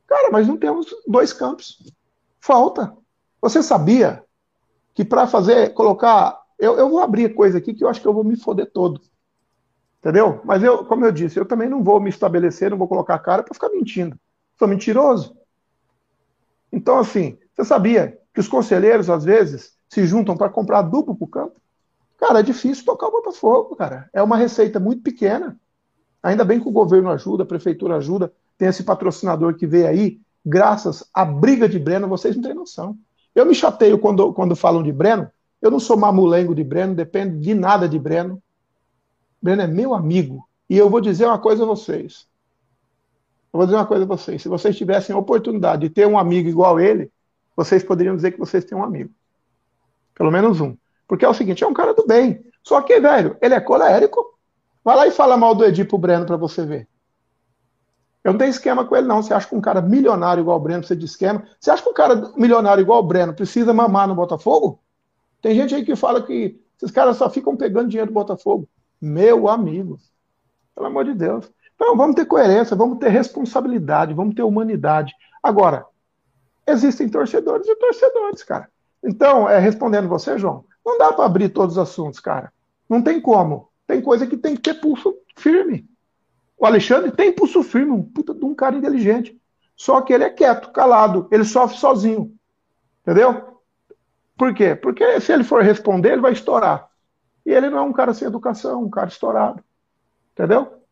Cara, mas não temos dois campos. Falta. Você sabia que para fazer, colocar eu, eu vou abrir coisa aqui que eu acho que eu vou me foder todo. Entendeu? Mas eu, como eu disse, eu também não vou me estabelecer, não vou colocar a cara para ficar mentindo. Sou mentiroso. Então, assim, você sabia que os conselheiros, às vezes, se juntam para comprar duplo para o campo? Cara, é difícil tocar o Botafogo, cara. É uma receita muito pequena. Ainda bem que o governo ajuda, a prefeitura ajuda, tem esse patrocinador que veio aí, graças à briga de Breno, vocês não têm noção. Eu me chateio quando, quando falam de Breno, eu não sou mamulengo de Breno, depende de nada de Breno. Breno é meu amigo. E eu vou dizer uma coisa a vocês. Eu vou dizer uma coisa a vocês. Se vocês tivessem a oportunidade de ter um amigo igual ele, vocês poderiam dizer que vocês têm um amigo. Pelo menos um. Porque é o seguinte, é um cara do bem. Só que, velho, ele é colérico. Vai lá e fala mal do Edipo Breno para você ver. Eu não tenho esquema com ele, não. Você acha que um cara milionário igual o Breno precisa de esquema? Você acha que um cara milionário igual o Breno precisa mamar no Botafogo? Tem gente aí que fala que esses caras só ficam pegando dinheiro do Botafogo. Meu amigo, pelo amor de Deus. Então vamos ter coerência, vamos ter responsabilidade, vamos ter humanidade. Agora, existem torcedores e torcedores, cara. Então, é, respondendo você, João, não dá para abrir todos os assuntos, cara. Não tem como. Tem coisa que tem que ter pulso firme. O Alexandre tem pulso firme, um puta de um cara inteligente. Só que ele é quieto, calado, ele sofre sozinho. Entendeu? Por quê? Porque se ele for responder, ele vai estourar. E ele não é um cara sem educação, um cara estourado. Entendeu?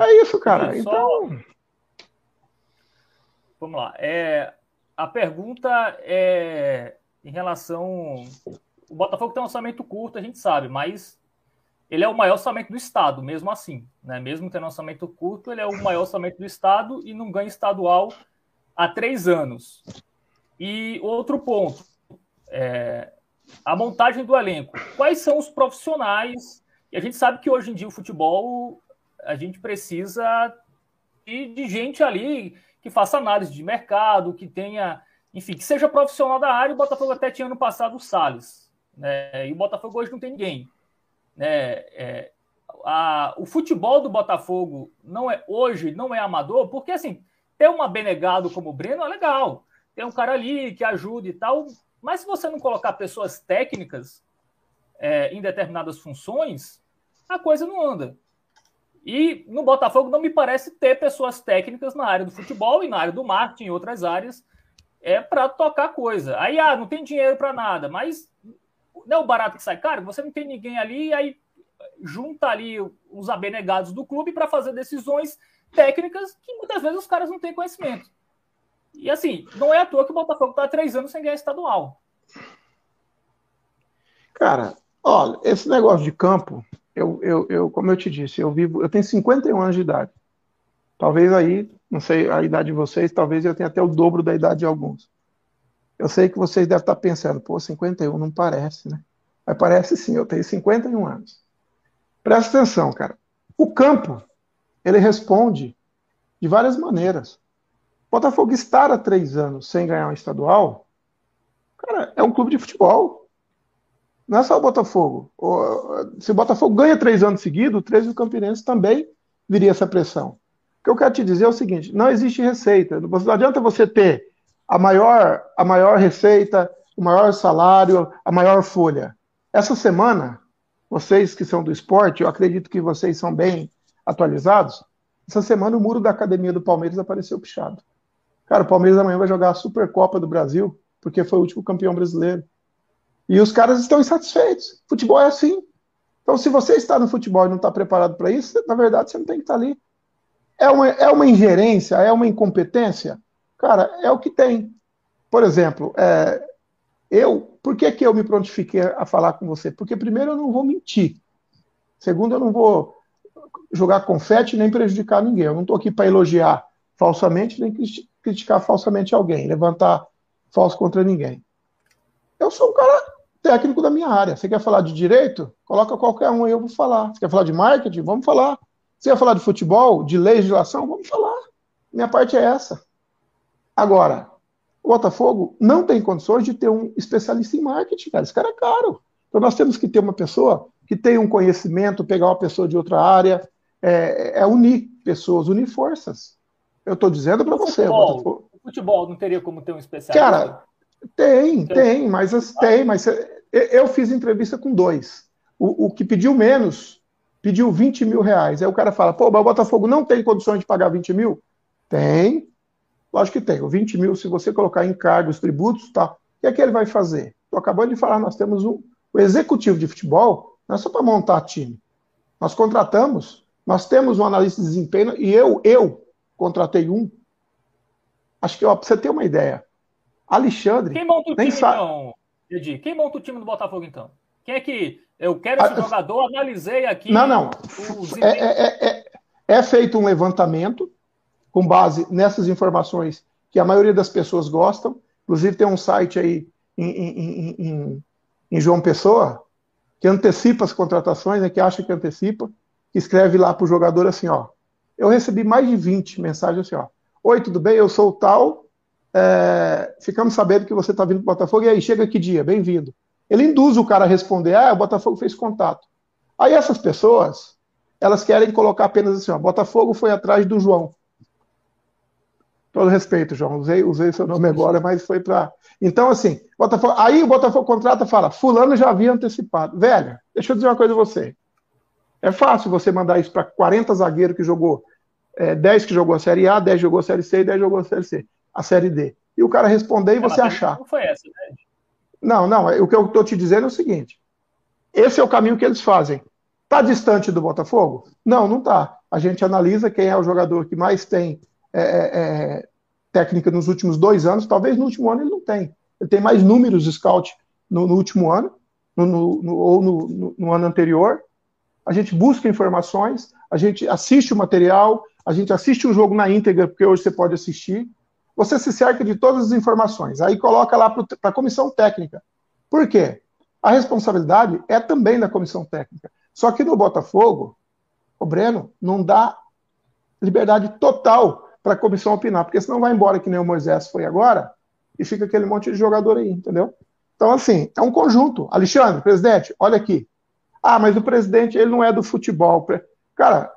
É isso, cara. Então. Vamos lá. É, a pergunta é em relação. O Botafogo tem um orçamento curto, a gente sabe, mas ele é o maior orçamento do Estado, mesmo assim. Né? Mesmo tendo um orçamento curto, ele é o maior orçamento do Estado e não ganha estadual há três anos. E outro ponto, é, a montagem do elenco. Quais são os profissionais? E a gente sabe que hoje em dia o futebol, a gente precisa de, de gente ali que faça análise de mercado, que tenha, enfim, que seja profissional da área. O Botafogo até tinha ano passado o Salles. Né? E o Botafogo hoje não tem ninguém. Né? É, a, o futebol do Botafogo não é hoje não é amador, porque assim, ter uma Benegado como o Breno é legal. Tem um cara ali que ajuda e tal, mas se você não colocar pessoas técnicas é, em determinadas funções, a coisa não anda. E no Botafogo não me parece ter pessoas técnicas na área do futebol e na área do marketing e outras áreas é para tocar coisa. Aí, ah, não tem dinheiro para nada, mas não é o barato que sai caro, você não tem ninguém ali, aí junta ali os abenegados do clube para fazer decisões técnicas que muitas vezes os caras não têm conhecimento. E assim, não é à toa que o Botafogo está há três anos sem ganhar estadual. Cara, olha, esse negócio de campo, eu, eu, eu, como eu te disse, eu vivo, eu tenho 51 anos de idade. Talvez aí, não sei a idade de vocês, talvez eu tenha até o dobro da idade de alguns. Eu sei que vocês devem estar pensando, pô, 51 não parece, né? Mas parece sim, eu tenho 51 anos. Presta atenção, cara. O campo, ele responde de várias maneiras. Botafogo estar há três anos sem ganhar um estadual, cara, é um clube de futebol. Não é só o Botafogo. Se o Botafogo ganha três anos seguidos, o 13 do Campinense também viria essa pressão. O que eu quero te dizer é o seguinte: não existe receita. Não adianta você ter a maior, a maior receita, o maior salário, a maior folha. Essa semana, vocês que são do esporte, eu acredito que vocês são bem atualizados. Essa semana o muro da academia do Palmeiras apareceu pichado. Cara, o Palmeiras amanhã vai jogar a Supercopa do Brasil, porque foi o último campeão brasileiro. E os caras estão insatisfeitos. Futebol é assim. Então, se você está no futebol e não está preparado para isso, na verdade, você não tem que estar ali. É uma, é uma ingerência, é uma incompetência? Cara, é o que tem. Por exemplo, é, eu, por que, que eu me prontifiquei a falar com você? Porque, primeiro, eu não vou mentir. Segundo, eu não vou jogar confete nem prejudicar ninguém. Eu não estou aqui para elogiar falsamente nem criticar falsamente alguém, levantar falso contra ninguém. Eu sou um cara técnico da minha área. Você quer falar de direito? Coloca qualquer um aí, eu vou falar. Você quer falar de marketing? Vamos falar. Você quer falar de futebol, de legislação? Vamos falar. Minha parte é essa. Agora, o Botafogo não tem condições de ter um especialista em marketing, cara. Esse cara é caro. Então nós temos que ter uma pessoa que tenha um conhecimento, pegar uma pessoa de outra área, é, é unir pessoas, unir forças. Eu estou dizendo para você. Futebol, o futebol não teria como ter um especialista? Cara, tem, tem, mas tem, mas eu fiz entrevista com dois. O, o, que pediu menos pediu 20 mil reais. Aí o cara fala, pô, o Botafogo não tem condições de pagar 20 mil? Tem. Lógico que tem. O 20 mil, se você colocar encargos, tributos, tá. O que é que ele vai fazer? Estou acabando de falar, nós temos um, o executivo de futebol, não é só para montar time. Nós contratamos, nós temos um analista de desempenho, e eu, eu contratei um. Acho que, ó, pra você ter uma ideia, Alexandre. Quem monta o time, sabe... então, Edi? Quem monta o time do Botafogo, então? Quem é que. Eu quero esse ah, jogador, analisei aqui. Não, não. É, é, é, é, feito um levantamento com base nessas informações que a maioria das pessoas gostam. Inclusive, tem um site aí em, em, em, em João Pessoa que antecipa as contratações, né, que acha que antecipa, que escreve lá para o jogador assim: ó, eu recebi mais de 20 mensagens assim, ó. Oi, tudo bem? Eu sou o tal. É, ficamos sabendo que você está vindo para Botafogo. E aí, chega que dia? Bem-vindo. Ele induz o cara a responder, ah, o Botafogo fez contato. Aí essas pessoas, elas querem colocar apenas assim, ó, Botafogo foi atrás do João. Todo respeito, João, usei, usei seu nome agora, mas foi para... Então, assim, Botafogo... aí o Botafogo contrata fala, fulano já havia antecipado. Velho, deixa eu dizer uma coisa a você. É fácil você mandar isso para 40 zagueiros que jogou, é, 10 que jogou a Série A, 10 jogou a Série C e 10 jogou a Série C, a Série D. E o cara responder e você achar. Não foi essa, né? Não, não. O que eu estou te dizendo é o seguinte: esse é o caminho que eles fazem. Está distante do Botafogo? Não, não está. A gente analisa quem é o jogador que mais tem é, é, é, técnica nos últimos dois anos. Talvez no último ano ele não tem. ele tem mais números de scout no, no último ano, no, no, ou no, ano anterior. A gente busca informações, a gente assiste o material, a gente assiste o jogo na íntegra, porque hoje você pode assistir. Você se cerca de todas as informações, aí coloca lá para a comissão técnica. Por quê? A responsabilidade é também da comissão técnica. Só que no Botafogo, o Breno não dá liberdade total para a comissão opinar, porque senão vai embora que nem o Moisés foi agora e fica aquele monte de jogador aí, entendeu? Então, assim, é um conjunto. Alexandre, presidente, olha aqui. Ah, mas o presidente, ele não é do futebol. Cara,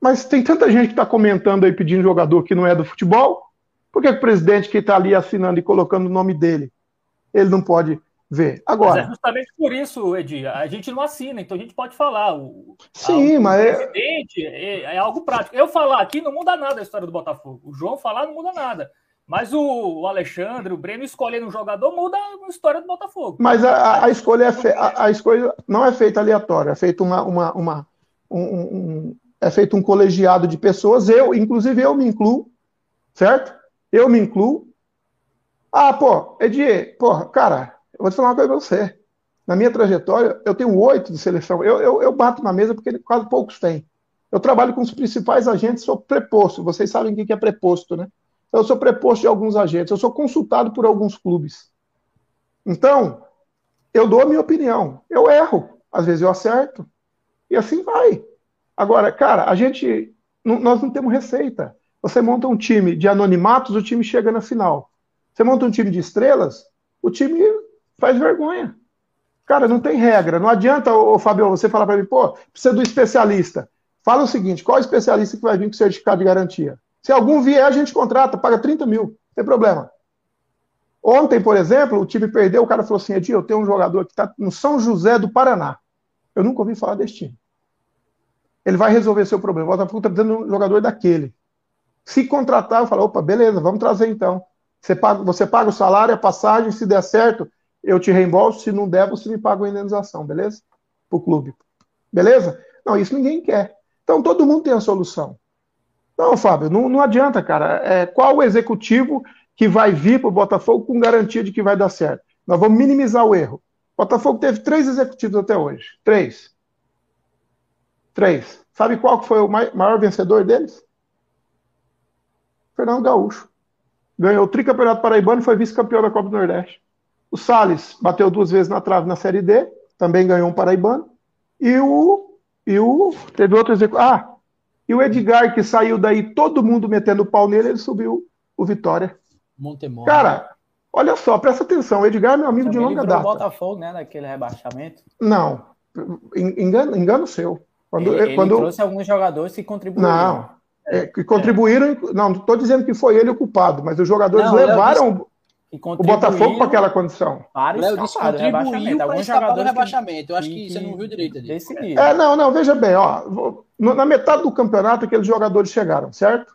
mas tem tanta gente que está comentando aí pedindo jogador que não é do futebol. Por que o presidente que está ali assinando e colocando o nome dele, ele não pode ver? Agora. Mas é justamente por isso, Edi, a gente não assina, então a gente pode falar. O, Sim, a, o mas. O é- presidente é, é, algo prático. Eu falar aqui não muda nada a história do Botafogo. O João falar não muda nada. Mas o, Alexandre, o Breno escolhendo um jogador muda a história do Botafogo. Mas a, a escolha é fe... a, a, escolha não é feita aleatória, é feita uma, uma, uma um, um, é feito um colegiado de pessoas. Eu, inclusive, eu me incluo, certo? Eu me incluo. Ah, pô, Edier, pô, cara, eu vou te falar uma coisa pra você. Na minha trajetória, eu tenho oito de seleção. Eu, eu, eu bato na mesa porque quase poucos têm. Eu trabalho com os principais agentes, sou preposto. Vocês sabem o que é preposto, né? Eu sou preposto de alguns agentes, eu sou consultado por alguns clubes. Então, eu dou a minha opinião. Eu erro, às vezes eu acerto. E assim vai. Agora, cara, a gente. Nós não temos receita. Você monta um time de anonimatos, o time chega na final. Você monta um time de estrelas, o time faz vergonha. Cara, não tem regra. Não adianta, ô, Fabio, você falar para mim, pô, precisa do especialista. Fala o seguinte: qual especialista que vai vir com certificado de garantia? Se algum vier, a gente contrata, paga 30 mil, não tem problema. Ontem, por exemplo, o time perdeu, o cara falou assim: Edinho, eu tenho um jogador que está no São José do Paraná. Eu nunca ouvi falar desse time. Ele vai resolver seu problema. O Botafogo está precisando um jogador daquele. Se contratar, eu falo, opa, beleza, vamos trazer então. Você paga, você paga o salário, a passagem, se der certo, eu te reembolso, se não der, você me paga a indenização, beleza? Para o clube. Beleza? Não, isso ninguém quer. Então todo mundo tem a solução. Não, Fábio, não, não adianta, cara. É, qual o executivo que vai vir para o Botafogo com garantia de que vai dar certo? Nós vamos minimizar o erro. O Botafogo teve três executivos até hoje. Três. Três. Sabe qual foi o maior vencedor deles? Fernando Gaúcho. Ganhou o tricampeonato paraibano e foi vice-campeão da Copa do Nordeste. O Salles bateu duas vezes na trave na Série D, também ganhou um paraibano. E o. E o. Teve outro executivo. Ah, e o Edgar, que saiu daí, todo mundo metendo o pau nele, ele subiu o Vitória. Montemor. Cara, olha só, presta atenção. O Edgar é meu amigo Também de longa data. o Botafogo, né, naquele rebaixamento. Não, engano, engano seu. Quando, ele, quando... ele trouxe alguns jogadores que contribuíram. Não, é, que contribuíram. É. Não, não estou dizendo que foi ele o culpado, mas os jogadores não, levaram o Botafogo para aquela condição. Para Léo disse contribuiu para escapar do rebaixamento. Eu acho que, que, você não viu direito ali. É, não, não, veja bem, ó, na metade do campeonato aqueles jogadores chegaram, certo?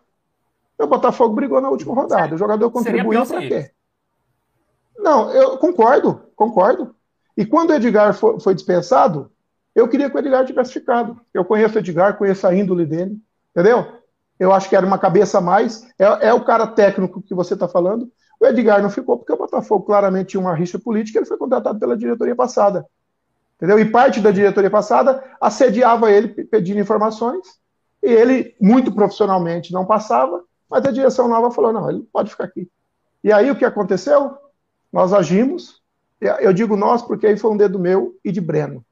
O Botafogo brigou na última rodada. Certo. O jogador contribuiu para quê? Não, eu concordo, concordo. E quando o Edgar foi, foi, dispensado, eu queria que o Edgar tivesse ficado. Eu conheço o Edgar, conheço a índole dele, entendeu? Eu acho que era uma cabeça a mais. É, é o cara técnico que você está falando. O Edgar não ficou porque o Botafogo claramente tinha uma rixa política, ele foi contratado pela diretoria passada. Entendeu? E parte da diretoria passada assediava ele pedindo informações, e ele, muito profissionalmente, não passava, mas a direção nova falou: não, ele pode ficar aqui. E aí o que aconteceu? Nós agimos, eu digo nós porque aí foi um dedo meu e de Breno.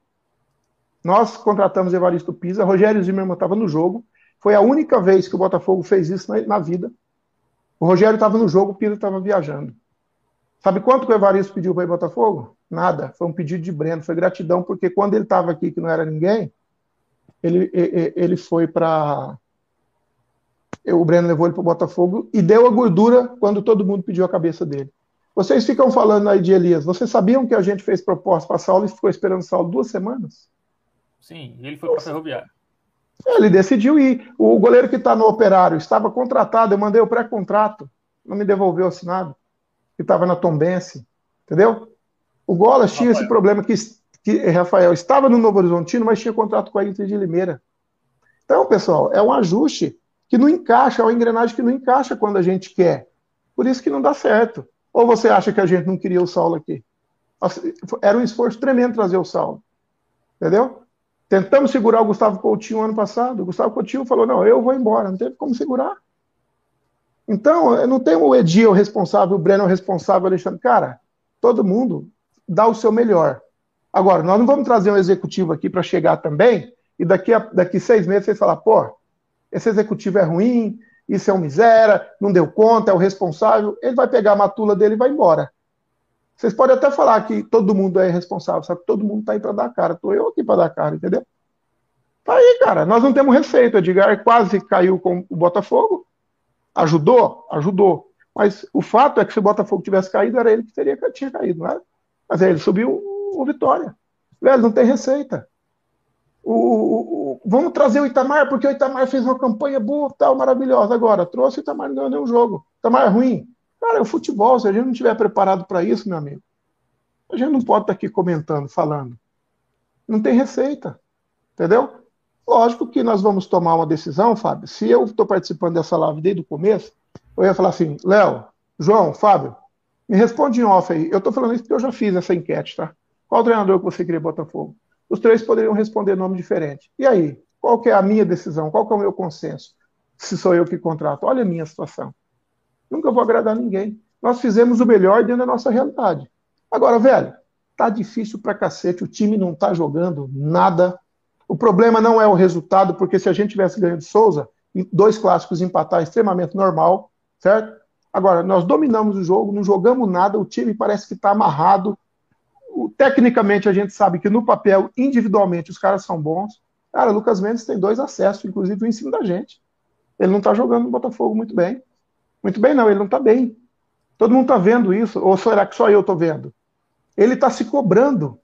Nós contratamos Evaristo Pisa, Rogério Zimmermann estava no jogo, foi a única vez que o Botafogo fez isso na, na vida. O Rogério estava no jogo, o Pisa estava viajando. Sabe quanto que o Evaristo pediu para ir Botafogo? Nada. Foi um pedido de Breno, foi gratidão, porque quando ele estava aqui, que não era ninguém, ele, ele foi para. O Breno levou ele para o Botafogo e deu a gordura quando todo mundo pediu a cabeça dele. Vocês ficam falando aí de Elias. Vocês sabiam que a gente fez proposta para Saulo e ficou esperando Saulo duas semanas? Sim, ele foi para a Ferroviária. Ele decidiu ir. O goleiro que está no operário estava contratado, eu mandei o pré-contrato, não me devolveu assinado, que estava na Tombense, entendeu? O Golas tinha esse problema que, que Rafael estava no Novo Horizontino, mas tinha contrato com a Inter de Limeira. Então, pessoal, é um ajuste que não encaixa, é uma engrenagem que não encaixa quando a gente quer. Por isso que não dá certo. Ou você acha que a gente não queria o Saulo aqui? Era um esforço tremendo trazer o Saulo. Entendeu? Tentamos segurar o Gustavo Coutinho ano passado. O Gustavo Coutinho falou: não, eu vou embora. Não teve como segurar. Então, não tem o Edil responsável, o Breno responsável, o Alexandre. Cara, todo mundo dá o seu melhor. Agora, nós não vamos trazer um executivo aqui para chegar também e daqui a daqui seis meses vocês falar, pô, esse executivo é ruim, isso é um miséria, não deu conta, é o responsável. Ele vai pegar a matula dele e vai embora. Vocês podem até falar que todo mundo é responsável, que todo mundo está aí para dar cara. Estou eu aqui para dar cara, entendeu? Tá aí, cara. Nós não temos receita. Edgar quase caiu com o Botafogo. Ajudou? Ajudou. Mas o fato é que se o Botafogo tivesse caído, era ele que teria, tinha caído, não é? Mas aí ele subiu o Vitória. Velho, não tem receita. O, o, o, vamos trazer o Itamar, porque o Itamar fez uma campanha boa, tal, maravilhosa. Agora, trouxe o Itamar, não ganhou nenhum jogo. O Itamar é ruim. Cara, é o futebol. Se a gente não estiver preparado para isso, meu amigo, a gente não pode estar tá aqui comentando, falando. Não tem receita. Entendeu? Lógico que nós vamos tomar uma decisão, Fábio. Se eu estou participando dessa live desde o começo, eu ia falar assim: Léo, João, Fábio, me responde em off aí. Eu estou falando isso porque eu já fiz essa enquete, tá? Qual treinador que você queria Botafogo? Os três poderiam responder nome diferente. E aí? Qual que é a minha decisão? Qual que é o meu consenso? Se sou eu que contrato. Olha a minha situação. Nunca vou agradar ninguém. Nós fizemos o melhor dentro da nossa realidade. Agora, velho, tá difícil pra cacete. O time não tá jogando nada. O problema não é o resultado, porque se a gente tivesse ganho de Souza, dois clássicos empatar é extremamente normal, certo? Agora, nós dominamos o jogo, não jogamos nada, o time parece que está amarrado. Tecnicamente, a gente sabe que no papel, individualmente, os caras são bons. Cara, o Lucas Mendes tem dois acessos, inclusive em cima da gente. Ele não está jogando no Botafogo muito bem. Muito bem, não, ele não está bem. Todo mundo está vendo isso, ou será que só eu estou vendo? Ele está se cobrando.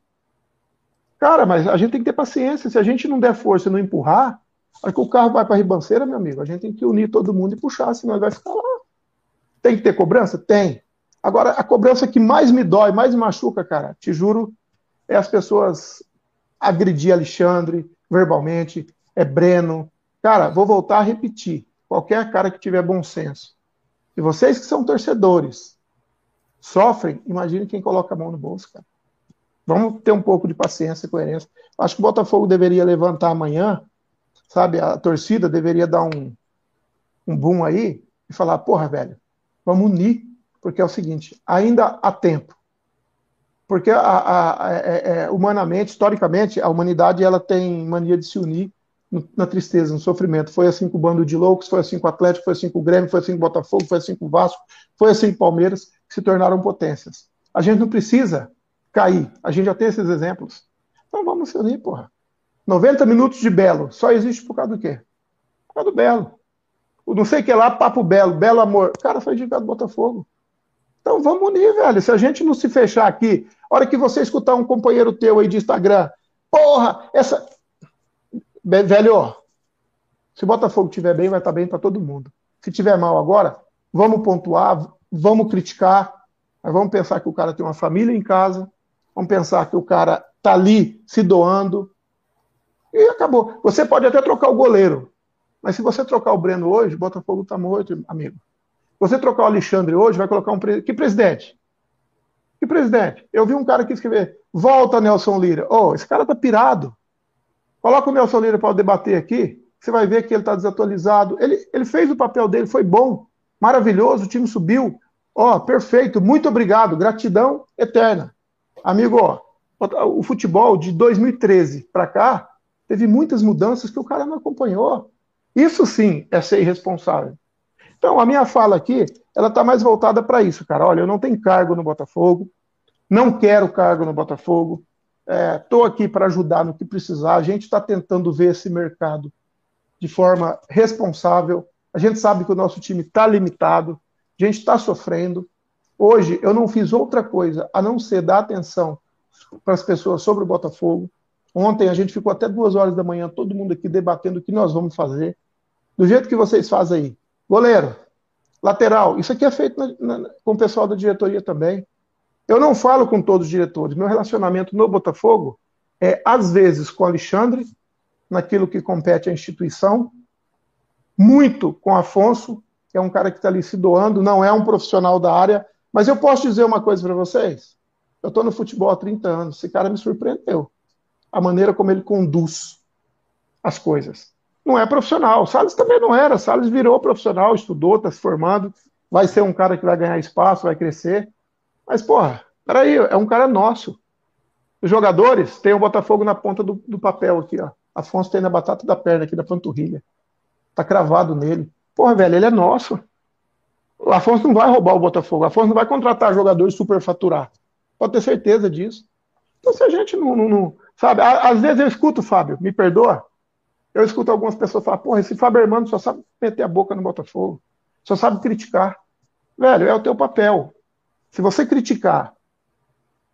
Cara, mas a gente tem que ter paciência. Se a gente não der força e não empurrar, aí que o carro vai para a ribanceira, meu amigo. A gente tem que unir todo mundo e puxar, senão ele vai ficar lá. Tem que ter cobrança? Tem. Agora, a cobrança que mais me dói, mais me machuca, cara, te juro, é as pessoas agredir Alexandre verbalmente, é Breno. Cara, vou voltar a repetir. Qualquer cara que tiver bom senso e vocês que são torcedores sofrem, imagine quem coloca a mão no bolso, cara. Vamos ter um pouco de paciência e coerência. Acho que o Botafogo deveria levantar amanhã, sabe? A torcida deveria dar um, um boom aí e falar: porra, velho, vamos unir, porque é o seguinte: ainda há tempo. Porque a, a, a, é, é, humanamente, historicamente, a humanidade ela tem mania de se unir na tristeza, no sofrimento. Foi assim com o bando de loucos, foi assim com o Atlético, foi assim com o Grêmio, foi assim com o Botafogo, foi assim com o Vasco, foi assim com o Palmeiras, que se tornaram potências. A gente não precisa cair, a gente já tem esses exemplos. Então vamos se unir, porra. 90 minutos de Belo, só existe por causa do quê? Por causa do Belo. O não sei o que lá, Papo Belo, Belo Amor. Cara foi indicado do Botafogo. Então vamos unir, velho. Se a gente não se fechar aqui, a hora que você escutar um companheiro teu aí de Instagram, porra, essa velho, se o Botafogo estiver bem, vai estar bem para todo mundo. Se tiver mal agora, vamos pontuar, vamos criticar, mas vamos pensar que o cara tem uma família em casa, vamos pensar que o cara tá ali se doando e acabou. Você pode até trocar o goleiro, mas se você trocar o Breno hoje, o Botafogo está morto, amigo. Você trocar o Alexandre hoje, vai colocar um que presidente? Que presidente? Eu vi um cara aqui escrever: volta Nelson Lira. Oh, esse cara tá pirado. Coloca o Nelson Lira para debater aqui, você vai ver que ele está desatualizado. Ele, ele fez o papel dele, foi bom, maravilhoso, o time subiu. Ó, perfeito, muito obrigado, gratidão eterna. Amigo, ó, o futebol de 2013 para cá teve muitas mudanças que o cara não acompanhou. Isso sim é ser irresponsável. Então, a minha fala aqui, ela está mais voltada para isso, cara. Olha, eu não tenho cargo no Botafogo, não quero cargo no Botafogo, Estou é, aqui para ajudar no que precisar. A gente está tentando ver esse mercado de forma responsável. A gente sabe que o nosso time está limitado, a gente está sofrendo. Hoje eu não fiz outra coisa a não ser dar atenção para as pessoas sobre o Botafogo. Ontem a gente ficou até duas horas da manhã, todo mundo aqui debatendo o que nós vamos fazer. Do jeito que vocês fazem aí. Goleiro, lateral, isso aqui é feito na, na, com o pessoal da diretoria também. Eu não falo com todos os diretores. Meu relacionamento no Botafogo é, às vezes, com o Alexandre, naquilo que compete à instituição, muito com o Afonso, que é um cara que está ali se doando, não é um profissional da área, Mas eu posso dizer uma coisa para vocês. Eu estou no futebol há 30 anos. Esse cara me surpreendeu. A maneira como ele conduz as coisas. Não é profissional. Salles também não era. Salles virou profissional, estudou, está se formando. Vai ser um cara que vai ganhar espaço, vai crescer. Mas, porra, peraí, é um cara nosso. Os jogadores têm o Botafogo na ponta do, do papel aqui, ó. Afonso tem na batata da perna aqui, da panturrilha. Tá cravado nele. Porra, velho, ele é nosso. O Afonso não vai roubar o Botafogo. O Afonso não vai contratar jogadores superfaturar. Pode ter certeza disso. Então, se a gente não. não, não sabe, às vezes eu escuto, Fábio, me perdoa. Eu escuto algumas pessoas falar, porra, esse Fábio Hermano só sabe meter a boca no Botafogo. Só sabe criticar. Velho, é o teu papel. Se você criticar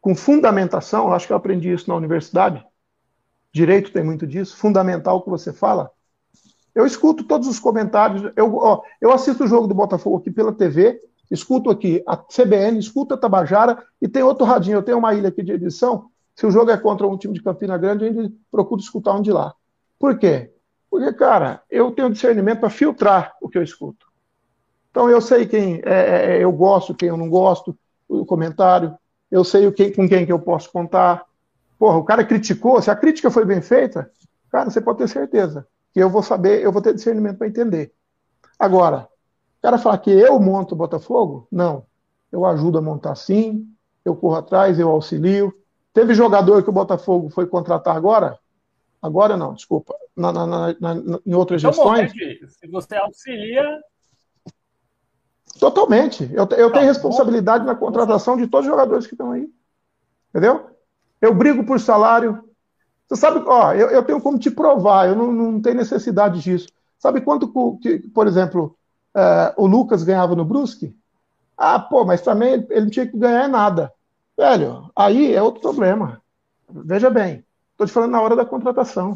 com fundamentação, eu acho que eu aprendi isso na universidade, direito tem muito disso, fundamental o que você fala. Eu escuto todos os comentários, eu, ó, eu assisto o jogo do Botafogo aqui pela TV, escuto aqui a CBN, escuto a Tabajara e tem outro radinho, eu tenho uma ilha aqui de edição, se o jogo é contra um time de Campina Grande, eu ainda procuro escutar um de lá. Por quê? Porque, cara, eu tenho discernimento para filtrar o que eu escuto. Então eu sei quem é, é, eu gosto, quem eu não gosto, o comentário, eu sei o que, com quem que eu posso contar. Porra, o cara criticou, se a crítica foi bem feita, cara, você pode ter certeza que eu vou saber, eu vou ter discernimento para entender. Agora, o cara falar que eu monto o Botafogo, não. Eu ajudo a montar sim, eu corro atrás, eu auxilio. Teve jogador que o Botafogo foi contratar agora? Agora não, desculpa. Na, na, na, em outras então, gestões. se você auxilia, Totalmente. Eu, eu tenho responsabilidade na contratação de todos os jogadores que estão aí. Entendeu? Eu brigo por salário. Você sabe, ó, eu, eu tenho como te provar, eu não, não tenho necessidade disso. Sabe quanto, que, por exemplo, é, o Lucas ganhava no Brusque? Ah, pô, mas também ele, ele não tinha que ganhar nada. Velho, aí é outro problema. Veja bem, estou te falando na hora da contratação.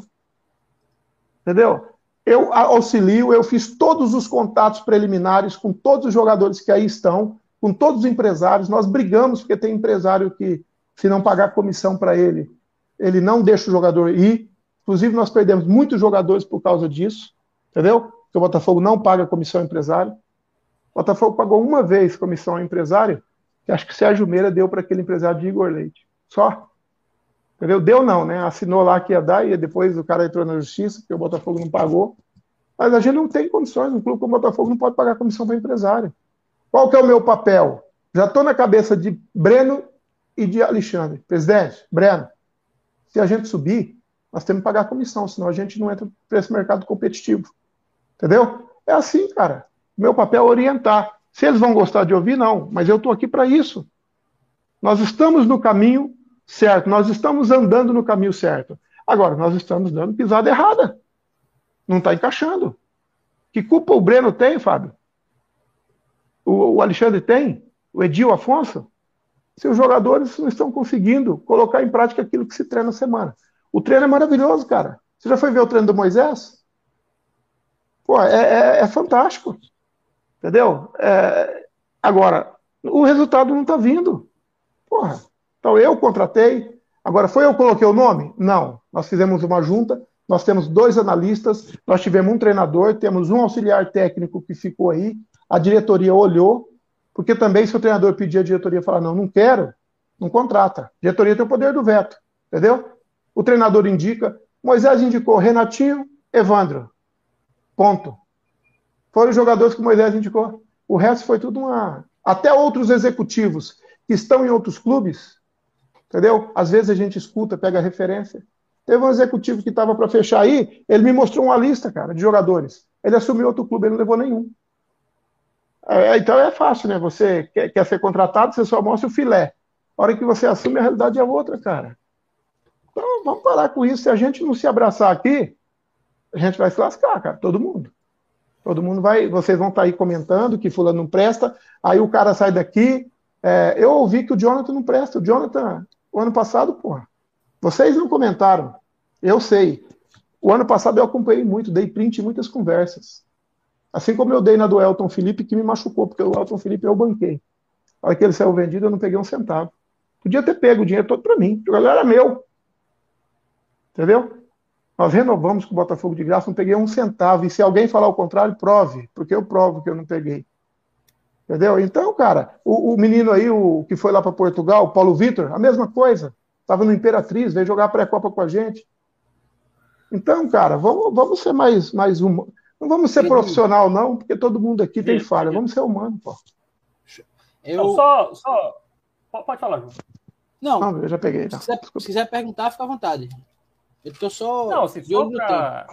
Entendeu? Eu auxilio, eu fiz todos os contatos preliminares com todos os jogadores que aí estão, com todos os empresários. Nós brigamos porque tem empresário que, se não pagar comissão para ele, ele não deixa o jogador ir. Inclusive, nós perdemos muitos jogadores por causa disso, entendeu? Porque o Botafogo não paga comissão empresário. O Botafogo pagou uma vez comissão empresário, que acho que o Sérgio Meira deu para aquele empresário de Igor Leite. Só. Entendeu? Deu não, né? Assinou lá que ia dar e depois o cara entrou na justiça, porque o Botafogo não pagou. Mas a gente não tem condições, um clube como o Botafogo não pode pagar comissão para empresário. Qual que é o meu papel? Já estou na cabeça de Breno e de Alexandre. Presidente, Breno, se a gente subir, nós temos que pagar comissão, senão a gente não entra para esse mercado competitivo. Entendeu? É assim, cara. Meu papel é orientar. Se eles vão gostar de ouvir, não. Mas eu estou aqui para isso. Nós estamos no caminho certo, nós estamos andando no caminho certo. Agora, nós estamos dando pisada errada. Não está encaixando. Que culpa o Breno tem, Fábio? O, o Alexandre tem? O Edil Afonso? Se os jogadores não estão conseguindo colocar em prática aquilo que se treina na semana. O treino é maravilhoso, cara. Você já foi ver o treino do Moisés? Pô, é, é, é fantástico. Entendeu? É... Agora, o resultado não está vindo. Porra. Então eu contratei. Agora, foi eu que coloquei o nome? Não. Nós fizemos uma junta, nós temos dois analistas, nós tivemos um treinador, temos um auxiliar técnico que ficou aí, a diretoria olhou, porque também se o treinador pedir a diretoria falar, não, não quero, não contrata. A diretoria tem o poder do veto, entendeu? O treinador indica, Moisés indicou Renatinho, Evandro. Ponto. Foram os jogadores que Moisés indicou. O resto foi tudo uma. Até outros executivos que estão em outros clubes Entendeu? Às vezes a gente escuta, pega referência. Teve um executivo que estava para fechar aí, ele me mostrou uma lista, cara, de jogadores. Ele assumiu outro clube, ele não levou nenhum. É, então é fácil, né? Você quer, quer, ser contratado, você só mostra o filé. A hora que você assume, a realidade é outra, cara. Então vamos parar com isso. Se a gente não se abraçar aqui, a gente vai se lascar, cara, todo mundo. Todo mundo vai, vocês vão estar tá aí comentando que fulano não presta, aí o cara sai daqui. É, eu ouvi que o Jonathan não presta. O Jonathan o ano passado, porra. Vocês não comentaram. Eu sei. O ano passado eu acompanhei muito, dei print em muitas conversas. Assim como eu dei na do Elton Felipe, que me machucou, porque o Elton Felipe eu banquei. A hora que ele saiu vendido, eu não peguei um centavo. Podia ter pego o dinheiro todo para mim. O jogador era meu. Entendeu? Nós renovamos com o Botafogo de graça, não peguei um centavo. E se alguém falar o contrário, prove, porque eu provo que eu não peguei. Entendeu? Então, cara, o, o menino aí, o que foi lá para Portugal, o Paulo Vitor, a mesma coisa. Estava no Imperatriz, veio jogar pré-copa com a gente. Então, cara, vamos, vamos ser mais, mais humano. Não vamos ser profissional, não, porque todo mundo aqui tem falha. Vamos ser humano, pô. Eu... Não, só, só. Pode falar, João. Não, não, eu já peguei. Tá. Se, quiser, se, quiser, perguntar, fica à vontade. Eu tô só. Não, se for pra...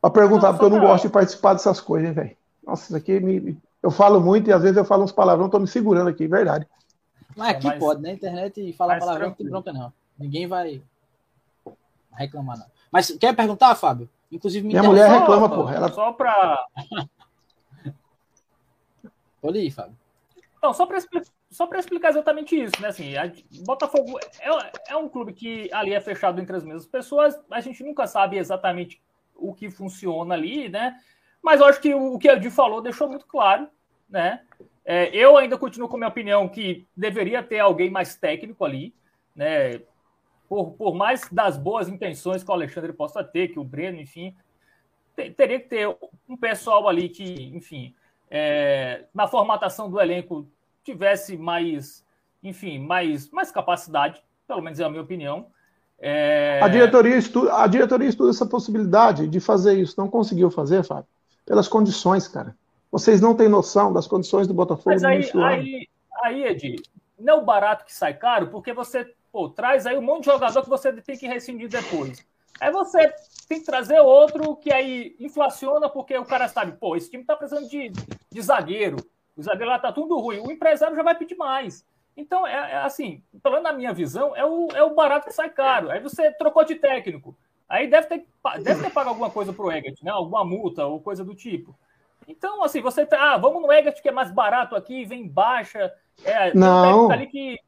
Pra perguntar, não, porque eu não pra... gosto de participar dessas coisas, hein, velho. Nossa, isso aqui me, eu falo muito e às vezes eu falo uns palavrões, tô me segurando aqui, verdade. Mas aqui é pode, né? Internet e falar palavrão não tem bronca, não. Ninguém vai reclamar, não. Mas quer perguntar, Fábio? Inclusive, Minha mulher só, reclama, porra. Ela... Só pra. Pode ir, Fábio. Não, só para só para explicar exatamente isso, né? Assim, a, Botafogo é, é um clube que ali é fechado entre as mesmas pessoas. A gente nunca sabe exatamente o que funciona ali, né? Mas eu acho que o, o que a Edi falou deixou muito claro, né? É, eu ainda continuo com a minha opinião que deveria ter alguém mais técnico ali, né? Por, por mais das boas intenções que o Alexandre possa ter, que o Breno, enfim, teria que ter um pessoal ali que, enfim, é, na formatação do elenco tivesse mais, enfim, mais, mais capacidade, pelo menos é a minha opinião. É... A, diretoria estuda, a diretoria estuda essa possibilidade de fazer isso. Não conseguiu fazer, Fábio? Pelas condições, cara. Vocês não têm noção das condições do Botafogo Mas aí, aí, aí, Edi, não é o barato que sai caro, porque você pô, traz aí um monte de jogador que você tem que rescindir depois. Aí você tem que trazer outro que aí inflaciona, porque o cara sabe, pô, esse time tá precisando de, de zagueiro. O zagueiro lá tá tudo ruim. O empresário já vai pedir mais. Então, é, é, assim, pelo menos na minha visão, é o, é o barato que sai caro. Aí você trocou de técnico. Aí deve ter, deve ter pago alguma coisa pro Eggert, né? Alguma multa ou coisa do tipo. Então, assim, você tá. Ah, vamos no Eggert que é mais barato aqui, vem baixa. É, não. Um que...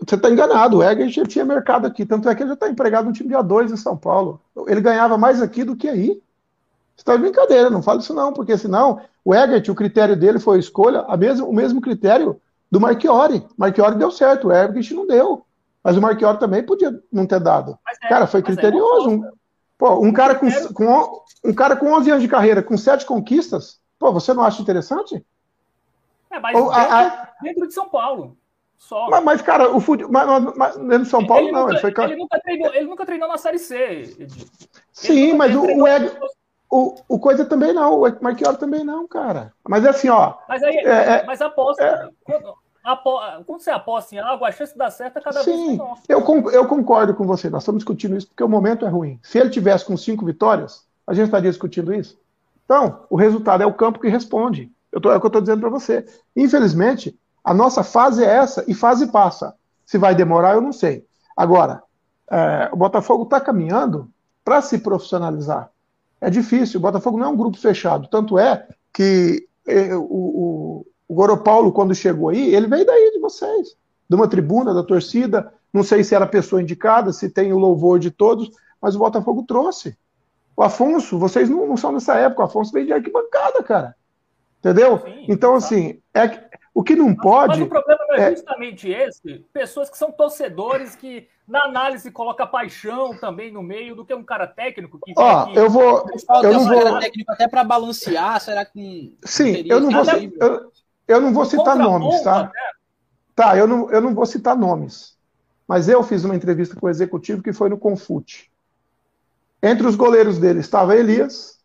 Você está enganado. O Eggert tinha mercado aqui. Tanto é que ele já está empregado no time de A2 em São Paulo. Ele ganhava mais aqui do que aí. Você está de brincadeira, não fala isso não, porque senão o Eggert, o critério dele foi a escolha, a mesmo, o mesmo critério do Marchiori. Marchiori deu certo, o Eggert não deu. Mas o Marchiori também podia não ter dado. É, cara, foi é criterioso. É pô, um cara com, com, um cara com 11 anos de carreira, com sete conquistas, pô, você não acha interessante? É, mas Ou, dentro, a, dentro de São Paulo. Só. Mas, mas, cara, o futebol. Mas, mas, dentro de São Paulo, ele não. Nunca, ele, foi... ele, nunca treinou, ele nunca treinou na Série C. Sim, mas o, o, Egg, o, o Coisa também não, o Marquiori também não, cara. Mas é assim, ó. Mas aí, é, é mas aposta. É, quando, apo, quando você aposta em algo, a chance de dar certo é cada sim, vez menor. Eu, eu concordo com você, nós estamos discutindo isso porque o momento é ruim. Se ele tivesse com cinco vitórias, a gente estaria discutindo isso. Então, o resultado é o campo que responde. Eu tô, é o que eu estou dizendo para você. Infelizmente, a nossa fase é essa e fase passa. Se vai demorar, eu não sei. Agora, é, o Botafogo está caminhando para se profissionalizar. É difícil. O Botafogo não é um grupo fechado. Tanto é que o, o, o Goro Paulo, quando chegou aí, ele veio daí de vocês, de uma tribuna, da torcida. Não sei se era a pessoa indicada, se tem o louvor de todos, mas o Botafogo trouxe. O Afonso, vocês não, não são dessa época, o Afonso veio de arquibancada, cara. Entendeu? Sim, então, assim, é, o que não pode. Mas o problema não é, é justamente esse. Pessoas que são torcedores que, na análise, coloca paixão também no meio do que um cara técnico que. Ó, que... eu vou. Eu não vou... cara técnico até para balancear, será que. Sim, eu não, vou, eu, eu não vou citar nomes, tá? Né? Tá, eu não, eu não vou citar nomes. Mas eu fiz uma entrevista com o executivo que foi no Confute. Entre os goleiros dele estava Elias,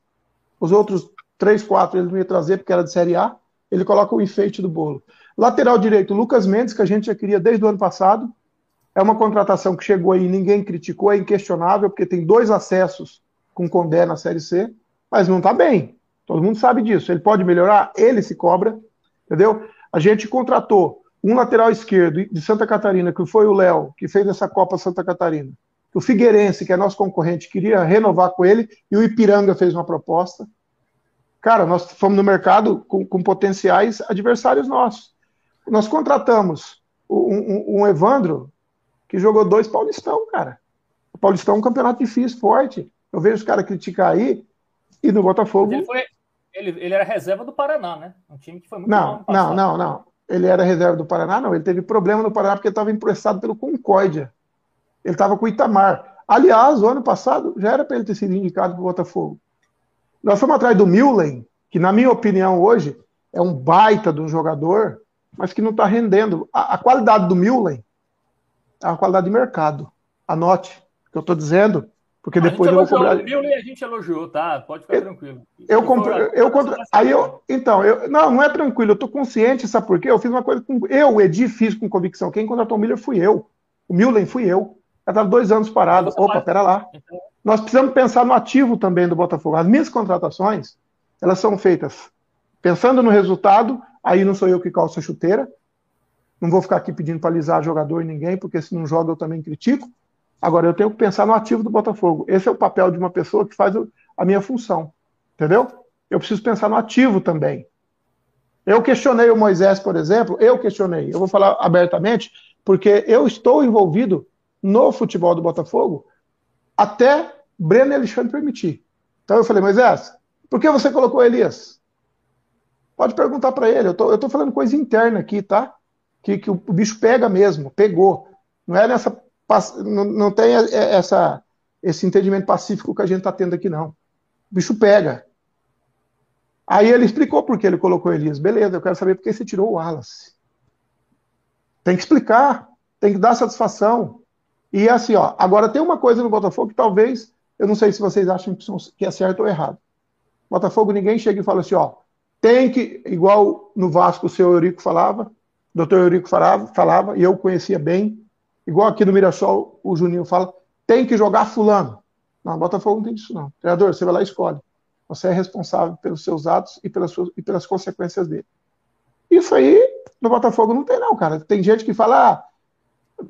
os outros três, quatro ele não ia trazer porque era de Série A ele coloca o enfeite do bolo. Lateral direito, Lucas Mendes, que a gente já queria desde o ano passado. É uma contratação que chegou aí, ninguém criticou, é inquestionável, porque tem dois acessos com Condé na Série C, mas não está bem. Todo mundo sabe disso. Ele pode melhorar, ele se cobra, entendeu? A gente contratou um lateral esquerdo de Santa Catarina, que foi o Léo, que fez essa Copa Santa Catarina. O Figueirense, que é nosso concorrente, queria renovar com ele, e o Ipiranga fez uma proposta. Cara, nós fomos no mercado com, com potenciais adversários nossos. Nós contratamos um, um, um, Evandro que jogou dois Paulistão, cara. O Paulistão é um campeonato difícil, forte. Eu vejo os caras criticar aí e no Botafogo. Ele, foi, ele, ele, era reserva do Paraná, né? Um time que foi muito Não, não, não, não. Ele era reserva do Paraná, não. Ele teve problema no Paraná porque estava emprestado pelo Concórdia. Ele estava com o Itamar. Aliás, o ano passado já era para ele ter sido indicado para o Botafogo. Nós fomos atrás do Millen, que, na minha opinião, hoje, é um baita de um jogador, mas que não está rendendo. A, a, qualidade do Mullen é uma qualidade de mercado. Anote o que eu estou dizendo, porque depois eu vou cobrar. O a gente elogiou, tá? Pode ficar eu, tranquilo. Eu, compro, eu, compro, aí eu, então, eu, não, não é tranquilo. Eu estou consciente, sabe por quê? Eu fiz uma coisa com eu, Edi, fiz com convicção. Quem contratou o Miller fui eu. O Mullen fui eu. Já estava dois anos parado. Opa, vai... pera lá. Então... Nós precisamos pensar no ativo também do Botafogo. As minhas contratações, elas são feitas pensando no resultado. Aí não sou eu que calço a chuteira. Não vou ficar aqui pedindo para alisar jogador e ninguém, porque se não joga eu também critico. Agora, eu tenho que pensar no ativo do Botafogo. Esse é o papel de uma pessoa que faz a minha função. Entendeu? Eu preciso pensar no ativo também. Eu questionei o Moisés, por exemplo, eu questionei, eu vou falar abertamente, porque eu estou envolvido no futebol do Botafogo até Breno Alexandre permitir. Então eu falei, Moisés, por que você colocou Elias? Pode perguntar para ele, eu tô, eu tô falando coisa interna aqui, tá? Que, que o bicho pega mesmo, pegou. Não é nessa. Não, tem essa, esse entendimento pacífico que a gente está tendo aqui, não. O bicho pega. Aí ele explicou por que ele colocou Elias. Beleza, eu quero saber por que você tirou o Wallace. Tem que explicar, tem que dar satisfação. E assim, ó, agora tem uma coisa no Botafogo que talvez, eu não sei se vocês acham que é certo ou errado. Botafogo, ninguém chega e fala assim, ó, tem que, igual no Vasco o seu Eurico falava, o doutor Eurico falava, falava, e eu conhecia bem, igual aqui no Mirassol o Juninho fala, tem que jogar fulano. Não, Botafogo não tem isso não. Treinador, você vai lá e escolhe. Você é responsável pelos seus atos e pelas, suas, e pelas consequências dele. Isso aí no Botafogo não tem não, cara. Tem gente que fala, ah,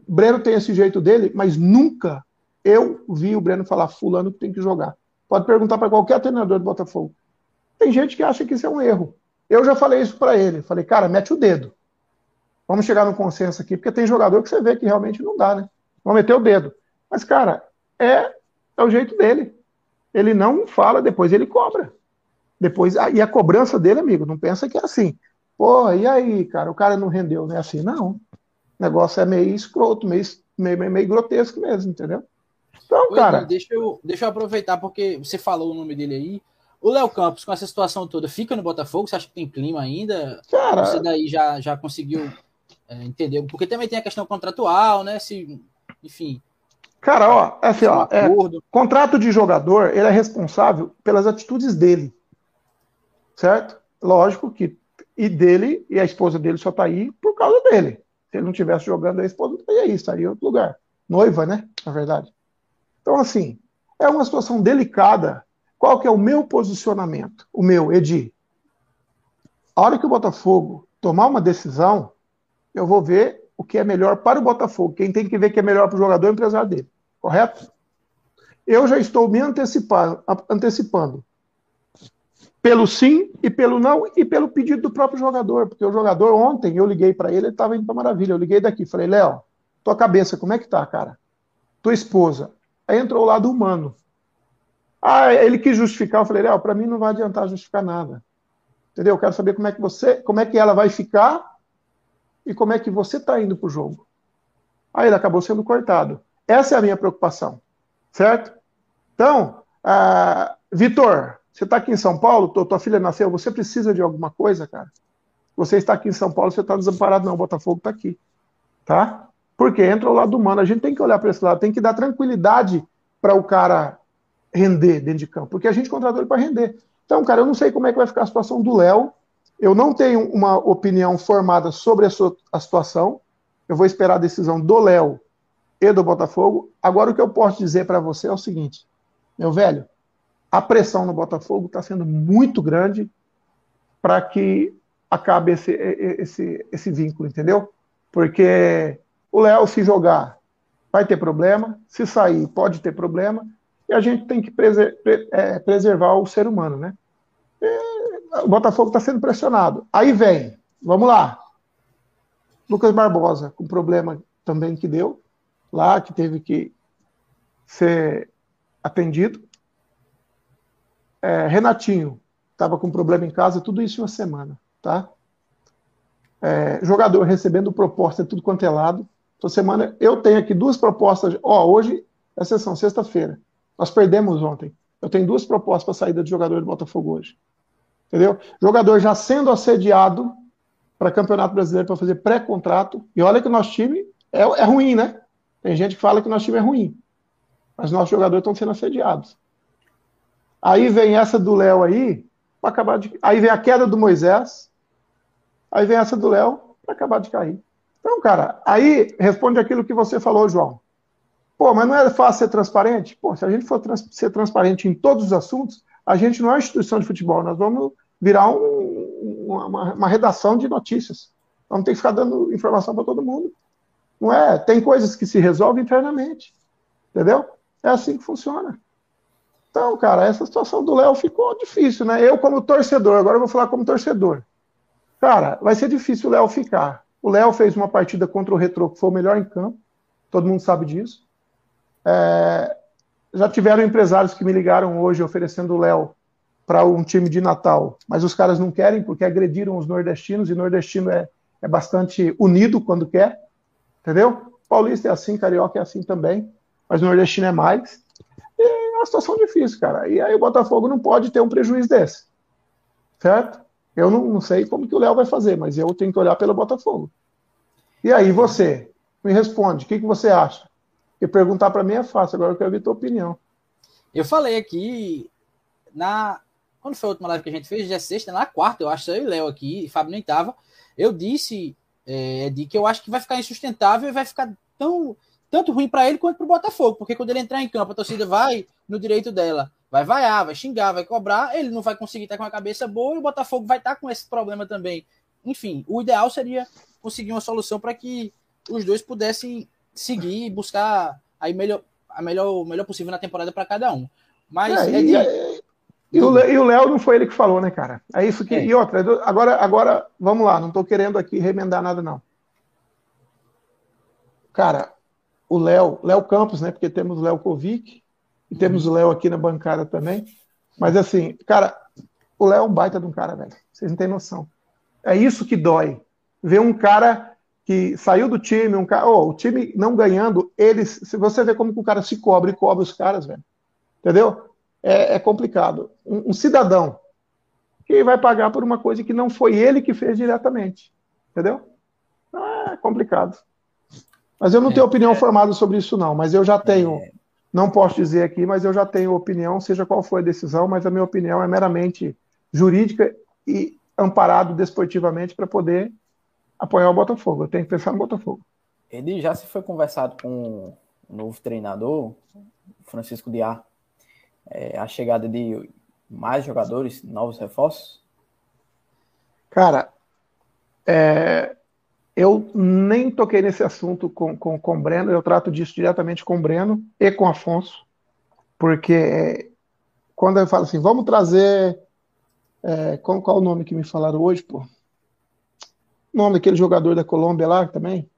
Breno tem esse jeito dele, mas nunca eu vi o Breno falar fulano que tem que jogar. Pode perguntar para qualquer treinador do Botafogo. Tem gente que acha que isso é um erro. Eu já falei isso para ele. Falei, cara, mete o dedo. Vamos chegar no consenso aqui, porque tem jogador que você vê que realmente não dá, né? Vamos meter o dedo. Mas, cara, é, é o jeito dele. Ele não fala, depois ele cobra. Depois, e a cobrança dele, amigo, não pensa que é assim. Pô, e aí, cara, o cara não rendeu, não é assim, não. O negócio é meio escroto, meio, meio, meio grotesco mesmo, entendeu? Então, Oi, cara. Deixa eu, deixa eu aproveitar, porque você falou o nome dele aí. O Léo Campos, com essa situação toda, fica no Botafogo? Você acha que tem clima ainda? Cara, você daí já, já conseguiu é, entender? Porque também tem a questão contratual, né? Se, enfim. Cara, ó, é assim, ó, é, contrato de jogador, ele é responsável pelas atitudes dele. Certo? Lógico que e dele e a esposa dele só tá aí por causa dele. Se ele não tivesse jogando, a esposa estaria aí, estaria em outro lugar. Noiva, né? Na verdade. Então, assim, é uma situação delicada qual que é o meu posicionamento? O meu, Edi. A hora que o Botafogo tomar uma decisão, eu vou ver o que é melhor para o Botafogo. Quem tem que ver que é melhor para o jogador é o empresário dele. Correto? Eu já estou me antecipando, antecipando pelo sim e pelo não e pelo pedido do próprio jogador, porque o jogador ontem eu liguei para ele, ele estava indo para maravilha. Eu liguei daqui, falei: "Léo, tua cabeça, como é que tá, cara? Tua esposa". Aí entrou o lado humano. Ah, ele quis justificar, eu falei, Léo, para mim não vai adiantar justificar nada. Entendeu? Eu quero saber como é que você, como é que ela vai ficar e como é que você está indo para o jogo. Aí ele acabou sendo cortado. Essa é a minha preocupação, certo? Então, ah, Vitor, você está aqui em São Paulo, tua, tua filha nasceu, você precisa de alguma coisa, cara? Você está aqui em São Paulo, você está desamparado, não, o Botafogo está aqui, tá? Porque entra o lado humano, a gente tem que olhar para esse lado, tem que dar tranquilidade para o cara render dentro de campo, porque a gente contratou ele para render. Então, cara, eu não sei como é que vai ficar a situação do Léo. Eu não tenho uma opinião formada sobre a, sua, a situação. Eu vou esperar a decisão do Léo e do Botafogo. Agora, o que eu posso dizer para você é o seguinte, meu velho, a pressão no Botafogo está sendo muito grande para que acabe esse, esse, esse vínculo, entendeu? Porque o Léo, se jogar, vai ter problema, se sair, pode ter problema, e a gente tem que é, preservar o ser humano, né? O Botafogo está sendo pressionado. Aí vem, vamos lá. Lucas Barbosa, com problema também que deu, lá, que teve que ser atendido. É, Renatinho, estava com problema em casa, tudo isso em uma semana, tá? É, jogador recebendo proposta tudo quanto é lado. Essa semana eu tenho aqui duas propostas. Ó, hoje é sessão, sexta-feira. Nós perdemos ontem. Eu tenho duas propostas para saída de jogador do Botafogo hoje. Entendeu? Jogador já sendo assediado para Campeonato Brasileiro para fazer pré-contrato. E olha que o nosso time é, é ruim, né? Tem gente que fala que o nosso time é ruim. Mas nossos jogadores estão sendo assediados. Aí vem essa do Léo aí, para acabar de. Aí vem a queda do Moisés. Aí vem essa do Léo para acabar de cair. Então, cara, aí responde aquilo que você falou, João. Pô, mas não é fácil ser transparente? Pô, se a gente for trans ser transparente em todos os assuntos, a gente não é uma instituição de futebol, nós vamos virar um, uma, uma, redação de notícias. Vamos ter que ficar dando informação para todo mundo. Não é? Tem coisas que se resolvem internamente. Entendeu? É assim que funciona. Então, cara, essa situação do Léo ficou difícil, né? Eu, como torcedor, agora eu vou falar como torcedor. Cara, vai ser difícil o Léo ficar. O Léo fez uma partida contra o Retro que foi o melhor em campo, todo mundo sabe disso. É, já tiveram empresários que me ligaram hoje oferecendo o Léo para um time de Natal, mas os caras não querem porque agrediram os nordestinos e nordestino é, é bastante unido quando quer, entendeu? Paulista é assim, carioca é assim também, mas nordestino é mais. E é uma situação difícil, cara. E aí o Botafogo não pode ter um prejuízo desse, certo? Eu não, não sei como que o Léo vai fazer, mas eu tenho que olhar pelo Botafogo. E aí, você, me responde, o que, que você acha? Porque perguntar para mim é fácil, agora eu quero ver tua opinião. Eu falei aqui na. Quando foi a última live que a gente fez? Já é sexta, na quarta, eu acho, eu e Léo aqui, e Fábio nem tava. Eu disse, é, de que eu acho que vai ficar insustentável e vai ficar tão tanto ruim para ele quanto para o Botafogo, porque quando ele entrar em campo, a torcida vai no direito dela vai vaiar, vai xingar, vai cobrar, ele não vai conseguir estar com a cabeça boa e o Botafogo vai estar com esse problema também. Enfim, o ideal seria conseguir uma solução para que os dois pudessem seguir e buscar aí melhor, a melhor, o melhor possível na temporada para cada um. Mas é, é de... e, e, o Léo não foi ele que falou, né, cara? É isso que. É. E outra, agora, agora, vamos lá, não estou querendo aqui remendar nada, não. Cara, o Léo, Léo Campos, né? Porque temos o Léo Kovic, e temos o Léo aqui na bancada também. Mas assim, cara, o Léo é um baita de um cara, velho. Vocês não têm noção. É isso que dói. Ver um cara que saiu do time, um cara, oh, o time não ganhando, eles, se você vê como que o cara se cobre e cobre os caras, velho. Entendeu? É, é complicado. Um, um, cidadão que vai pagar por uma coisa que não foi ele que fez diretamente. Entendeu? É complicado. Mas eu não tenho é, opinião é. formada sobre isso, não. Mas eu já tenho é. Não posso dizer aqui, mas eu já tenho opinião, seja qual for a decisão, mas a minha opinião é meramente jurídica e amparado desportivamente para poder apoiar o Botafogo. Eu tenho que pensar no Botafogo. Ele já se foi conversado com o novo treinador, Francisco Diá, é, a chegada de mais jogadores, novos reforços? Cara, é, eu nem toquei nesse assunto com, com, com o Breno, eu trato disso diretamente com o Breno e com o Afonso, porque é, quando eu falo assim, vamos trazer. É, qual, qual o nome que me falaram hoje, pô? Nome daquele jogador da Colômbia lá também?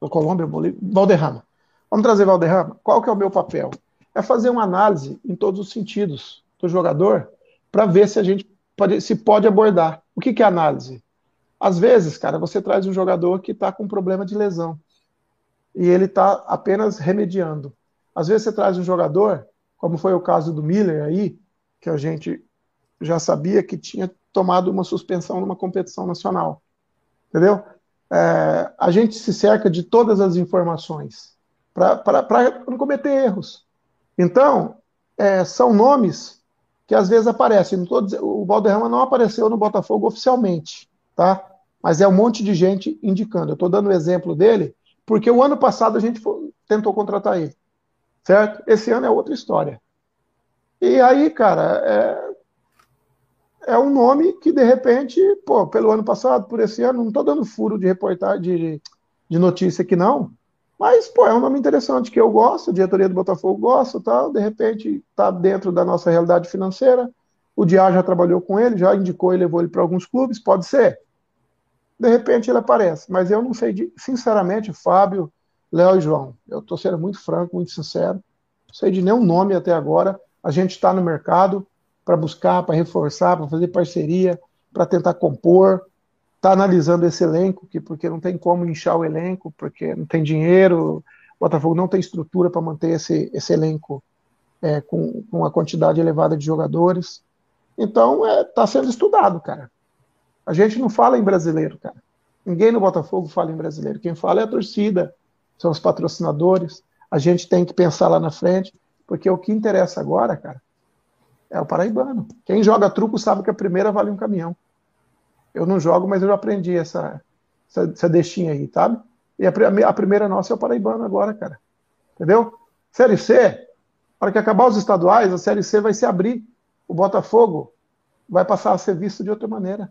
Da Colômbia, Bolívia? Valderrama. Vamos trazer Valderrama? Qual que é o meu papel? É fazer uma análise em todos os sentidos do jogador para ver se a gente pode, se pode abordar. O que, que é análise? Às vezes, cara, você traz um jogador que está com problema de lesão e ele está apenas remediando. Às vezes você traz um jogador, como foi o caso do Miller aí, que a gente já sabia que tinha tomado uma suspensão numa competição nacional. Entendeu? É, a gente se cerca de todas as informações para não cometer erros. Então, é, são nomes que às vezes aparecem. Dizendo, o Valderrama não apareceu no Botafogo oficialmente, tá? mas é um monte de gente indicando. Eu estou dando o exemplo dele, porque o ano passado a gente tentou contratar ele, certo? Esse ano é outra história. E aí, cara, é, é um nome que de repente, pô, pelo ano passado, por esse ano, não estou dando furo de reportagem, de, de notícia aqui não, mas, pô, é um nome interessante que eu gosto, a diretoria do Botafogo gosta, tal, de repente está dentro da nossa realidade financeira. O Diá já trabalhou com ele, já indicou e levou ele para alguns clubes, pode ser de repente ele aparece. Mas eu não sei, de, sinceramente, Fábio, Léo e João, eu estou sendo muito franco, muito sincero, não sei de nenhum nome até agora. A gente está no mercado para buscar, para reforçar, para fazer parceria, para tentar compor. Está analisando esse elenco, que, porque não tem como inchar o elenco, porque não tem dinheiro, o Botafogo não tem estrutura para manter esse, esse elenco é, com, com uma quantidade elevada de jogadores. Então, está é, tá sendo estudado, cara. A gente não fala em brasileiro, cara. Ninguém no Botafogo fala em brasileiro. Quem fala é a torcida, são os patrocinadores. A gente tem que pensar lá na frente, porque o que interessa agora, cara, é o paraibano. Quem joga truco sabe que a primeira vale um caminhão. Eu não jogo, mas eu já aprendi essa, essa, essa aí, sabe? E a, a, primeira nossa é o paraibano agora, cara. Entendeu? Série C, para que acabar os estaduais, a Série C vai se abrir. O Botafogo vai passar a ser visto de outra maneira.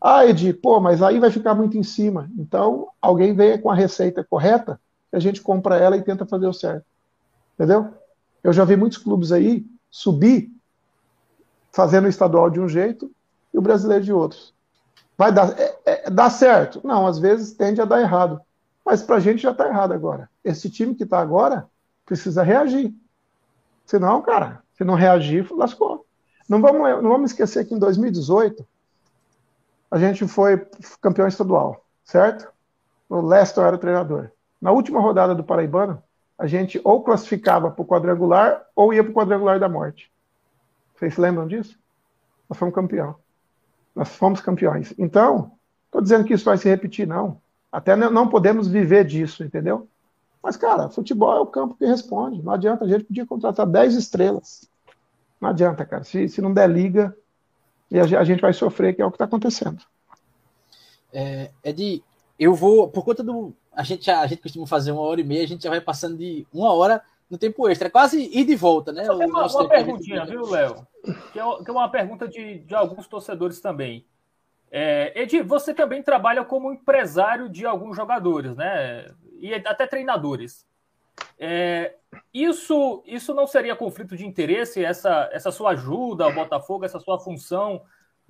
Ah, Edi, pô, mas aí vai ficar muito em cima. Então, alguém venha com a receita correta, a gente compra ela e tenta fazer o certo. Entendeu? Eu já vi muitos clubes aí subir fazendo o estadual de um jeito e o brasileiro de outros. Vai dar, é, é, dá certo? Não, às vezes tende a dar errado. Mas para a gente já está errado agora. Esse time que está agora precisa reagir. Senão, cara, se não reagir, lascou. Não vamos, não vamos esquecer que em 2018 a gente foi campeão estadual, certo? O Leston era o treinador. Na última rodada do Paraibano, a gente ou classificava para o quadrangular ou ia para o quadrangular da morte. Vocês se lembram disso? Nós fomos campeão. Nós fomos campeões. Então, estou dizendo que isso vai se repetir, não. Até não podemos viver disso, entendeu? Mas, cara, futebol é o campo que responde. Não adianta, a gente podia contratar 10 estrelas. Não adianta, cara. Se, se não der liga, e a, gente vai sofrer, que é o que está acontecendo. É, Ed, eu vou, por conta do. A gente, a gente costuma fazer uma hora e meia, a gente já vai passando de uma hora no tempo extra. É quase ir de volta, né? Tem uma, uma perguntinha, viu, Léo? Que, é, que é uma pergunta de, de alguns torcedores também. É, Edi, você também trabalha como empresário de alguns jogadores, né? E até treinadores. É, isso, isso não seria conflito de interesse? Essa, essa sua ajuda ao Botafogo, essa sua função,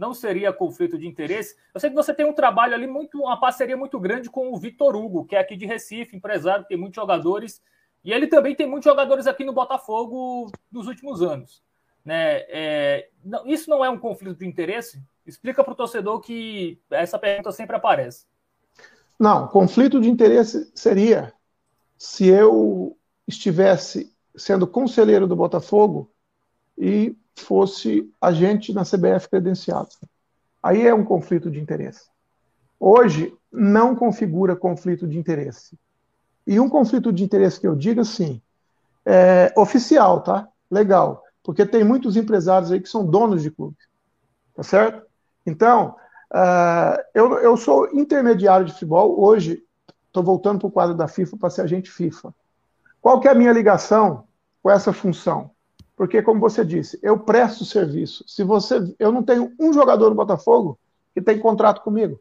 não seria conflito de interesse? Eu sei que você tem um trabalho ali, muito, uma parceria muito grande com o Vitor Hugo, que é aqui de Recife, empresário, tem muitos jogadores, e ele também tem muitos jogadores aqui no Botafogo nos últimos anos. Né? É, não, isso não é um conflito de interesse? Explica para o torcedor que essa pergunta sempre aparece. Não, conflito de interesse seria se eu estivesse sendo conselheiro do Botafogo e fosse agente na CBF credenciado. Aí é um conflito de interesse. Hoje não configura conflito de interesse. E um conflito de interesse que eu digo assim, é oficial, tá? Legal. Porque tem muitos empresários aí que são donos de clube. Tá certo? Então, uh, eu, eu sou intermediário de futebol. Hoje Estou voltando para o quadro da FIFA para ser agente FIFA. Qual que é a minha ligação com essa função? Porque, como você disse, eu presto serviço. Se você, eu não tenho um jogador no Botafogo que tem contrato comigo,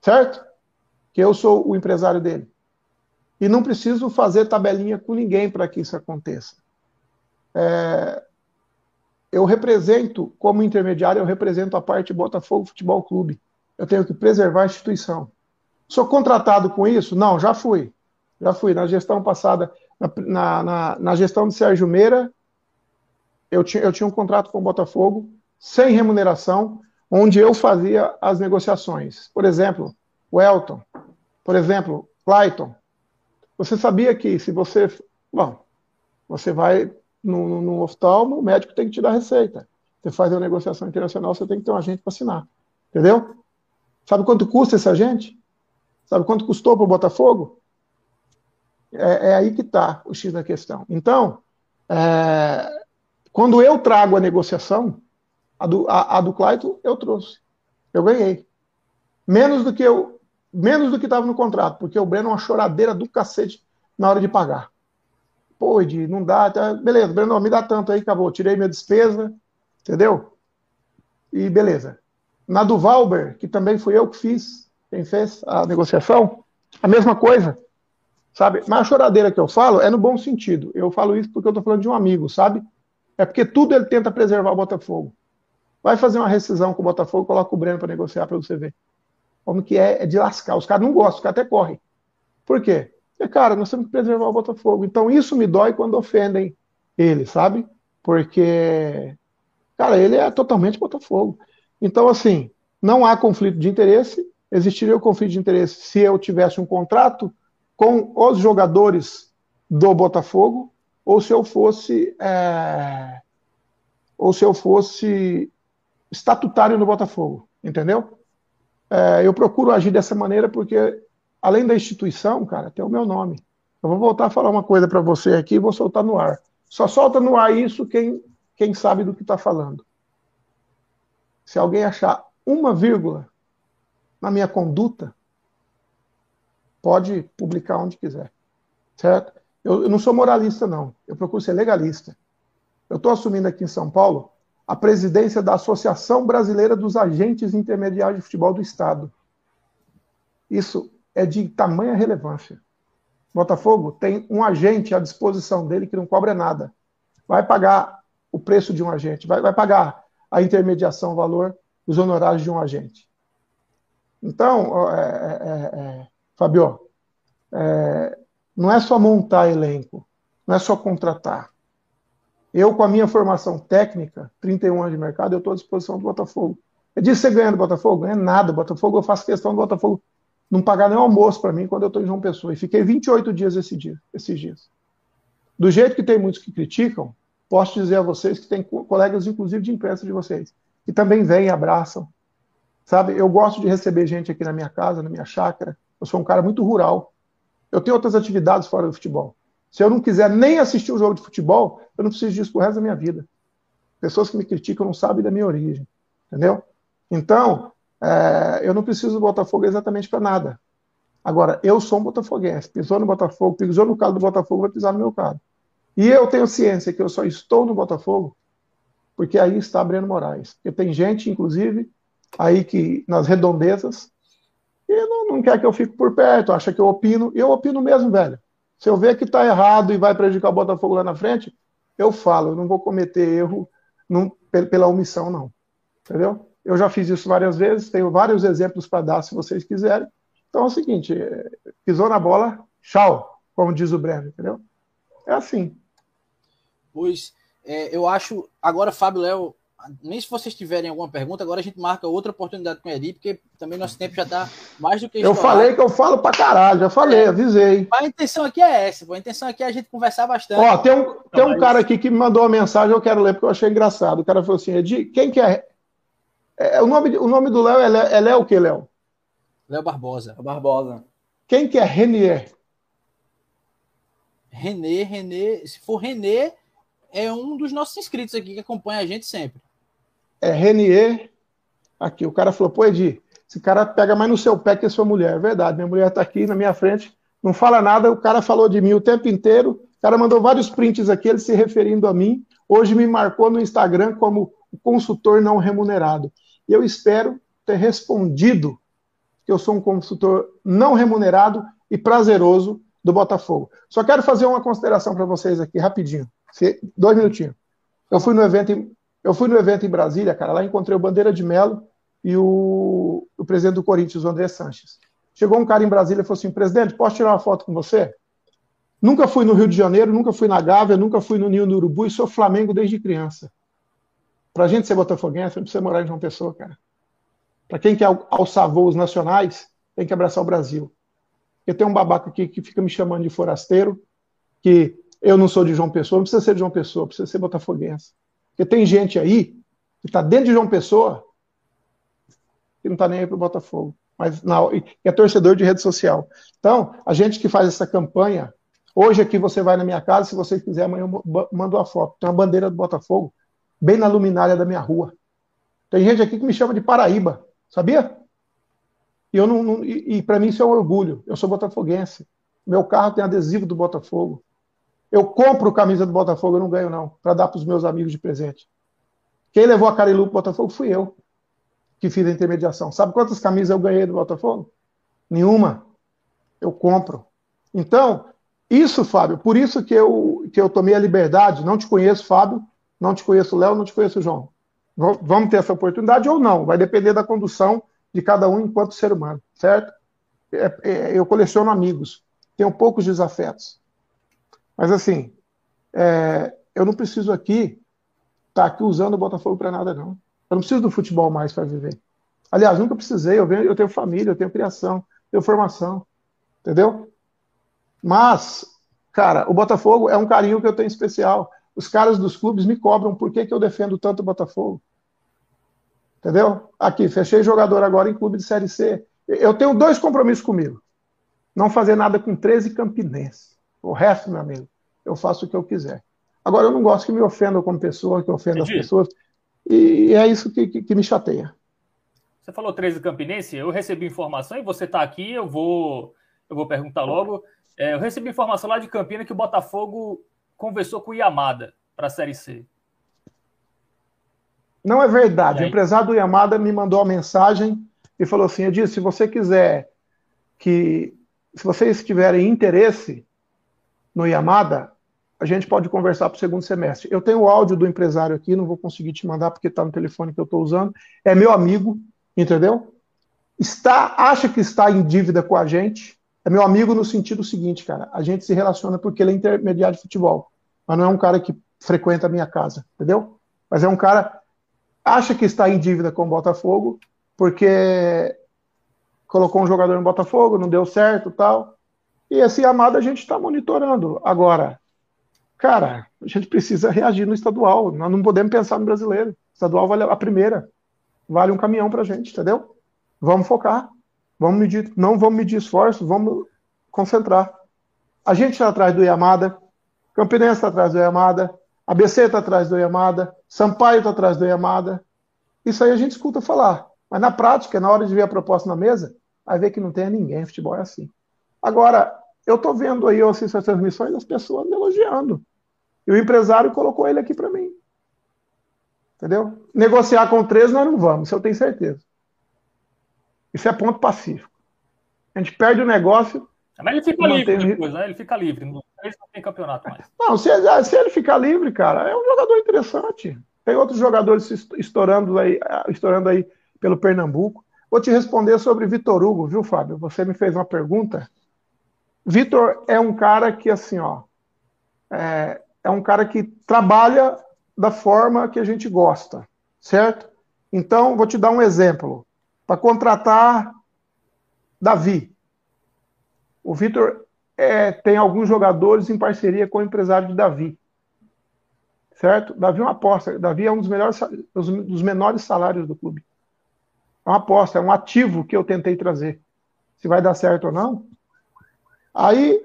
certo? Que eu sou o empresário dele. E não preciso fazer tabelinha com ninguém para que isso aconteça. É, eu represento, como intermediário, eu represento a parte Botafogo Futebol Clube. Eu tenho que preservar a instituição. Sou contratado com isso? Não, já fui. Já fui. Na gestão passada, na, na, na gestão de Sérgio Meira, eu tinha, eu tinha um contrato com o Botafogo, sem remuneração, onde eu fazia as negociações. Por exemplo, o Elton. Por exemplo, Clayton. Você sabia que se você. Bom, você vai no, no, oftalmo, o médico tem que te dar receita. Você faz uma negociação internacional, você tem que ter um agente para assinar. Entendeu? Sabe quanto custa esse agente? Sabe quanto custou para o Botafogo? É, é, aí que está o X da questão. Então, é, quando eu trago a negociação, a do, a, a do Clayton, eu trouxe. Eu ganhei. Menos do que eu. Menos do que estava no contrato, porque o Breno é uma choradeira do cacete na hora de pagar. Pô, Edi, não dá. Tá, beleza, Breno, me dá tanto aí, acabou. Tirei minha despesa, entendeu? E beleza. Na do Valber, que também fui eu que fiz, quem fez a negociação, a mesma coisa, sabe? Mas a choradeira que eu falo é no bom sentido. Eu falo isso porque eu estou falando de um amigo, sabe? É porque tudo ele tenta preservar o Botafogo. Vai fazer uma rescisão com o Botafogo, coloca o Breno para negociar para você ver. Como que é, é de lascar. Os caras não gostam, os caras até correm. Por quê? Porque, cara, nós temos que preservar o Botafogo. Então isso me dói quando ofendem ele, sabe? Porque, cara, ele é totalmente Botafogo. Então, assim, não há conflito de interesse existiria o conflito de interesse se eu tivesse um contrato com os jogadores do Botafogo ou se eu fosse é, ou se eu fosse estatutário no Botafogo, entendeu? É, eu procuro agir dessa maneira porque, além da instituição, cara, tem o meu nome. Eu vou voltar a falar uma coisa para você aqui e vou soltar no ar. Só solta no ar isso quem, quem sabe do que está falando. Se alguém achar uma vírgula na minha conduta, pode publicar onde quiser. Certo? Eu, eu não sou moralista, não. Eu procuro ser legalista. Eu estou assumindo aqui em São Paulo a presidência da Associação Brasileira dos Agentes Intermediários de Futebol do Estado. Isso é de tamanha relevância. Botafogo tem um agente à disposição dele que não cobra nada. Vai pagar o preço de um agente, vai, vai pagar a intermediação, o valor, os honorários de um agente. Então, é, é, é, Fabio, é, não é só montar elenco, não é só contratar. Eu, com a minha formação técnica, 31 anos de mercado, eu estou à disposição do Botafogo. É disso você ganha do Botafogo? É nada. Botafogo, eu faço questão do Botafogo não pagar nem almoço para mim quando eu estou em João Pessoa. E fiquei 28 dias esse dia, esses dias. Do jeito que tem muitos que criticam, posso dizer a vocês que tem colegas, inclusive de imprensa de vocês, que também vêm e abraçam. Sabe, eu gosto de receber gente aqui na minha casa, na minha chácara. Eu sou um cara muito rural. Eu tenho outras atividades fora do futebol. Se eu não quiser nem assistir um jogo de futebol, eu não preciso disso pro resto da minha vida. Pessoas que me criticam não sabem da minha origem. Entendeu? Então, é, eu não preciso do Botafogo exatamente para nada. Agora, eu sou um botafoguense. Pisou no Botafogo, pisou no carro do Botafogo, vai pisar no meu carro. E eu tenho ciência que eu só estou no Botafogo porque aí está Breno Moraes. Porque tem gente, inclusive, aí que nas redondezas, e não, não quer que eu fique por perto, acha que eu opino. E eu opino mesmo, velho. Se eu ver que está errado e vai prejudicar o Botafogo lá na frente, eu falo, eu não vou cometer erro não, pela omissão, não. Entendeu? Eu já fiz isso várias vezes, tenho vários exemplos para dar se vocês quiserem. Então é o seguinte: é, pisou na bola, tchau, como diz o Breno, entendeu? É assim. Pois é, eu acho. Agora, Fábio Léo, nem se vocês tiverem alguma pergunta, agora a gente marca outra oportunidade com o Edi, porque também nosso tempo já está mais do que Eu falei que eu falo para caralho, já falei, é, avisei. a intenção aqui é essa, pô. a intenção aqui é a gente conversar bastante. Ó, tem um, tem um cara aqui que me mandou uma mensagem, eu quero ler porque eu achei engraçado. O cara falou assim: Edi, quem que é? é o, nome, o nome do Léo é, é Léo o que, Léo? Léo Barbosa. Barbosa. Quem que é Renier? Renê, Renê, se for Renê, é um dos nossos inscritos aqui que acompanha a gente sempre é Renier. Aqui, o cara falou, pô, Edi, esse cara pega mais no seu pé que a sua mulher. É verdade, minha mulher está aqui na minha frente, não fala nada, o cara falou de mim o tempo inteiro, o cara mandou vários prints aqui, ele se referindo a mim, hoje me marcou no Instagram como consultor não remunerado. E eu espero ter respondido que eu sou um consultor não remunerado e prazeroso do Botafogo. Só quero fazer uma consideração para vocês aqui, rapidinho. Dois minutinhos. Eu fui no evento eu fui no evento em Brasília, cara, lá encontrei o Bandeira de Melo e o, o presidente do Corinthians, o André Sanches. Chegou um cara em Brasília e falou assim: presidente, posso tirar uma foto com você? Nunca fui no Rio de Janeiro, nunca fui na Gávea, nunca fui no Ninho do Urubu e sou Flamengo desde criança. Pra gente ser botafoguense, não precisa morar em João Pessoa, cara. Pra quem quer alçar voos nacionais, tem que abraçar o Brasil. Porque tem um babaca aqui que fica me chamando de forasteiro, que eu não sou de João Pessoa, não precisa ser de João Pessoa, precisa ser botafoguense. Porque tem gente aí que está dentro de João Pessoa que não está nem aí para o Botafogo. Mas não, e é torcedor de rede social. Então, a gente que faz essa campanha, hoje aqui você vai na minha casa, se você quiser, amanhã eu mando uma foto. Tem uma bandeira do Botafogo bem na luminária da minha rua. Tem gente aqui que me chama de Paraíba, sabia? E, não, não e, e para mim isso é um orgulho. Eu sou botafoguense. Meu carro tem adesivo do Botafogo. Eu compro camisa do Botafogo, eu não ganho, não, para dar para os meus amigos de presente. Quem levou a Carilu para Botafogo fui eu, que fiz a intermediação. Sabe quantas camisas eu ganhei do Botafogo? Nenhuma. Eu compro. Então, isso, Fábio, por isso que eu, que eu tomei a liberdade. Não te conheço, Fábio, não te conheço, Léo, não te conheço, João. Vamos ter essa oportunidade ou não? Vai depender da condução de cada um enquanto ser humano, certo? É, é, eu coleciono amigos, tenho poucos desafetos. Mas assim, é, eu não preciso aqui estar tá aqui usando o Botafogo para nada, não. Eu não preciso do futebol mais para viver. Aliás, nunca precisei. Eu, venho, eu tenho família, eu tenho criação, tenho formação. Entendeu? Mas, cara, o Botafogo é um carinho que eu tenho especial. os caras dos clubes me cobram por que, que eu defendo tanto o Botafogo. Entendeu? Aqui, fechei jogador agora em clube de Série C. Eu tenho dois compromissos comigo. Não fazer nada com 13 campinenses. O resto, meu amigo, eu faço o que eu quiser. Agora, eu não gosto que me ofendam como pessoa, que ofendam as pessoas. E é isso que, que, que, me chateia. Você falou 13 campinense, eu recebi informação e você está aqui, eu vou, eu vou perguntar logo. É, eu recebi informação lá de Campina que o Botafogo conversou com o Yamada para a Série C. Não é verdade. O empresário do Yamada me mandou uma mensagem e falou assim: Edith, se você quiser que. Se vocês tiverem interesse no Yamada, a gente pode conversar para o segundo semestre. Eu tenho o áudio do empresário aqui, não vou conseguir te mandar porque está no telefone que eu estou usando. É meu amigo, entendeu? Está, acha que está em dívida com a gente. É meu amigo no sentido seguinte, cara. A gente se relaciona porque ele é intermediário de futebol, mas não é um cara que frequenta a minha casa, entendeu? Mas é um cara acha que está em dívida com o Botafogo, porque colocou um jogador no Botafogo, não deu certo tal. E esse amado a gente está monitorando. Agora, cara, a gente precisa reagir no estadual. Nós não podemos pensar no brasileiro. O estadual vale a primeira. Vale um caminhão pra gente, entendeu? Vamos focar. Vamos medir, não vamos medir esforço, vamos concentrar. A gente está atrás do Yamada, Campinense está atrás do Yamada, ABC está atrás do Yamada, Sampaio está atrás do Yamada. Isso aí a gente escuta falar. Mas na prática, na hora de ver a proposta na mesa, vai ver que não tem ninguém. Futebol é assim. Agora, eu estou vendo aí, eu assisto as transmissões, as pessoas elogiando. E o empresário colocou ele aqui para mim. Entendeu? Negociar com três nós não vamos, isso eu tenho certeza. Isso é ponto pacífico. A gente perde o negócio. Mas ele fica livre depois, né? Ele fica livre eles não tem campeonato mais. Não, se, se ele ficar livre, cara, é um jogador interessante. Tem outros jogadores estourando aí, estourando aí pelo Pernambuco. Vou te responder sobre Vitor Hugo, viu, Fábio? Você me fez uma pergunta. Vitor é um cara que, assim, ó, é, é um cara que trabalha da forma que a gente gosta, certo? Então, vou te dar um exemplo. Para contratar Davi. O Vitor é, tem alguns jogadores em parceria com o empresário de Davi. Certo? Davi é uma aposta. Davi é um dos, melhores, dos menores salários do clube. É uma aposta, é um ativo que eu tentei trazer. Se vai dar certo ou não. Aí,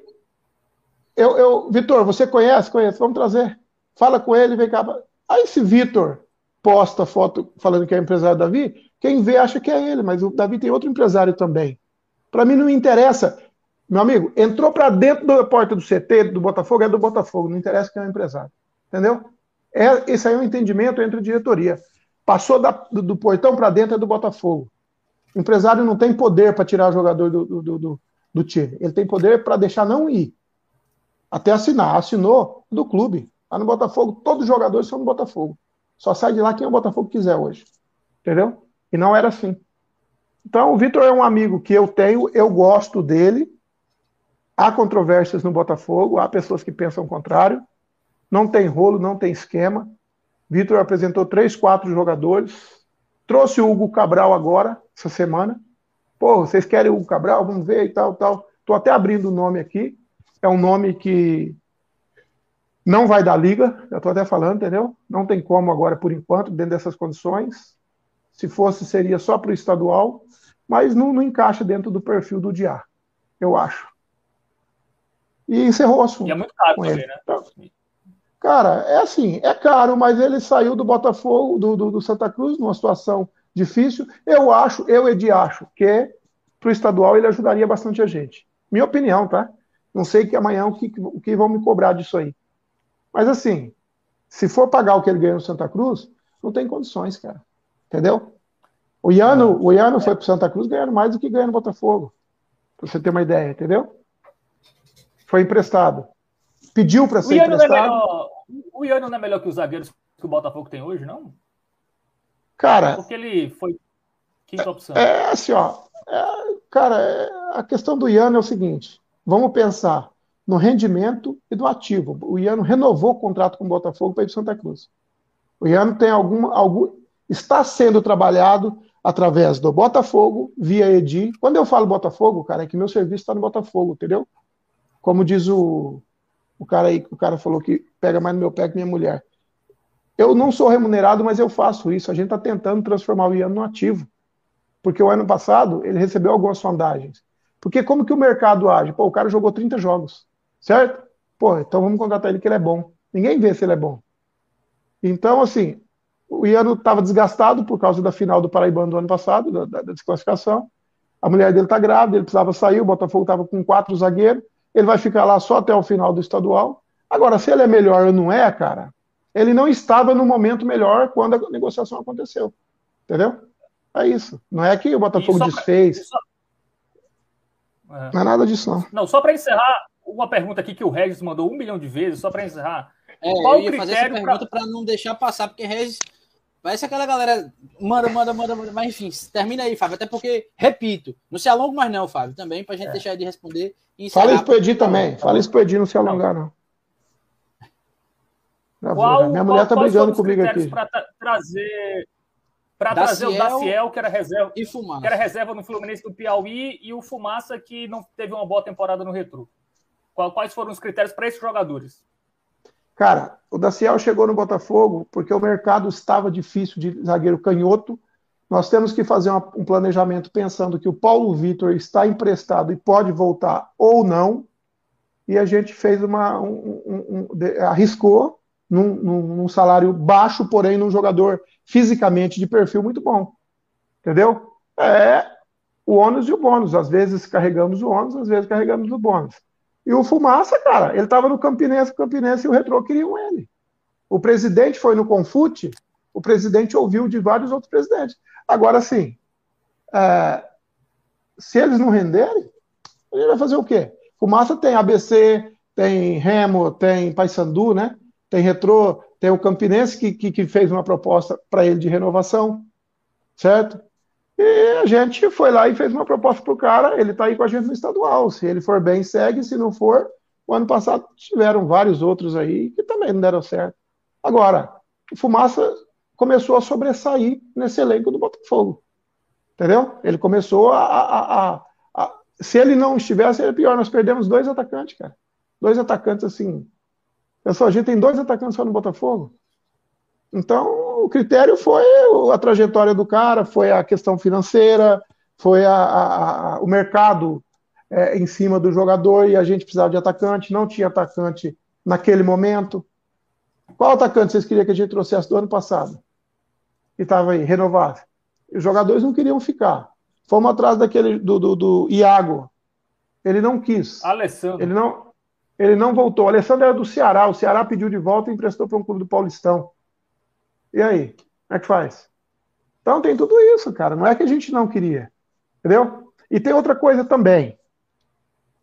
eu, eu Vitor, você conhece? Conhece? Vamos trazer. Fala com ele, vem cá. Aí, se Vitor posta foto falando que é empresário Davi, quem vê acha que é ele, mas o Davi tem outro empresário também. Para mim não me interessa meu amigo, entrou para dentro da porta do CT, do Botafogo, é do Botafogo, não interessa quem é o empresário. Entendeu? É, esse aí é um entendimento entre diretoria. Passou da, do, do, portão para dentro é do Botafogo. O empresário não tem poder para tirar o jogador do, do, do, do time. Ele tem poder para deixar não ir. Até assinar. Assinou do clube. Lá no Botafogo, todos os jogadores são do Botafogo. Só sai de lá quem o Botafogo quiser hoje. Entendeu? E não era assim. Então, o Vitor é um amigo que eu tenho, eu gosto dele, Há controvérsias no Botafogo, há pessoas que pensam o contrário. Não tem rolo, não tem esquema. Vitor apresentou três, quatro jogadores. Trouxe o Hugo Cabral agora, essa semana. Pô, vocês querem o Cabral? Vamos ver e tal, tal. Estou até abrindo o nome aqui. É um nome que não vai dar liga, já estou até falando, entendeu? Não tem como agora, por enquanto, dentro dessas condições. Se fosse, seria só para o estadual, mas não, não encaixa dentro do perfil do Diá, eu acho e encerrou o assunto. E é muito caro também, ele. né? Então, cara, é assim, é caro, mas ele saiu do Botafogo, do, do, do, Santa Cruz, numa situação difícil. Eu acho, eu, Edi, acho que para o estadual ele ajudaria bastante a gente. Minha opinião, tá? Não sei que amanhã o que, o que vão me cobrar disso aí. Mas assim, se for pagar o que ele ganhou no Santa Cruz, não tem condições, cara. Entendeu? O Iano, o Iano foi para Santa Cruz ganhando mais do que ganhou no Botafogo. Pra você ter uma ideia, entendeu? foi emprestado. Pediu para ser o é emprestado. É melhor, o Iano não é melhor que os zagueiros que o Botafogo tem hoje, não? Cara. Porque ele foi quinta opção. É, é assim, ó. É, cara, é, a questão do Iano é o seguinte: vamos pensar no rendimento e do ativo. O Iano renovou o contrato com o Botafogo para ir para Santa Cruz. O Iano tem algum, algum. está sendo trabalhado através do Botafogo, via Edi. Quando eu falo Botafogo, cara, é que meu serviço está no Botafogo, entendeu? como diz o, O cara aí, o cara falou que pega mais no meu pé que minha mulher. Eu não sou remunerado, mas eu faço isso. A gente está tentando transformar o Ian no ativo. Porque o ano passado ele recebeu algumas sondagens. Porque como que o mercado age? Pô, o cara jogou 30 jogos, certo? Pô, então vamos contratar ele que ele é bom. Ninguém vê se ele é bom. Então, assim, o Iano estava desgastado por causa da final do Paraibano do ano passado, da, da, desclassificação. A mulher dele está grávida, ele precisava sair, o Botafogo estava com quatro zagueiros, ele vai ficar lá só até o final do estadual. Agora, se ele é melhor ou não é, cara, ele não estava no momento melhor quando a negociação aconteceu. Entendeu? É isso. Não é que o Botafogo desfez. Pra... É. Não é nada disso, não. Não, só para encerrar, uma pergunta aqui que o Regis mandou um milhão de vezes, só para encerrar. É, Qual eu ia fazer essa pergunta para não deixar passar, porque Regis. Parece aquela galera. Manda, manda, manda, manda. Mas enfim, termina aí, Fábio. Até porque, repito, não se alonga mais, não, Fábio, também, pra gente é. deixar de responder. Fala isso pro Edi também. Fala isso pro Edi, não se alongar, não. Qual, Minha mulher tá brigando comigo aqui. Para trazer para trazer o Daciel, que era reserva, e Fumaça. que era reserva no Fluminense do Piauí, e o Fumaça, que não teve uma boa temporada no Retro. Quais foram os critérios para esses jogadores? Cara, o Daciel chegou no Botafogo porque o mercado estava difícil de zagueiro canhoto. Nós temos que fazer uma, um planejamento pensando que o Paulo Vitor está emprestado e pode voltar ou não. E a gente fez uma. Um, um, um, arriscou num, num, num salário baixo, porém num jogador fisicamente de perfil muito bom. Entendeu? É o ônus e o bônus. Às vezes carregamos o ônus, às vezes carregamos o bônus. E o Fumaça, cara, ele estava no Campinense, Campinense e o Retrô queriam ele. O presidente foi no Confute, o presidente ouviu de vários outros presidentes. Agora, sim, é, se eles não renderem, ele vai fazer o quê? Fumaça tem ABC, tem Remo, tem Paysandu, né? Tem Retrô, tem o Campinense que, que, que fez uma proposta para ele de renovação, certo? E a gente foi lá e fez uma proposta para o cara, ele está aí com a gente no estadual. Se ele for bem, segue, se não for, o ano passado tiveram vários outros aí que também não deram certo. Agora, o Fumaça começou a sobressair nesse elenco do Botafogo. Entendeu? Ele começou a, a, a, a. se ele não estivesse, era pior. Nós perdemos dois atacantes, cara. Dois atacantes assim. Pessoal, a gente tem dois atacantes só no Botafogo. Então, o critério foi a trajetória do cara, foi a questão financeira, foi a, a, a, o mercado é, em cima do jogador e a gente precisava de atacante, não tinha atacante naquele momento. Qual atacante vocês queriam que a gente trouxesse do ano passado? Que estava aí, renovável. Os jogadores não queriam ficar. Fomos atrás daquele do, do, do Iago. Ele não quis. Alessandro. Ele não, ele não voltou. O Alessandro era do Ceará. O Ceará pediu de volta e emprestou para um clube do Paulistão. E aí? Como é que faz? Então tem tudo isso, cara. Não é que a gente não queria. Entendeu? E tem outra coisa também.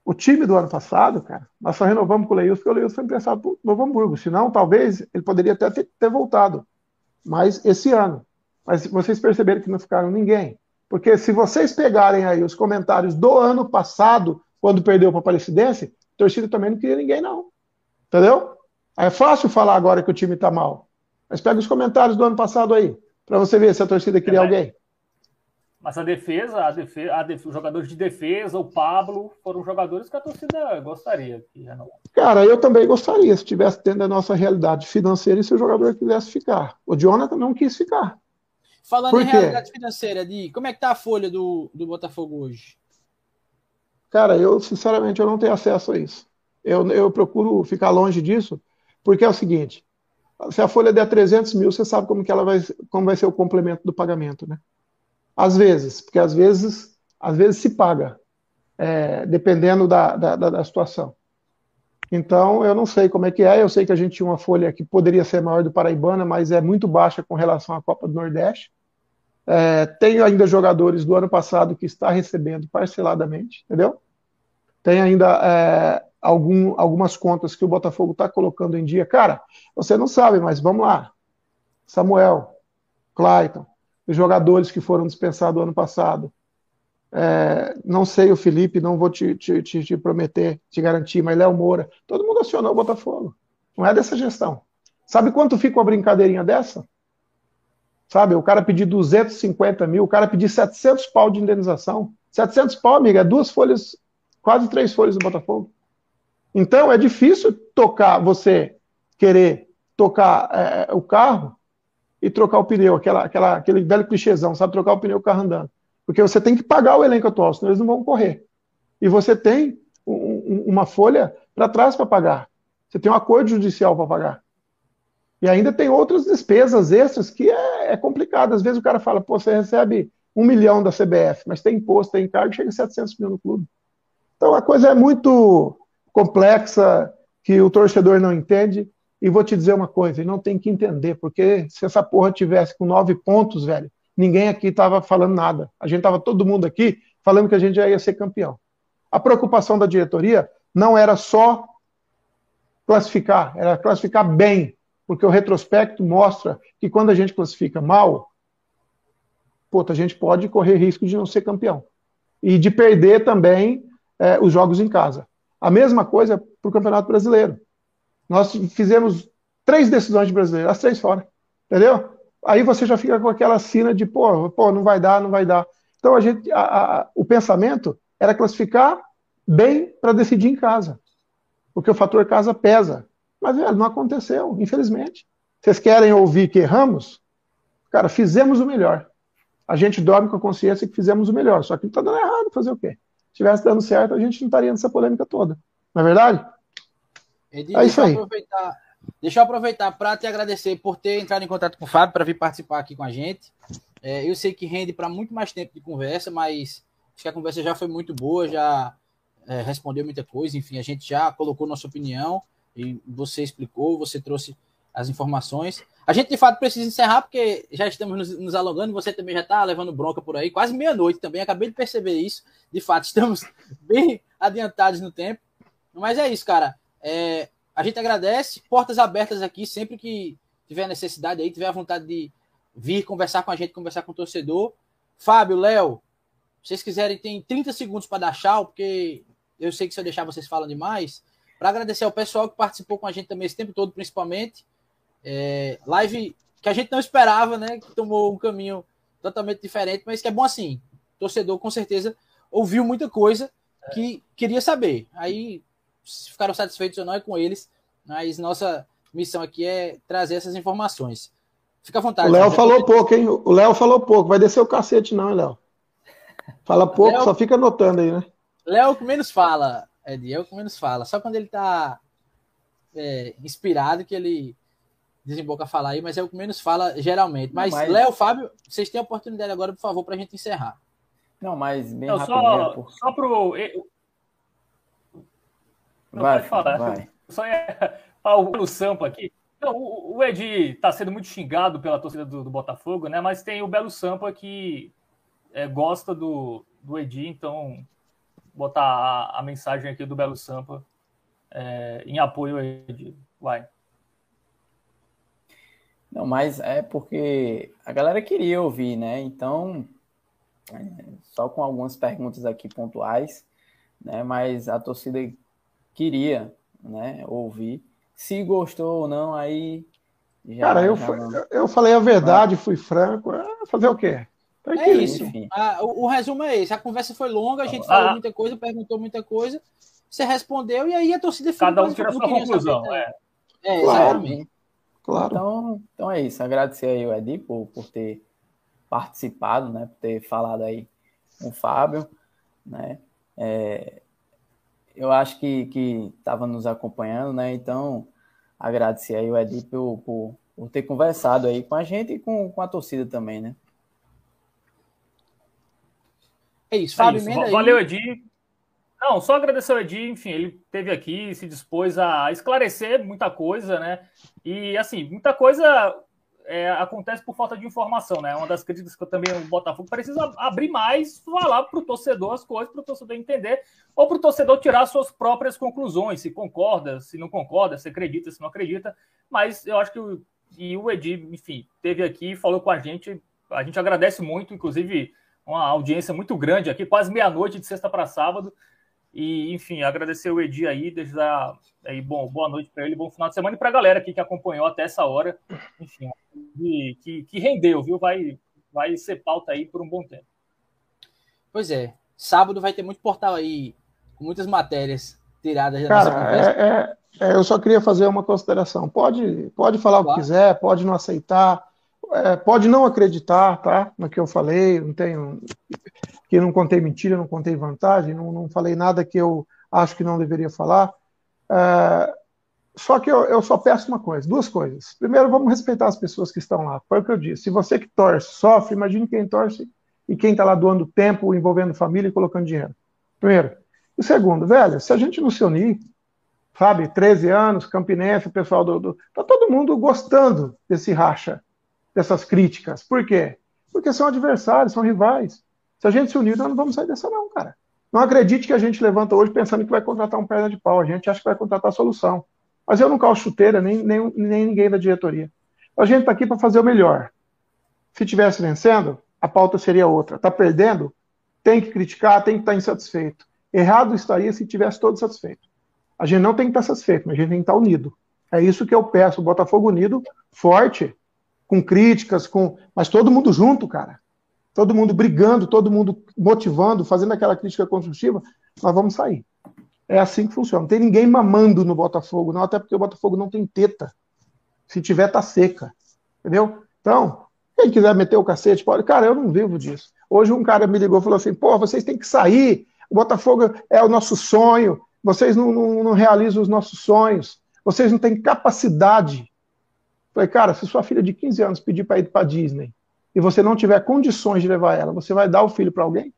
O time do ano passado, cara, nós só renovamos com o Leilson, porque o Leilson foi emprestado para o Novo Hamburgo. Senão, talvez, ele poderia até ter, ter voltado. Mas esse ano. Mas vocês perceberam que não ficaram ninguém. Porque se vocês pegarem aí os comentários do ano passado, quando perdeu para a Palestidense, a torcida também não queria ninguém, não. Entendeu? É fácil falar agora que o time está mal. Mas pega os comentários do ano passado aí, para você ver se a torcida queria é, alguém. Mas a defesa, a defesa, a defesa, os jogadores de defesa, o Pablo, foram jogadores que a torcida gostaria. Cara, eu também gostaria, se tivesse dentro da nossa realidade financeira e se o jogador quisesse ficar. O Jonathan não quis ficar. Falando Por em quê? realidade financeira, Di, como é que tá a folha do, do Botafogo hoje? Cara, eu, sinceramente, eu não tenho acesso a isso. Eu, eu procuro ficar longe disso, porque é o seguinte, se a folha der 300 mil, você sabe como que ela vai, como vai ser o complemento do pagamento, né? Às vezes, porque às vezes, às vezes se paga, é, dependendo da, da, da, situação. Então, eu não sei como é que é. Eu sei que a gente tinha uma folha que poderia ser maior do Paraibana, mas é muito baixa com relação à Copa do Nordeste. É, tem ainda jogadores do ano passado que está recebendo parceladamente, entendeu? Tem ainda é, algum, algumas contas que o Botafogo está colocando em dia. Cara, você não sabe, mas vamos lá. Samuel, Clayton, os jogadores que foram dispensados ano passado. É, não sei o Felipe, não vou te, te, te, te, prometer, te garantir, mas Léo Moura, todo mundo acionou o Botafogo. Não é dessa gestão. Sabe quanto fica uma brincadeirinha dessa? Sabe, o cara pedir 250 mil, o cara pedir 700 pau de indenização. 700 pau, amiga, é duas folhas, quase três folhas do Botafogo. Então, é difícil tocar, você querer tocar é, o carro e trocar o pneu, aquela, aquela, aquele velho clichêzão, sabe? Trocar o pneu o carro andando. Porque você tem que pagar o elenco atual, senão eles não vão correr. E você tem um, uma folha para trás para pagar. Você tem um acordo judicial para pagar. E ainda tem outras despesas extras que é, é, complicado. Às vezes o cara fala, pô, você recebe um milhão da CBF, mas tem imposto, tem cargo, chega a 700 mil no clube. Então a coisa é muito complexa, que o torcedor não entende. E vou te dizer uma coisa, e não tem que entender, porque se essa porra tivesse com nove pontos, velho, ninguém aqui estava falando nada. A gente estava todo mundo aqui falando que a gente já ia ser campeão. A preocupação da diretoria não era só classificar, era classificar bem, porque o retrospecto mostra que quando a gente classifica mal, puta, a gente pode correr risco de não ser campeão e de perder também é, os jogos em casa. A mesma coisa para o Campeonato Brasileiro. Nós fizemos três decisões de brasileiro, as três fora, entendeu? Aí você já fica com aquela cena de, pô, pô, não vai dar, não vai dar. Então a gente, a, a, o pensamento era classificar bem para decidir em casa, porque o fator casa pesa. Mas velho, não aconteceu, infelizmente. Vocês querem ouvir que erramos? Cara, fizemos o melhor. A gente dorme com a consciência que fizemos o melhor, só que está dando errado, fazer o quê? Se tivesse dando certo, a gente não estaria nessa polêmica toda. Não é verdade? Edi, é isso aí. Aproveitar Deixa eu aproveitar para te agradecer por ter entrado em contato com o Fábio para vir participar aqui com a gente. É, eu sei que rende para muito mais tempo de conversa, mas acho que a conversa já foi muito boa, já é, respondeu muita coisa. Enfim, a gente já colocou nossa opinião e você explicou, você trouxe as informações. A gente de fato precisa encerrar porque já estamos nos, nos alongando. Você também já está levando bronca por aí, quase meia-noite também. Acabei de perceber isso. De fato, estamos bem adiantados no tempo. Mas é isso, cara. É, a gente agradece, portas abertas aqui, sempre que tiver necessidade aí, tiver a vontade de vir conversar com a gente, conversar com o torcedor. Fábio, Léo, vocês quiserem, tem 30 segundos para dar tchau, porque eu sei que se eu deixar vocês falam demais. Para agradecer ao pessoal que participou com a gente também esse tempo todo, principalmente. É, live que a gente não esperava, né? Que tomou um caminho totalmente diferente, mas que é bom assim. O torcedor, com certeza, ouviu muita coisa que queria saber. Aí se ficaram satisfeitos ou não é com eles, mas nossa missão aqui é trazer essas informações. Fica à vontade. O Léo falou pouco, hein? O Léo falou pouco. Vai descer o cacete, não, hein, Léo? Fala pouco, Léo... só fica anotando aí, né? Léo que menos fala, Ed, é o que menos fala. Só quando ele tá é, inspirado que ele desemboca a falar aí, mas é o que menos fala geralmente. Mas, mas... Léo, Fábio, vocês têm a oportunidade agora, por favor, para a gente encerrar. Não, mas bem não, só, por... só pro não vai, pode falar. Vai. Só ia falar o Sampa aqui. Não, o, o Edi está sendo muito xingado pela torcida do, do, Botafogo, né? Mas tem o Belo Sampa que é, gosta do, do Edi, então botar a, a, mensagem aqui do Belo Sampa é, em apoio ao Edi. Vai. Não, mas é porque a galera queria ouvir, né? Então, é, só com algumas perguntas aqui pontuais, né? Mas a torcida queria né, ouvir. Se gostou ou não, aí. Já, Cara, eu, fui, eu falei a verdade, fui franco. É, fazer o quê? Tá é isso. Ah, o, o, resumo é esse. A conversa foi longa, a gente ah, falou muita coisa, perguntou muita coisa. Você respondeu e aí a torcida Cada um tira a sua conclusão. É. é, claro. exatamente. Claro. Então, então é isso. Agradecer aí o Edi por, por ter participado, né? Por ter falado aí com o Fábio, né? É, eu acho que estava nos acompanhando, né? Então, agradecer aí o Edi por, por, por, ter conversado aí com a gente e com, com a torcida também, né? É isso, Fábio. É isso. Valeu, Edi. Não, só agradecer ao Edi, enfim, ele teve aqui, se dispôs a esclarecer muita coisa, né? E assim, muita coisa é, acontece por falta de informação, né? Uma das críticas que eu também o Botafogo precisa abrir mais, falar para o torcedor as coisas, para o torcedor entender, ou para o torcedor tirar suas próprias conclusões, se concorda, se não concorda, se acredita, se não acredita. Mas eu acho que o, e o Edi, enfim, teve aqui, falou com a gente, a gente agradece muito, inclusive uma audiência muito grande aqui, quase meia-noite de sexta para sábado. E, enfim, agradecer o Edi aí, desejar aí, bom, boa noite para ele, bom final de semana e para a galera aqui que acompanhou até essa hora. Enfim, que, que rendeu, viu? Vai, vai ser pauta aí por um bom tempo. Pois é. Sábado vai ter muito portal aí, com muitas matérias tiradas da Cara, nossa conversa. É, é, eu só queria fazer uma consideração. Pode, pode falar claro. o que quiser, pode não aceitar, é, pode não acreditar, tá? No que eu falei, não tenho. Que não contei mentira, não contei vantagem, não, não falei nada que eu acho que não deveria falar. É, só que eu, eu, só peço uma coisa, duas coisas. Primeiro, vamos respeitar as pessoas que estão lá. Foi o que eu disse. Se você que torce sofre, imagine quem torce e quem está lá doando tempo, envolvendo família e colocando dinheiro. Primeiro. E segundo, velho, se a gente não se unir, sabe, 13 anos, Campinense, o pessoal do, do. Tá todo mundo gostando desse racha, dessas críticas. Por quê? Porque são adversários, são rivais. Se a gente se unir, nós não vamos sair dessa, não, cara. Não acredite que a gente levanta hoje pensando que vai contratar um perna de pau. A gente acha que vai contratar a solução. Mas eu não calço chuteira, nem, nem, nem ninguém da diretoria. A gente está aqui para fazer o melhor. Se tivesse vencendo, a pauta seria outra. Está perdendo? Tem que criticar, tem que estar tá insatisfeito. Errado estaria se tivesse todo satisfeito. A gente não tem que estar tá satisfeito, mas a gente tem que estar tá unido. É isso que eu peço, Botafogo unido, forte, com críticas, com, mas todo mundo junto, cara. Todo mundo brigando, todo mundo motivando, fazendo aquela crítica construtiva, nós vamos sair. É assim que funciona. Não tem ninguém mamando no Botafogo, não, até porque o Botafogo não tem teta. Se tiver, tá seca. Entendeu? Então, quem quiser meter o cacete, pode. Cara, eu não vivo disso. Hoje um cara me ligou e falou assim: pô, vocês têm que sair. O Botafogo é o nosso sonho. Vocês não, não, não realizam os nossos sonhos. Vocês não têm capacidade. Falei, cara, se sua filha de 15 anos pedir para ir para Disney e você não tiver condições de levar ela, você vai dar o filho para alguém?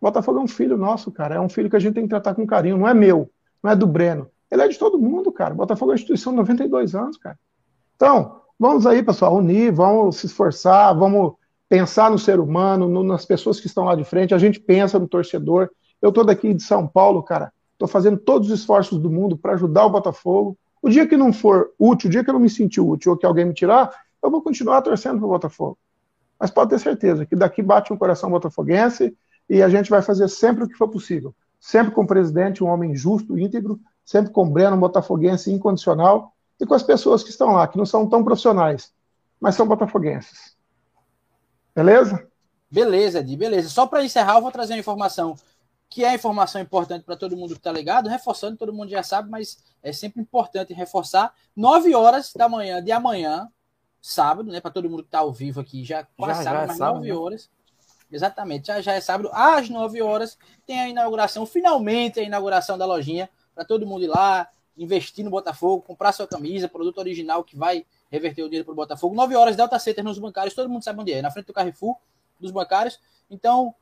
Botafogo é um filho nosso, cara. É um filho que a gente tem que tratar com carinho. Não é meu, não é do Breno. Ele é de todo mundo, cara. Botafogo é uma instituição de 92 anos, cara. Então, vamos aí, pessoal, unir, vamos se esforçar, vamos pensar no ser humano, no, nas pessoas que estão lá de frente. A gente pensa no torcedor. Eu tô daqui de São Paulo, cara. Estou fazendo todos os esforços do mundo para ajudar o Botafogo. O dia que não for útil, o dia que eu não me sentir útil ou que alguém me tirar, eu vou continuar torcendo para o Botafogo. Mas pode ter certeza que daqui bate um coração botafoguense e a gente vai fazer sempre o que for possível. Sempre com o presidente, um homem justo, íntegro, sempre com o Breno, um botafoguense incondicional, e com as pessoas que estão lá, que não são tão profissionais, mas são botafoguenses. Beleza? Beleza, Edi, beleza. Só para encerrar, eu vou trazer uma informação que é informação importante para todo mundo que está ligado, reforçando, todo mundo já sabe, mas é sempre importante reforçar. 9 horas da manhã de amanhã, sábado, né? Para todo mundo que está ao vivo aqui, já quase já, sabe, já mas sábado, 9 né? horas. Exatamente, já, já é sábado, às 9 horas, tem a inauguração, finalmente a inauguração da lojinha, para todo mundo ir lá, investir no Botafogo, comprar sua camisa, produto original que vai reverter o dinheiro para o Botafogo. 9 horas, Delta Center nos bancários, todo mundo sabe onde é, na frente do Carrefour, dos bancários. Então,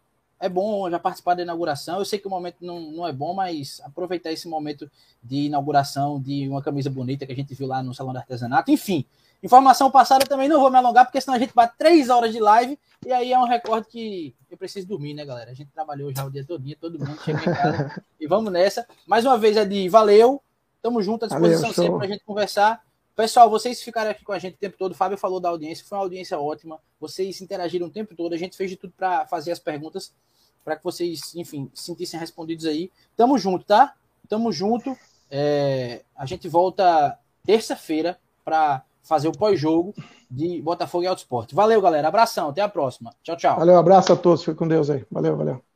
é bom já participar da inauguração. Eu sei que o momento não, não é bom, mas aproveitar esse momento de inauguração de uma camisa bonita que a gente viu lá no Salão de Artesanato. Enfim, Informação passada também não vou me alongar, porque senão a gente bate três horas de live e aí é um recorde que eu preciso dormir, né, galera? A gente trabalhou já o dia todo, todo mundo chega em casa e vamos nessa. Mais uma vez, Edi, valeu. Tamo junto à disposição valeu, sempre para a gente conversar. Pessoal, vocês ficaram aqui com a gente o tempo todo. O Fábio falou da audiência, foi uma audiência ótima. Vocês interagiram o tempo todo. A gente fez de tudo para fazer as perguntas, para que vocês, enfim, se sentissem respondidos aí. Tamo junto, tá? Tamo junto. É... A gente volta terça-feira para fazer o pós-jogo de Botafogo e Alto Esporte. Valeu, galera. Abração. Até a próxima. Tchau, tchau. Valeu, abraço a todos. Fique com Deus aí. Valeu, valeu.